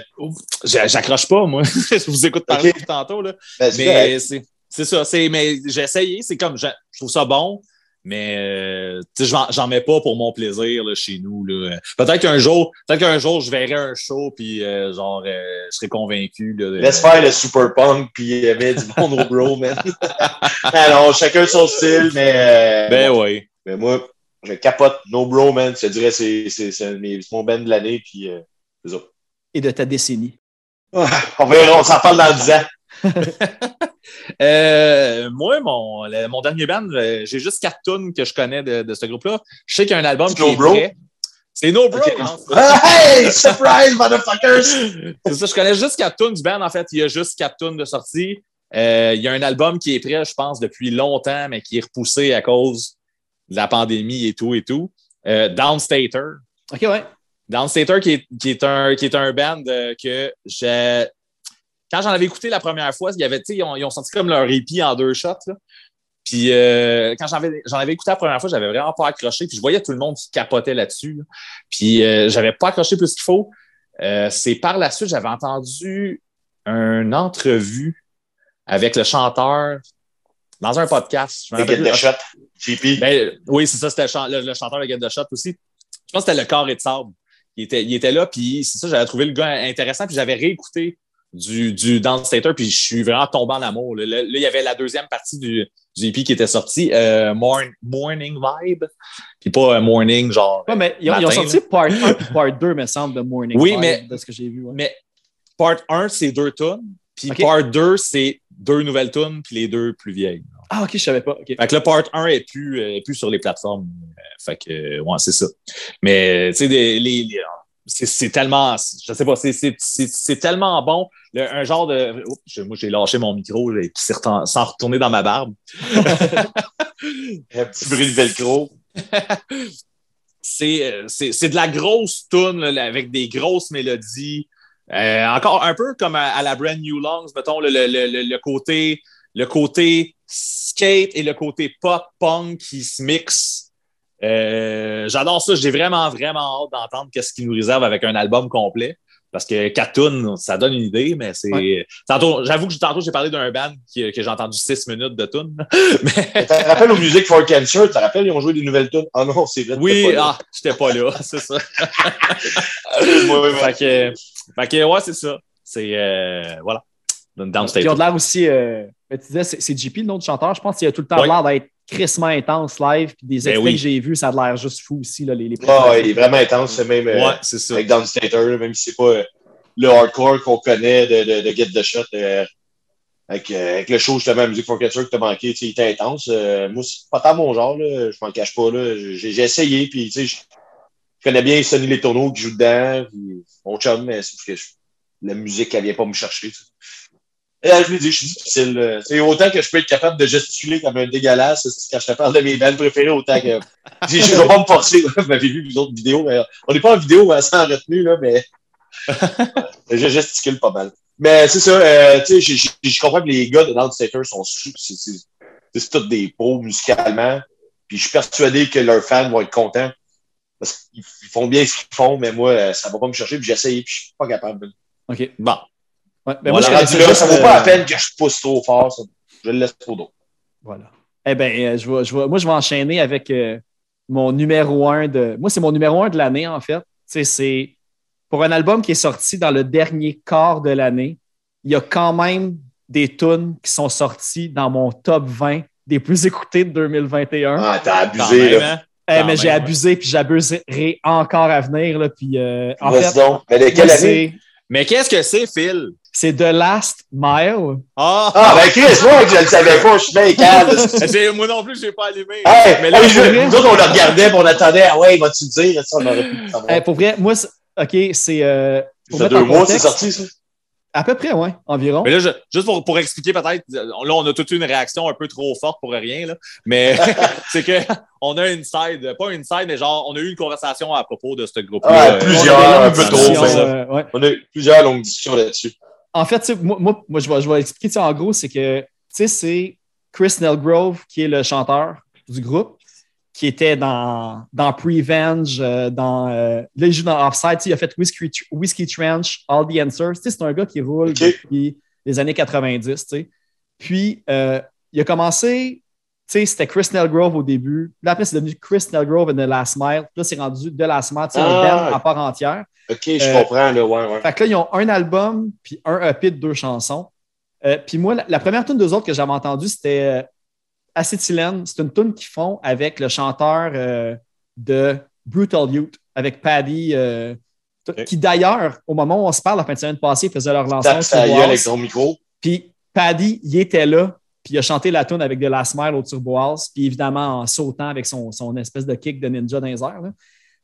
J'a- J'accroche pas, moi. je vous écoute parler Ok. depuis tantôt. Là. ben, Mais c'est c'est ça. c'est- Mais j'ai essayé. C'est comme, je je trouve ça bon, mais euh, tu sais, j'en- j'en mets pas pour mon plaisir là, chez nous. là. Peut-être qu'un jour, peut-être qu'un jour, je verrai un show, puis euh, genre, euh, je serai convaincu. là, de- Laisse faire le super punk, puis euh, mets du bon No Bro, man. Alors, chacun son style, mais, euh, Ben oui. mais moi, je capote No Bro, man. Je te dirais, c'est c'est- c'est un de mes- c'est mon band de l'année, puis euh, c'est ça. Et de ta décennie. Ah, On verra, on s'en parle dans 10 ans. Euh, moi, mon, le- mon dernier band, euh, j'ai juste quatre tunes que je connais de, de ce groupe-là. Je sais qu'il y a un album C'est qui No est Bro? prêt. C'est No Bro. Non, c'est- Ah, hey! Surprise, motherfuckers! C'est ça, je connais juste quatre tunes du band. En fait, il y a juste quatre tunes de sortie. Euh, il y a un album qui est prêt, je pense, depuis longtemps, mais qui est repoussé à cause de la pandémie et tout et tout. Euh, Downstater. OK, ouais. Downstater, qui est, qui est, un, qui est un band que j'ai. Quand j'en avais écouté la première fois, il y avait, tu sais, ils ont, ils ont senti comme leur épi en deux shots. là. Puis euh, quand j'en avais, j'en avais écouté la première fois, j'avais vraiment pas accroché. Puis je voyais tout le monde qui capotait là-dessus. là. Puis euh, j'avais pas accroché plus qu'il faut. Euh, c'est par la suite, j'avais entendu une entrevue avec le chanteur dans un podcast. Je Le Get the Shot, JP. Ben, oui, c'est ça, c'était le, chan- le- le chanteur de Get the Shot aussi. Je pense que c'était le Carré de Sable. Il était, il était là, puis c'est ça, j'avais trouvé le gars intéressant, puis j'avais réécouté du, du Downstater, puis je suis vraiment tombé en amour. Là, Là, il y avait la deuxième partie du, du EP qui était sortie, euh, Morn- Morning Vibe, puis pas euh, Morning, genre. Ouais, mais ils ont, ils ont Matin, sorti part 1 et part 2, me semble, de Morning Oui, Vibe, mais- de ce que j'ai vu. ouais. Mais part 1, c'est deux tunes, puis part 2, c'est deux nouvelles tunes, puis les deux plus vieilles. Ah, ok, je savais pas. ok. Fait que le part 1 est plus, euh, est plus sur les plateformes. Euh, Fait que, ouais, c'est ça. Mais, tu sais, des- les, les- c'est, tellement, je sais pas, c'est, tellement bon. Le- un genre de. Oups, je- moi, j'ai lâché mon micro et puis c'est retourné- sans retourner dans ma barbe. Un petit bruit de velcro. c'est, euh, de la grosse tune avec des grosses mélodies. Euh, encore un peu comme à, à la Brand New Lungs, mettons, le, le, le, le côté, le côté skate et le côté pop punk qui se mixent. Euh, j'adore ça. J'ai vraiment, vraiment hâte d'entendre qu'est-ce qu'ils nous réserve avec un album complet. Parce que Katoon, ça donne une idée, mais c'est. Ouais. Tantôt, j'avoue que tantôt, j'ai parlé d'un band qui- que j'ai entendu six minutes de tune. mais Tu te rappelles aux musiques for Cancer? Tu te rappelles, ils ont joué des nouvelles tunes? Ah non, c'est vrai. oui, ah, j'étais pas là, c'est ça. Ouais, ouais. fait que, fait que, ouais, c'est ça. C'est, euh, voilà. Downstate. Ils ont de l'air aussi. euh, tu disais, c'est JP, le nom du chanteur. Je pense qu'il a tout le temps l'air d'être crissement intense live. Puis des Ben extraits oui. que j'ai vus, ça a l'air juste fou aussi. Là, les, les Ah, ouais, il est vraiment intense, c'est même euh, Ouais, c'est ça. avec Downstater, même si c'est pas euh, le hardcore qu'on connaît de, de, de Get the Shot. euh, avec, euh, avec le show, justement, Music for Cancer que t'as manqué, tu sais, il était intense. Euh, moi, c'est pas tant mon genre, là, je m'en cache pas. là. J'ai j'ai essayé, puis tu sais, je je connais bien Sonny Les Tourneaux qui joue dedans, puis mon chum, mais c'est parce que je- la musique, elle vient pas me chercher. tu sais. Et là, je lui dis, je suis difficile. C'est autant que je peux être capable de gesticuler comme un dégueulasse c'est quand je te parle de mes bandes préférées, autant que. je je vais pas me forcer. Vous m'avez vu les autres vidéos, mais on n'est pas en vidéo hein, sans retenue, là, mais je gesticule pas mal. Mais c'est ça, euh, tu sais, je- comprends que les gars de Downstater sont c'est tous des pros musicalement. Puis je suis persuadé que leurs fans vont être contents. Parce qu'ils ils font bien ce qu'ils font, mais moi, euh, ça va pas me chercher. Puis j'ai essayé, puis je suis pas capable. OK. Bon. Ouais, ben, moi, je là, ça vaut pas la euh, peine que je pousse trop fort. ça. Je le laisse trop d'eau. Voilà. Eh bien, je vais, je vais- moi, je vais enchaîner avec euh, mon numéro un de. Moi, c'est mon numéro un de l'année, en fait. Tu sais, c'est pour un album qui est sorti dans le dernier quart de l'année, il y a quand même des tunes qui sont sorties dans mon top 20 des plus écoutés de 2021. Ah, t'as Quand abusé, même, là. hein? Eh, mais j'ai abusé, puis j'abuserai encore à venir. Là, puis, euh, en fait, donc. Mais de moi, quelle année? c'est, Mais qu'est-ce que c'est, Phil? C'est The Last Mile. Ah! Ah, ben Chris, moi, je le savais pas. Je suis bien calme. Moi non plus, je n'ai pas allumé. Hey, mais là, hey, je- pour vrai- nous autres, on le regardait, puis on attendait. Ah ouais, vas-tu le dire? Ça, on aurait pu le savoir. Pour vrai, moi, OK, c'est. euh, Ça deux mois, c'est sorti, ça? À peu près, oui, environ. Mais là, je- juste pour, pour expliquer peut-être, là, on a toute une réaction un peu trop forte pour rien, là. Mais c'est que on a une side, pas une side, mais genre, on a eu une conversation à propos de ce groupe-là. Ah, euh, plusieurs, un peu trop, mais- euh, ouais. On a eu plusieurs longues discussions là-dessus. En fait, moi, moi, moi, je, vais, je vais expliquer en gros, c'est que c'est Chris Nelgrove qui est le chanteur du groupe, qui était dans, dans Prevenge, euh, dans, euh, là, il joue dans Offside, il a fait Whiskey, Whiskey Trench, All the Answers. C'est un gars qui roule depuis les années 90, tu sais. Puis, euh, il a commencé, tu sais, c'était Chris Nelgrove au début. Là, après, c'est devenu Chris Nelgrove and The Last Mile. Là, c'est rendu The Last Mile, tu sais, un Ah. band à part entière. OK, je Euh, comprends, là, ouais, ouais. Fait que là, ils ont un album, puis un EP de deux chansons. Euh, puis moi, la, la première tune d'eux autres que j'avais entendue, c'était euh, Acetylene. C'est une tune qu'ils font avec le chanteur de Brutal Youth, avec Paddy, qui d'ailleurs, au moment où on se parle, la fin de semaine passée, faisait leur lancement avec micro. Puis Paddy, il était là, puis il a chanté la tune avec de la Smile au turboise, puis évidemment en sautant avec son, son espèce de kick de ninja dans les airs. là.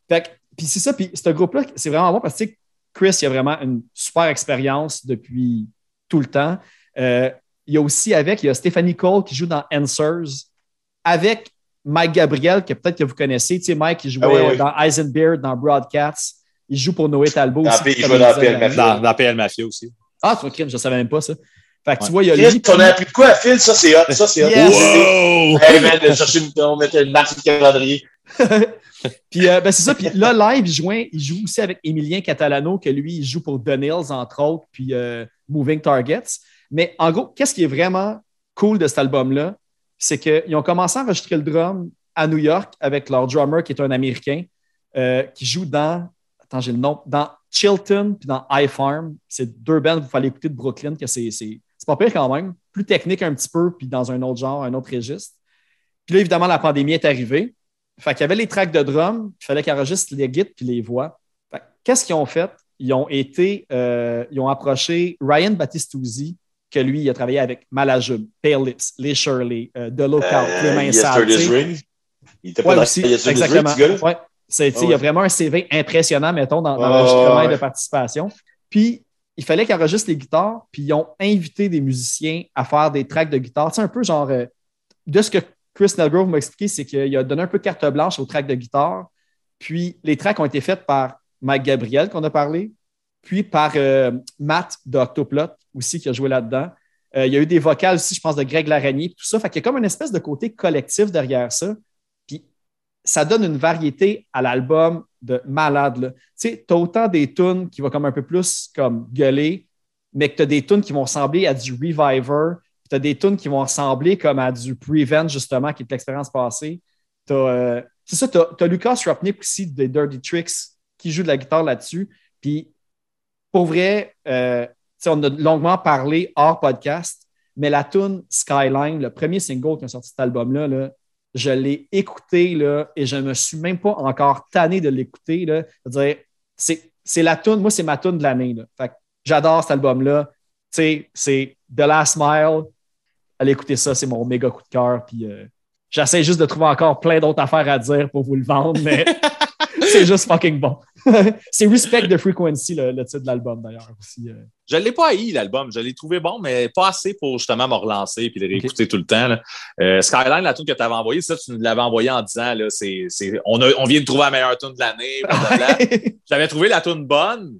Fait que, puis c'est ça, puis ce groupe-là, c'est vraiment bon parce que tu sais, Chris, il a vraiment une super expérience depuis tout le temps. Euh, il y a aussi avec, il y a Stéphanie Cole qui joue dans Answers, avec Mike Gabriel, que peut-être que vous connaissez. Tu sais, Mike, il jouait Ah oui, oui. dans Eisenbeard, dans Broadcast. Il joue pour Noé Talbot Dans aussi. P- qui il jouait dans PL Mafia. Dans, dans PL Mafia aussi. Ah, c'est un crime, je ne savais même pas ça. Fait que tu vois, il y a Chris, lui. t'en as appris de quoi, Phil? Ça, c'est hot. Ça, c'est hot. Yes. Wow! Hey, man, de chercher une, on mettait une marque le calendrier. Puis euh, ben, c'est ça. Puis là, live, il, jouait- il joue aussi avec Emilien Catalano, que lui, il joue pour The entre autres, puis euh, Moving Targets. Mais en gros, qu'est-ce qui est vraiment cool de cet album-là? C'est qu'ils ont commencé à enregistrer le drum à New York avec leur drummer, qui est un Américain, euh, qui joue dans. Attends, j'ai le nom. Dans Chilton puis dans iFarm. C'est deux bands, vous fallait écouter de Brooklyn, que c'est pas pire quand même. Plus technique un petit peu, puis dans un autre genre, un autre registre. Puis là, évidemment, la pandémie est arrivée. Fait qu'il y avait les tracks de drum, il fallait qu'ils enregistrent les guides puis les voix. Qu'est-ce qu'ils ont fait? Ils ont été, euh, ils ont approché Ryan Battistuzzi, que lui, il a travaillé avec Malajub, Pale Lips, Les Shirley, euh, The Lookout, Euh, Les Mains Sales. Ring. Il était pas Ouais, dans aussi, Ring, exactement. gars-là? Ouais. C'est- Ah Il y a ouais. vraiment un CV impressionnant, mettons, dans, dans Ah l'enregistrement et ouais. de participation. Puis, il fallait qu'ils enregistrent les guitares, puis ils ont invité des musiciens à faire des tracks de guitare. Sais, un peu genre, euh, de ce que Chris Nelgrove m'a expliqué, c'est qu'il a donné un peu carte blanche aux tracks de guitare. Puis, les tracks ont été faits par Mike Gabriel, qu'on a parlé, puis par euh, Matt de Octoplot aussi, qui a joué là-dedans. Euh, il y a eu des vocales aussi, je pense, de Greg Laragnier, puis tout ça. Fait y a comme une espèce de côté collectif derrière ça. Puis ça donne une variété à l'album de malade. Tu sais, tu as autant des tunes qui vont comme un peu plus comme gueuler, mais que tu as des tunes qui vont ressembler à du Reviver, tu as des tunes qui vont ressembler comme à du Prevent, justement, qui est l'expérience passée. Euh, tu as, Lucas Rupnick aussi des Dirty Tricks qui joue de la guitare là-dessus. Puis pour vrai, euh, on a longuement parlé hors podcast, mais la tune Skyline, le premier single qui a sorti cet album-là, là, je l'ai écouté là, et je ne me suis même pas encore tanné de l'écouter. C'est, la tune, moi, c'est ma tune de l'année. j'adore cet album-là. C'est The Last Mile. Allez écouter ça, c'est mon méga coup de cœur. Puis euh, j'essaie juste de trouver encore plein d'autres affaires à dire pour vous le vendre, mais c'est juste fucking bon. c'est Respect the Frequency, le, le titre de l'album d'ailleurs aussi. euh. Je ne l'ai pas haï, l'album. Je l'ai trouvé bon, mais pas assez pour justement me relancer et le réécouter tout le temps. là. Euh, Skyline, la tune que tu avais envoyée, ça, tu nous l'avais envoyé en disant là, c'est, c'est- on, on vient de trouver la meilleure tune de l'année. J'avais trouvé la tune bonne,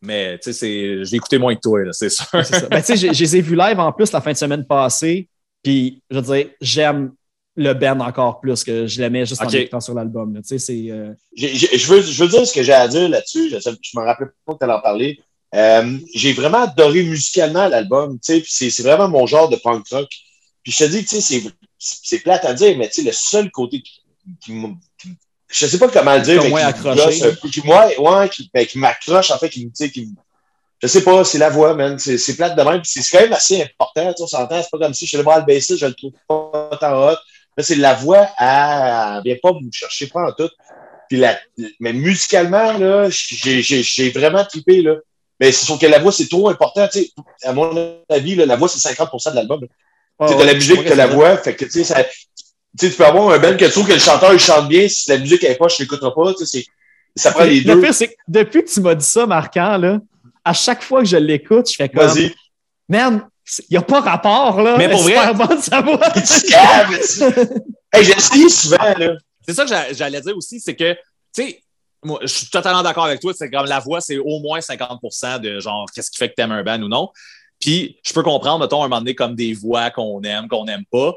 mais tu sais, c'est- j'ai écouté moins que toi, c'est sûr. Ouais, ça. Ben, tu sais, j'ai- je les ai vus live en plus la fin de semaine passée. Puis, je veux dire, j'aime le band encore plus que je l'aimais juste en écoutant sur l'album. Tu sais, c'est. euh, je, veux, je veux dire ce que j'ai à dire là-dessus. Je ne me rappelais pas que tu allais en parler. Euh, j'ai vraiment adoré musicalement l'album. tu sais, puis C'est c'est vraiment mon genre de punk rock. Puis je te dis, tu sais, c'est- c'est plate à dire, mais tu sais, le seul côté qui, qui- je sais pas comment le dire, mais qui accroché. qui, ouais, qui, ben, qui m'accroche, en fait, qui me, tu sais, qui me- je sais pas, c'est la voix, man. C'est c'est plate de même. Puis C'est quand même assez important, tu sais, on s'entend. C'est pas comme si je suis allé voir le bassiste, je le trouve pas tant hot. Là, c'est la voix, elle, elle vient pas me chercher pas en tout. Puis la, mais musicalement, là, j'ai, j'ai, j'ai vraiment trippé, là. Mais c'est sûr que la voix, c'est trop important, tu sais. À mon avis, là, la voix, c'est 50% de l'album. ah ouais, t'as la musique, t'as la c'est voix. Fait que, tu sais, ça, tu sais, tu peux avoir un band que tu trouves que le chanteur, il chante bien. Si la musique, est pas, je l'écouterai pas, tu sais, c'est, ça prend les Le deux. pire, c'est que depuis que tu m'as dit ça, Marquant, là, à chaque fois que je l'écoute, je fais comme. Vas-y. Man, il n'y a pas rapport, là. Mais pour C'est vrai- super bonne sa voix. Tu calmes, tu- Hey, j'ai essayé souvent, là. C'est ça que j'a- j'allais dire aussi, c'est que, tu sais, moi, je suis totalement d'accord avec toi. C'est comme la voix, c'est au moins 50% de genre, qu'est-ce qui fait que t'aimes un band ou non. Puis, je peux comprendre, mettons, un moment donné, comme des voix qu'on aime, qu'on n'aime pas.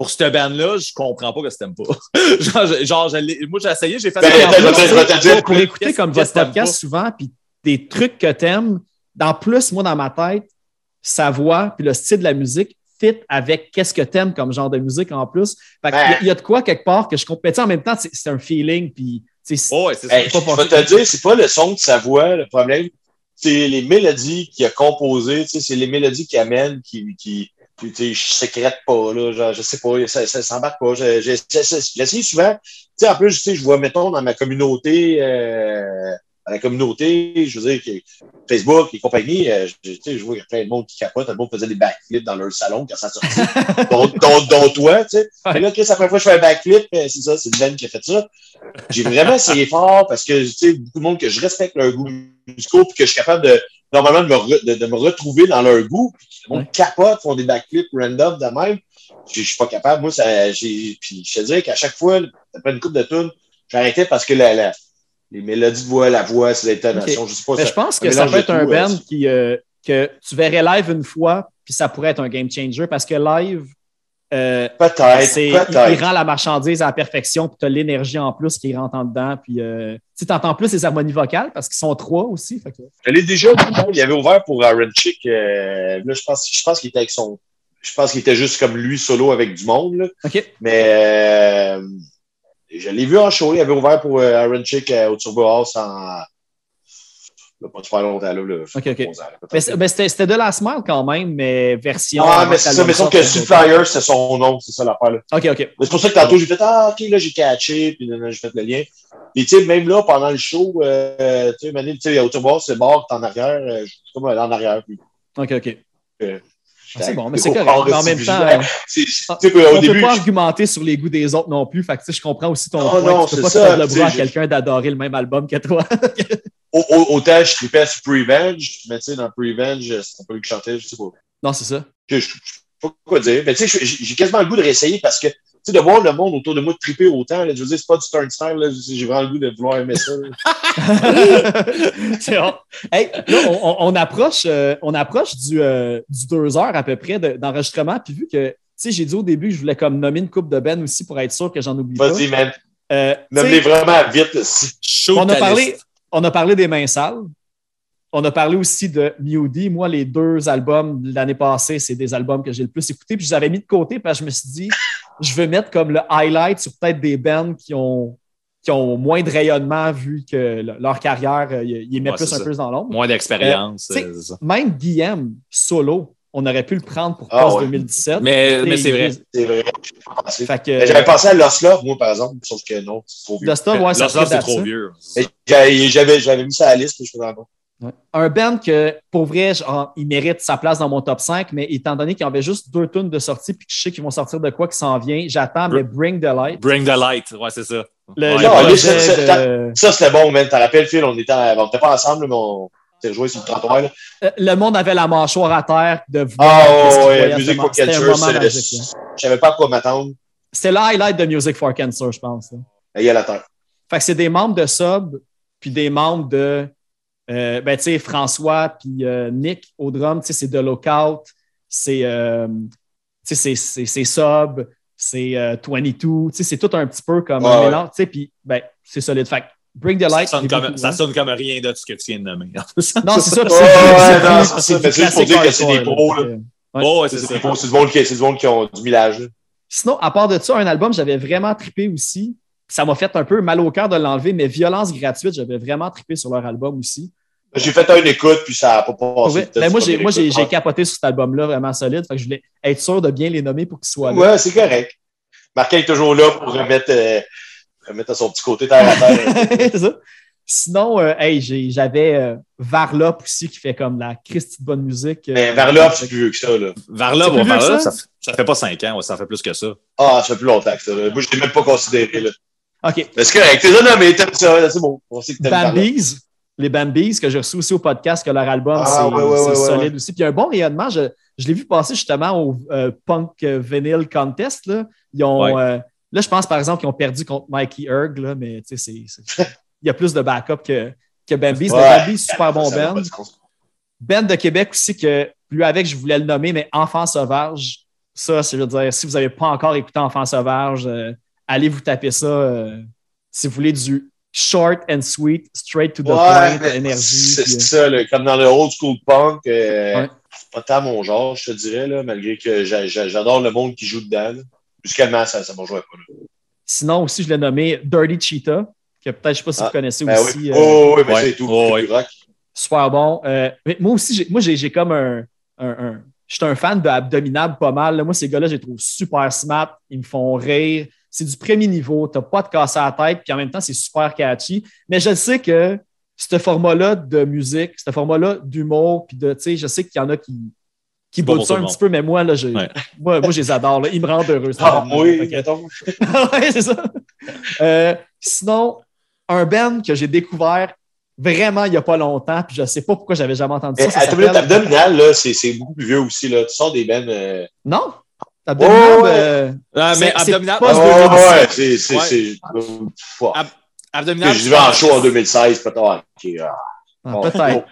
Pour cette band-là, je comprends pas que t'aimes pas. genre, je- genre, je moi, j'ai essayé, j'ai fait Ben, ça. attends, attends, Pour- écouter comme votre podcast souvent, puis des trucs que t'aimes, en plus, moi, dans ma tête, sa voix, puis le style de la musique fit avec qu'est-ce que t'aimes comme genre de musique en plus. Fait qu'il y a- Ouais. il y, a de quoi quelque part que je comprends. Mais tu sais, en même temps, c'est un feeling, puis c'est- Oh, ouais, c'est ça. Hey, pas je vais te dire, c'est pas le son de sa voix, le problème. C'est les mélodies qu'il a composées, c'est les mélodies qu'il amène, qui, qui, qui, tu sais, je sécrète pas, là, genre, je sais pas, ça, ça s'embarque pas. Je- je- J'essaie souvent, tu sais, en plus, tu sais, je vois, mettons, dans ma communauté, euh, dans la communauté, je veux dire, Facebook et compagnie, euh, je, tu sais, je vois qu'il y a plein de monde qui capote, tout le monde faisait des backflips dans leur salon quand ça sortit, dont, dont, dont toi, tu sais. Ouais. Là, Chris, la première fois que je fais un backflip, euh, c'est ça, c'est Ben qui a fait ça. J'ai vraiment essayé fort parce que, tu sais, beaucoup de monde que je respecte leur goût musicaux puis que je suis capable de, normalement, de me, re- de, de me retrouver dans leur goût. Puis monde Ouais. capote, font des backflips random de même. Je suis pas capable. Moi, ça, j'ai, puis je te dirais qu'à chaque fois, après une coupe de tunes, j'arrêtais parce que la, la- les mélodies de voix, la voix, c'est l'intonation, je sais pas. Mais ça- je pense que ça peut être un tout, euh, band qui, euh, que tu verrais live une fois, puis ça pourrait être un game changer parce que live, euh, Peut-être, il, peut-être. il rend la marchandise à la perfection, puis tu as l'énergie en plus qui rentre en dedans. Puis euh, tu entends plus les harmonies vocales parce qu'ils sont trois aussi. fait que- Je l'ai déjà vu, il avait ouvert pour Aaron Chick. euh, là, je pense, je pense qu'il était avec son. Je pense qu'il était juste comme lui, solo avec du monde. Là. Mais je l'ai vu en show. Il avait ouvert pour Aaron Chick au Turbo House en. Là, pas super longtemps, là. là OK, OK. 11 ans, là, peut-être. Mais, c'était, de la Smile quand même, mais version. Ah, mais c'est ça, mais sauf que flyer, c'est son nom, c'est ça l'affaire. là. OK, OK. Mais C'est pour ça que tantôt, j'ai fait Ah, ok, là, j'ai catché, puis j'ai fait le lien. Puis, tu sais, même là, pendant le show, euh, tu sais, Mané, tu sais, au House, c'est bar, t'es en arrière, euh, je suis comme euh, en arrière. Puis, OK, OK. c'est bon, mais c'est correct. en même temps, euh, C'est- tu on ne début, peut pas je- argumenter sur les goûts des autres non plus. Fait que, tu sais, je comprends aussi ton Non, point. non, tu peux c'est pas ça, faire le bras à quelqu'un d'adorer le même album que toi. au- au- autant je tripais sur Prevenge, mais tu sais, dans Prevenge, c'est pas lui qui chantait, je sais pas. non, c'est ça. Je, je sais pas quoi dire. Mais tu sais, j'ai quasiment le goût de réessayer parce que, tu sais, de voir le monde autour de moi triper autant, là, je veux dire, c'est pas du turnstile, là, j'ai vraiment le goût de vouloir aimer ça. là. c'est bon. Hey, là, on, approche, euh, on approche du, euh, du deux heures à peu près de- d'enregistrement. Puis vu que, tu sais, j'ai dit au début que je voulais comme nommer une coupe de Ben aussi pour être sûr que j'en oublie pas. Vas-y, man. Euh, Nomme-les vraiment vite. on, a parlé, liste. On a parlé des mains sales. On a parlé aussi de Mewdy. Moi, les deux albums de l'année passée, c'est des albums que j'ai le plus écoutés. Puis je les avais mis de côté parce que je me suis dit, je veux mettre comme le highlight sur peut-être des bands qui ont, qui ont moins de rayonnement vu que le- leur carrière, euh, ils mettent Ouais, plus un peu dans l'ombre. Moins d'expérience. Euh. Même Guillaume, solo, on aurait pu le prendre pour Ah Post ouais. 2017. Mais, mais c'est vrai. C'est vrai. Mais J'avais pensé à Lost Love, moi, par exemple, sauf que non, c'est trop vieux. Lost Love, ouais, c'est trop vieux. J'avais mis ça à la liste, puis je faisais. Ouais. Un band que, pour vrai, genre, il mérite sa place dans mon top 5, mais étant donné qu'il y avait juste deux tunes de sortie, puis que je sais qu'ils vont sortir de quoi qui s'en vient, j'attends, mais Bring the Light. Bring the light. Ouais, c'est ça. Le, Ouais. le Non, projet lui, ça, ça, de- Ça, c'était bon, man. T'en rappelles, Phil, on était, on était pas ensemble, mais on joué sur le trottoir. Euh, le monde avait la mâchoire à terre de voir Ah, ouais, Music for c'est- je savais pas à quoi m'attendre. C'était le highlight de Music for Cancer, je pense. Il y a la terre. Fait que c'est des membres de Sub, puis des membres de, euh, ben, tu sais, François, puis euh, Nick au drum, tu sais, c'est de Lookout, c'est, euh, tu sais, c'est- c'est c'est Sub, c'est euh, 22, tu sais, c'est tout un petit peu comme Ouais, un ouais. mélange, tu sais, puis ben, c'est solide. Fait que Bring the Ça Light. sonne, comme, ça sonne comme rien de ce que tu viens de nommer. Non, c'est ça. c'est- juste pour dire que c'est des pros. Oh, c'est du monde- c'est du monde qui- ont du millage. Sinon, à part de ça, un album, j'avais vraiment trippé aussi. Ça m'a fait un peu mal au cœur de l'enlever, mais Violence gratuite, j'avais vraiment trippé sur leur album aussi. J'ai fait une écoute, puis ça n'a pas passé. ben, moi, j'ai capoté sur cet album-là vraiment solide. Fait que je voulais être sûr de bien les nommer pour qu'ils soient là. Ouais, c'est correct. Marquin est toujours là pour remettre, euh, remettre à son petit côté terre à terre. C'est ça. Sinon, euh, hey, j'ai- j'avais euh, Varlop aussi qui fait comme la Christie de bonne musique. euh, Mais vers là, c'est plus vieux que ça. Là. C'est bon, là, ça? ça, fait- ça fait pas cinq ans, ouais, ça fait plus que ça. Ah, ça fait plus longtemps que ça. Là. Moi, je l'ai même pas considéré. Là. OK. Mais c'est correct. T'es là, non, mais t'aimes ça. là, C'est bon. On sait que t'aimes. Bambies, les Bambies que j'ai reçus aussi au podcast, que leur album, Ah, c'est, ouais, ouais, c'est ouais, ouais, solide ouais. aussi. Puis un bon rayonnement, je, je l'ai vu passer justement au euh, Punk Vinyl Contest. Là. Ils ont, Ouais. euh, là, je pense par exemple qu'ils ont perdu contre Mikey Erg, là, mais tu sais, il y a plus de backup que, que. Mais Ouais. Bambies, super bon sens. Ben de Québec aussi, que lui avec, je voulais le nommer, mais Enfant Sauvage. Ça, je veux dire, si vous n'avez pas encore écouté Enfant Sauvage, euh, allez vous taper ça. euh, si vous voulez du short and sweet, straight to the Ouais, point, énergie. C'est puis, euh, ça, là, comme dans le old school punk. euh, Ouais. Pas tant mon genre, je te dirais, là, malgré que j'a- j'a- j'adore le monde qui joue dedans. là. Jusqu'à maintenant, ça ne jouait pas. Là. Sinon, aussi, je l'ai nommé Dirty Cheetah, que peut-être, je ne sais pas si Ah, vous connaissez Ben aussi. oui. euh, oh, oui, mais ouais. c'est tout. Oh, rock. super bon. Euh, mais moi aussi, j'ai, moi, j'ai, comme un. un, un- je suis un fan de Abdominable pas mal. là. Moi, ces gars-là, je les trouve super smart. Ils me font rire. C'est du premier niveau. Tu n'as pas de casser à la tête. Puis en même temps, c'est super catchy. Mais je sais que ce format-là de musique, ce format-là d'humour, puis de, tu sais, je sais qu'il y en a qui, qui pour ça un petit peu, mais moi, là, j'ai- Ouais. moi, moi, je les adore. là. Ils me rendent heureux. Ah, oui, ouais, c'est ça. Euh, sinon, un band que j'ai découvert vraiment il n'y a pas longtemps, puis je ne sais pas pourquoi j'avais jamais entendu ça. Mais ça abdominal, là, c'est c'est beaucoup plus vieux aussi. Là. Tu sors des bennes. Euh... Non? Abdominal, Ouais, ouais. euh, Ah, C'est- mais c'est abdominal, pas- ouais, Post- ouais, c'est. c'est- Ouais. c'est- fuck. Ab- abdominal. Je vu en show en 2016, peut-être. ah. ah, Bon. peut-être.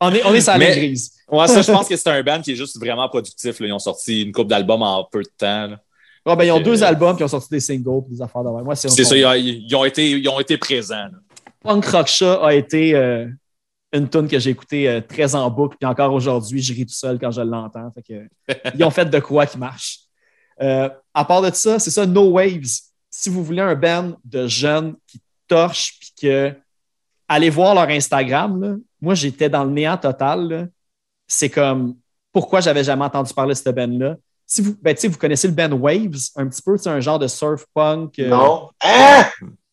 On est, on est sur la Mais- ligne grise. Ouais, ça, je pense que c'est un band qui est juste vraiment productif. là. Ils ont sorti une couple d'albums en peu de temps. là. Ouais, ben, ils ont Euh, deux albums qui ont sorti des singles et des affaires même. Moi, c'est C'est ça, ils ont, ils ont été, ils ont été présents. là. Punk Rock Chat a été euh, une tune que j'ai écoutée euh, très en boucle, puis encore aujourd'hui, je ris tout seul quand je l'entends. Ils ont fait de quoi qui marche. Euh, à part de ça, c'est ça, No Waves. Si vous voulez un band de jeunes qui torchent, puis que allez voir leur Instagram. là. Moi, j'étais dans le néant total. là. C'est comme pourquoi j'avais jamais entendu parler de cette band-là? Si vous, ben, vous connaissez le band Waves, un petit peu, c'est un genre de surf punk. euh, Non. Ah!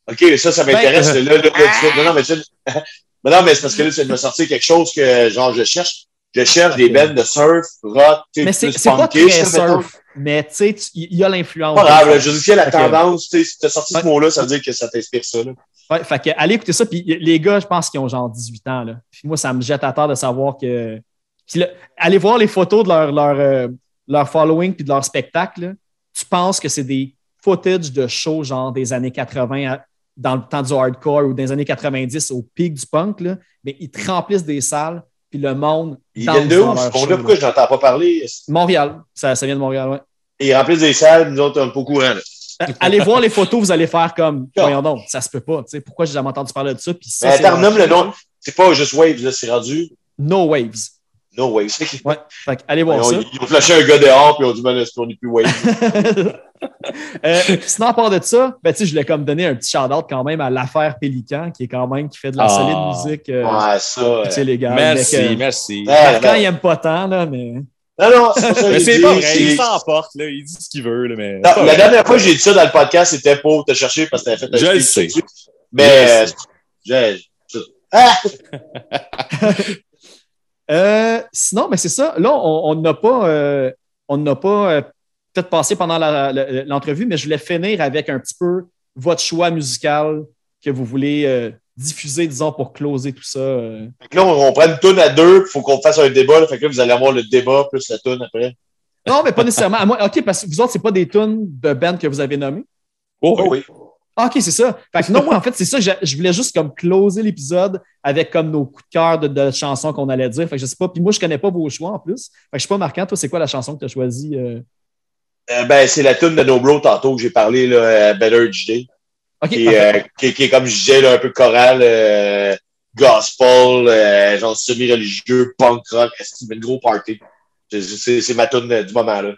OK, ça, ça m'intéresse. Ben, là, là, là, tu- non, non, mais tu- mais non, mais c'est parce que là, tu me sortir quelque chose que, genre, je cherche. Je cherche des bands de surf, rock, tu sais, Mais c'est plus c'est pas très surf. Mais tu sais, tu- il y a l'influence. Pas grave, je dis qu'il y a la tendance, tu si t'as sorti Ouais. ce mot-là, ça veut dire que ça t'inspire ça, là. Ouais, fait que allez écouter ça. Puis les gars, je pense qu'ils ont genre 18 ans. Là. Puis moi, ça me jette à terre de savoir que. Puis là, allez voir les photos de leur, leur, euh, leur following puis de leur spectacle. là. Tu penses que c'est des footage de shows genre des années 80 à- dans le temps du hardcore ou des années 90 au pic du punk. Là. Mais ils te remplissent des salles, puis le monde. Ils viennent de où, ce? Pourquoi je n'entends pas parler? Montréal. Ça, ça vient de Montréal, ouais. Ils remplissent des salles, nous autres, on n'est pas au courant. Euh, allez voir les photos, vous allez faire comme. Ah. Voyons donc, ça se peut pas. Pourquoi j'ai jamais entendu parler de ça? Puis ça, le nom. C'est pas juste Waves, là, c'est rendu No Waves. No Waves. Ouais. Fait que allez voir Ils ça. ont, ils ont flashé un gars dehors, puis ils ont dit, ben, là, c'est on n'est plus Waves. Euh, sinon, à part de ça, ben, tu sais, je voulais comme donner un petit shout-out quand même à l'affaire Pélican, qui est quand même qui fait de la Ah. solide musique euh, ouais, ça. tu sais, euh, légale. Merci, Avec, euh, merci. Ouais, Marquand, ouais. il aime pas tant, là, mais. Non, non, c'est c'est pas vrai, c'est- il s'emporte, là. Il dit ce qu'il veut, là, mais. Non, la dernière fois que j'ai dit ça dans le podcast, c'était pour te chercher parce que t'avais fait un Je le sais. dessus. Mais, Je euh, je- Ah! Euh, sinon, mais c'est ça. Là, on n'a pas, euh, on n'a pas euh, peut-être passé pendant l'entrevue, mais je voulais finir avec un petit peu votre choix musical que vous voulez euh, diffuser, disons, pour closer tout ça. euh. Fait que là, on, on prend une toune à deux, il faut qu'on fasse un débat. Là, fait que là, vous allez avoir le débat plus la toune après. Non, mais pas nécessairement. À moi, OK, parce que vous autres, c'est pas des tunes de band que vous avez nommées? Oh, Oh oui. Ah, OK, c'est ça. Fait que non, moi, en fait, c'est ça. Je, je voulais juste comme closer l'épisode avec comme nos coups de cœur de, de chansons qu'on allait dire. Fait que je sais pas. Puis moi, je connais pas vos choix en plus. Fait que je suis pas marquant. Toi, c'est quoi la chanson que tu as choisie? euh? Euh, ben, c'est la toune de No Bro tantôt que j'ai parlé, là, Better Each Day. OK, Qui, parfait. euh, qui, qui est, comme je disais, là, un peu choral, gospel, genre semi-religieux, punk rock. C'est une gros party? C'est- ma toune euh, du moment, là.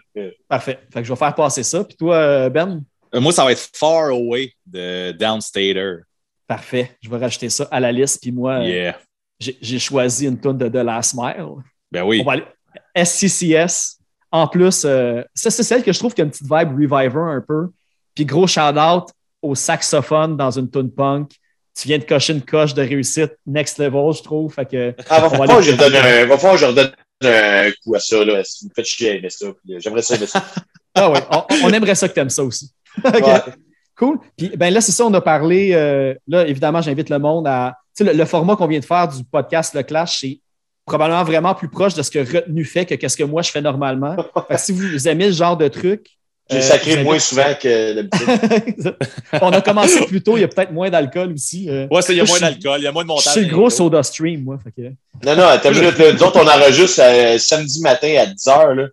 Parfait. Fait que je vais faire passer ça. Puis toi, Ben? Euh, Moi, ça va être Far Away de Downstater. Parfait. Je vais rajouter ça à la liste. Puis moi, euh, Yeah. j'ai choisi une tune de The Last Mile. Ben oui. On va aller. SCCS. En plus, euh, ça, c'est celle que je trouve qui a une petite vibe Reviver un peu. Puis gros shout-out au saxophone dans une tune punk. Tu viens de cocher une coche de réussite next level, je trouve. Fait que, Ah, va falloir que je redonne un, coup à ça, là. Si vous me faites chier aimer ça. J'aimerais ça aimer ça. ah ouais, on, on aimerait ça que tu aimes ça aussi. Ok. Ouais. Cool. Puis ben là, c'est ça, on a parlé. euh, là, évidemment, j'invite le monde à. Tu sais, le, le format qu'on vient de faire du podcast Le Clash, c'est probablement vraiment plus proche de ce que Retenu fait que qu'est-ce que moi je fais normalement. Fait que si vous aimez ce genre de truc. J'ai euh, sacré je moins souvent que d'habitude. on a commencé plus tôt, il y a peut-être moins d'alcool aussi. euh. Ouais, c'est- il y a Moi, moins je d'alcool, il y a moins de Je montage. suis le gros soda stream, moi. fait que- Non, non, une minute, là. Nous autres, on enregistre euh, samedi matin à 10h, là.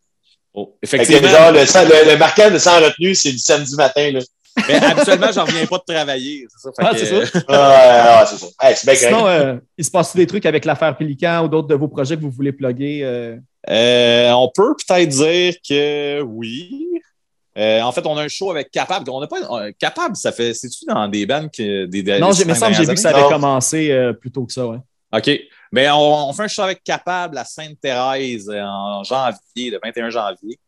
Oh, que, effectivement. genre, le, sang- le, le marquant de sans retenue, c'est du samedi matin, là. Mais habituellement, j'en reviens pas de travailler. C'est ça. Fait Ah, que, c'est ça? Ah, ah, c'est ça. Hey, c'est bien Sinon, euh, il se passe des trucs avec l'affaire Pélican ou d'autres de vos projets que vous voulez plugger? euh? Euh, on peut peut-être dire que oui. Euh, en fait, on a un show avec Capable. On n'a pas euh, Capable, ça fait. C'est-tu dans des bands que des, des Non, j'ai- mais ça me semble que j'ai vu que ça avait Non. commencé euh, plus tôt que ça, ouais. OK. Mais on, on fait un show avec Capable à Sainte-Thérèse euh, en janvier, le 21 janvier,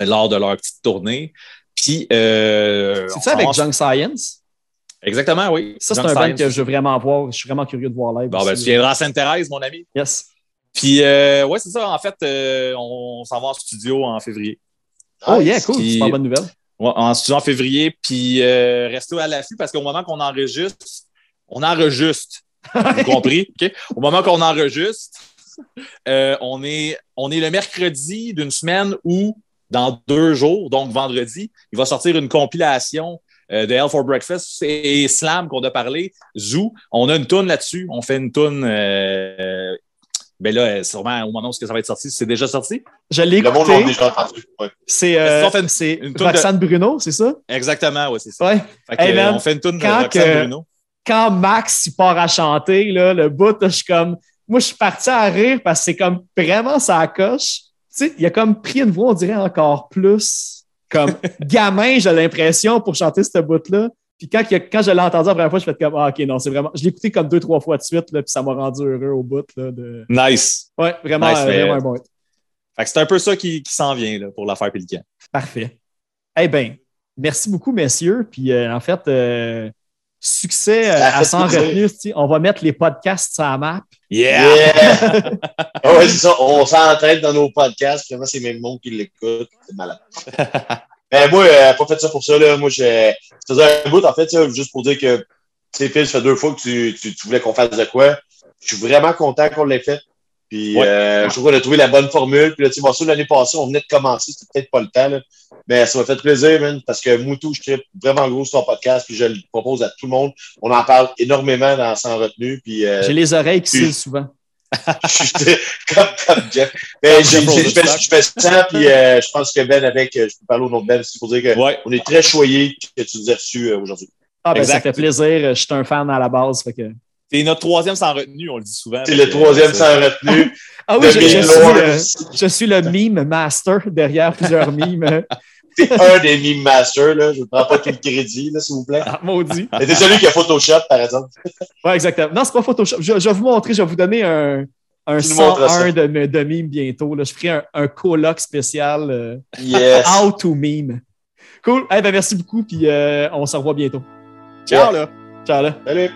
lors de leur petite tournée. Puis. Euh, C'est ça avec commence- Junk Science? Exactement, oui. Ça, c'est un band que je veux vraiment voir. Je suis vraiment curieux de voir live. Bon, ben, tu viendras à Sainte-Thérèse, mon ami. Yes. Puis, euh, ouais, c'est ça. En fait, euh, on, s'en va en studio en février. Oh, yeah, cool. C'est pas bonne nouvelle. Ouais, en studio en février. Puis, euh, restez à l'affût parce qu'au moment qu'on enregistre, on enregistre. Vous compris? OK? Au moment qu'on enregistre, euh, on, est, on est le mercredi d'une semaine où, dans deux jours, donc vendredi, il va sortir une compilation euh, de Hell for Breakfast et Slam qu'on a parlé, Zoo. On a une toune là-dessus. On fait une toune. Euh, ben là, sûrement au moment où ça va être sorti, c'est déjà sorti. Je l'ai Le monde l'a écouté. déjà entendu. Ouais. C'est euh, une- une toune de- Roxane Bruno, c'est ça? Exactement, ouais, c'est ça. Ouais. Fait que, Hey, man, on fait une toune de Roxane que- Bruno. Quand Max il part à chanter, là, le bout, je suis comme. Moi, je suis parti à rire parce que c'est comme vraiment ça coche. Tu sais, il a comme pris une voix, on dirait encore plus comme gamin, j'ai l'impression, pour chanter ce bout-là. Puis quand, quand je l'ai entendu la première fois, je fais comme, ah, OK, non, c'est vraiment. Je l'ai écouté comme deux, trois fois de suite, là, puis ça m'a rendu heureux au bout. Là, de... Nice. Ouais, vraiment, Nice, euh, vraiment un bon hit. Fait que c'est un peu ça qui, qui s'en vient là, pour l'affaire Pélican. Parfait. Eh bien, merci beaucoup, messieurs. Puis euh, en fait, euh, succès euh, à fait 100 plaisir. retenues. tu sais, On va mettre les podcasts sur la map. Yeah! Yeah! Ah ouais, c'est ça. On s'entraîne dans nos podcasts. Finalement, c'est même monde qui l'écoute. C'est malade. Ben, moi, euh, pas fait ça pour ça. Là. Moi, je ça faisait un bout, en fait, juste pour dire que, tu sais, Phil, ça fait deux fois que tu, tu, tu voulais qu'on fasse de quoi. Je suis vraiment content qu'on l'ait fait. Puis, Ouais. euh, je trouve qu'on a trouvé la bonne formule. Puis là, tu sais, l'année passée, on venait de commencer. C'était peut-être pas le temps, là. Mais ça m'a fait plaisir, man, parce que Moutou, je tripe vraiment gros sur ton podcast. Puis, je le propose à tout le monde. On en parle énormément dans Sans retenue. Puis, euh, J'ai les oreilles qui puis- souvent. je comme, comme Jeff. Mais je fais- ça, puis euh, je pense que Ben, avec, euh, je peux parler au nom de Ben, c'est pour dire qu'on Ouais. est très choyés que tu nous aies reçus euh, aujourd'hui. Ah, ben, ça fait plaisir. Je suis un fan à la base. fait que- C'est notre troisième sans retenue, on le dit souvent. C'est le troisième sans retenue. Ah oui, je, suis, euh, je suis le meme master derrière plusieurs memes. C'est un des meme masters, là. Je ne prends pas tout le crédit, là, s'il vous plaît. Ah, maudit. C'est celui qui a Photoshop, par exemple. Ouais, exactement. Non, c'est pas Photoshop. Je, je vais vous montrer, je vais vous donner un, un Tu nous montres ça. 101 de, de memes bientôt. Là. Je ferai un, un colloque spécial euh, Yes. How to meme. Cool. Eh ben, merci beaucoup, puis euh, on se revoit bientôt. Ciao, là! Ciao là. Salut.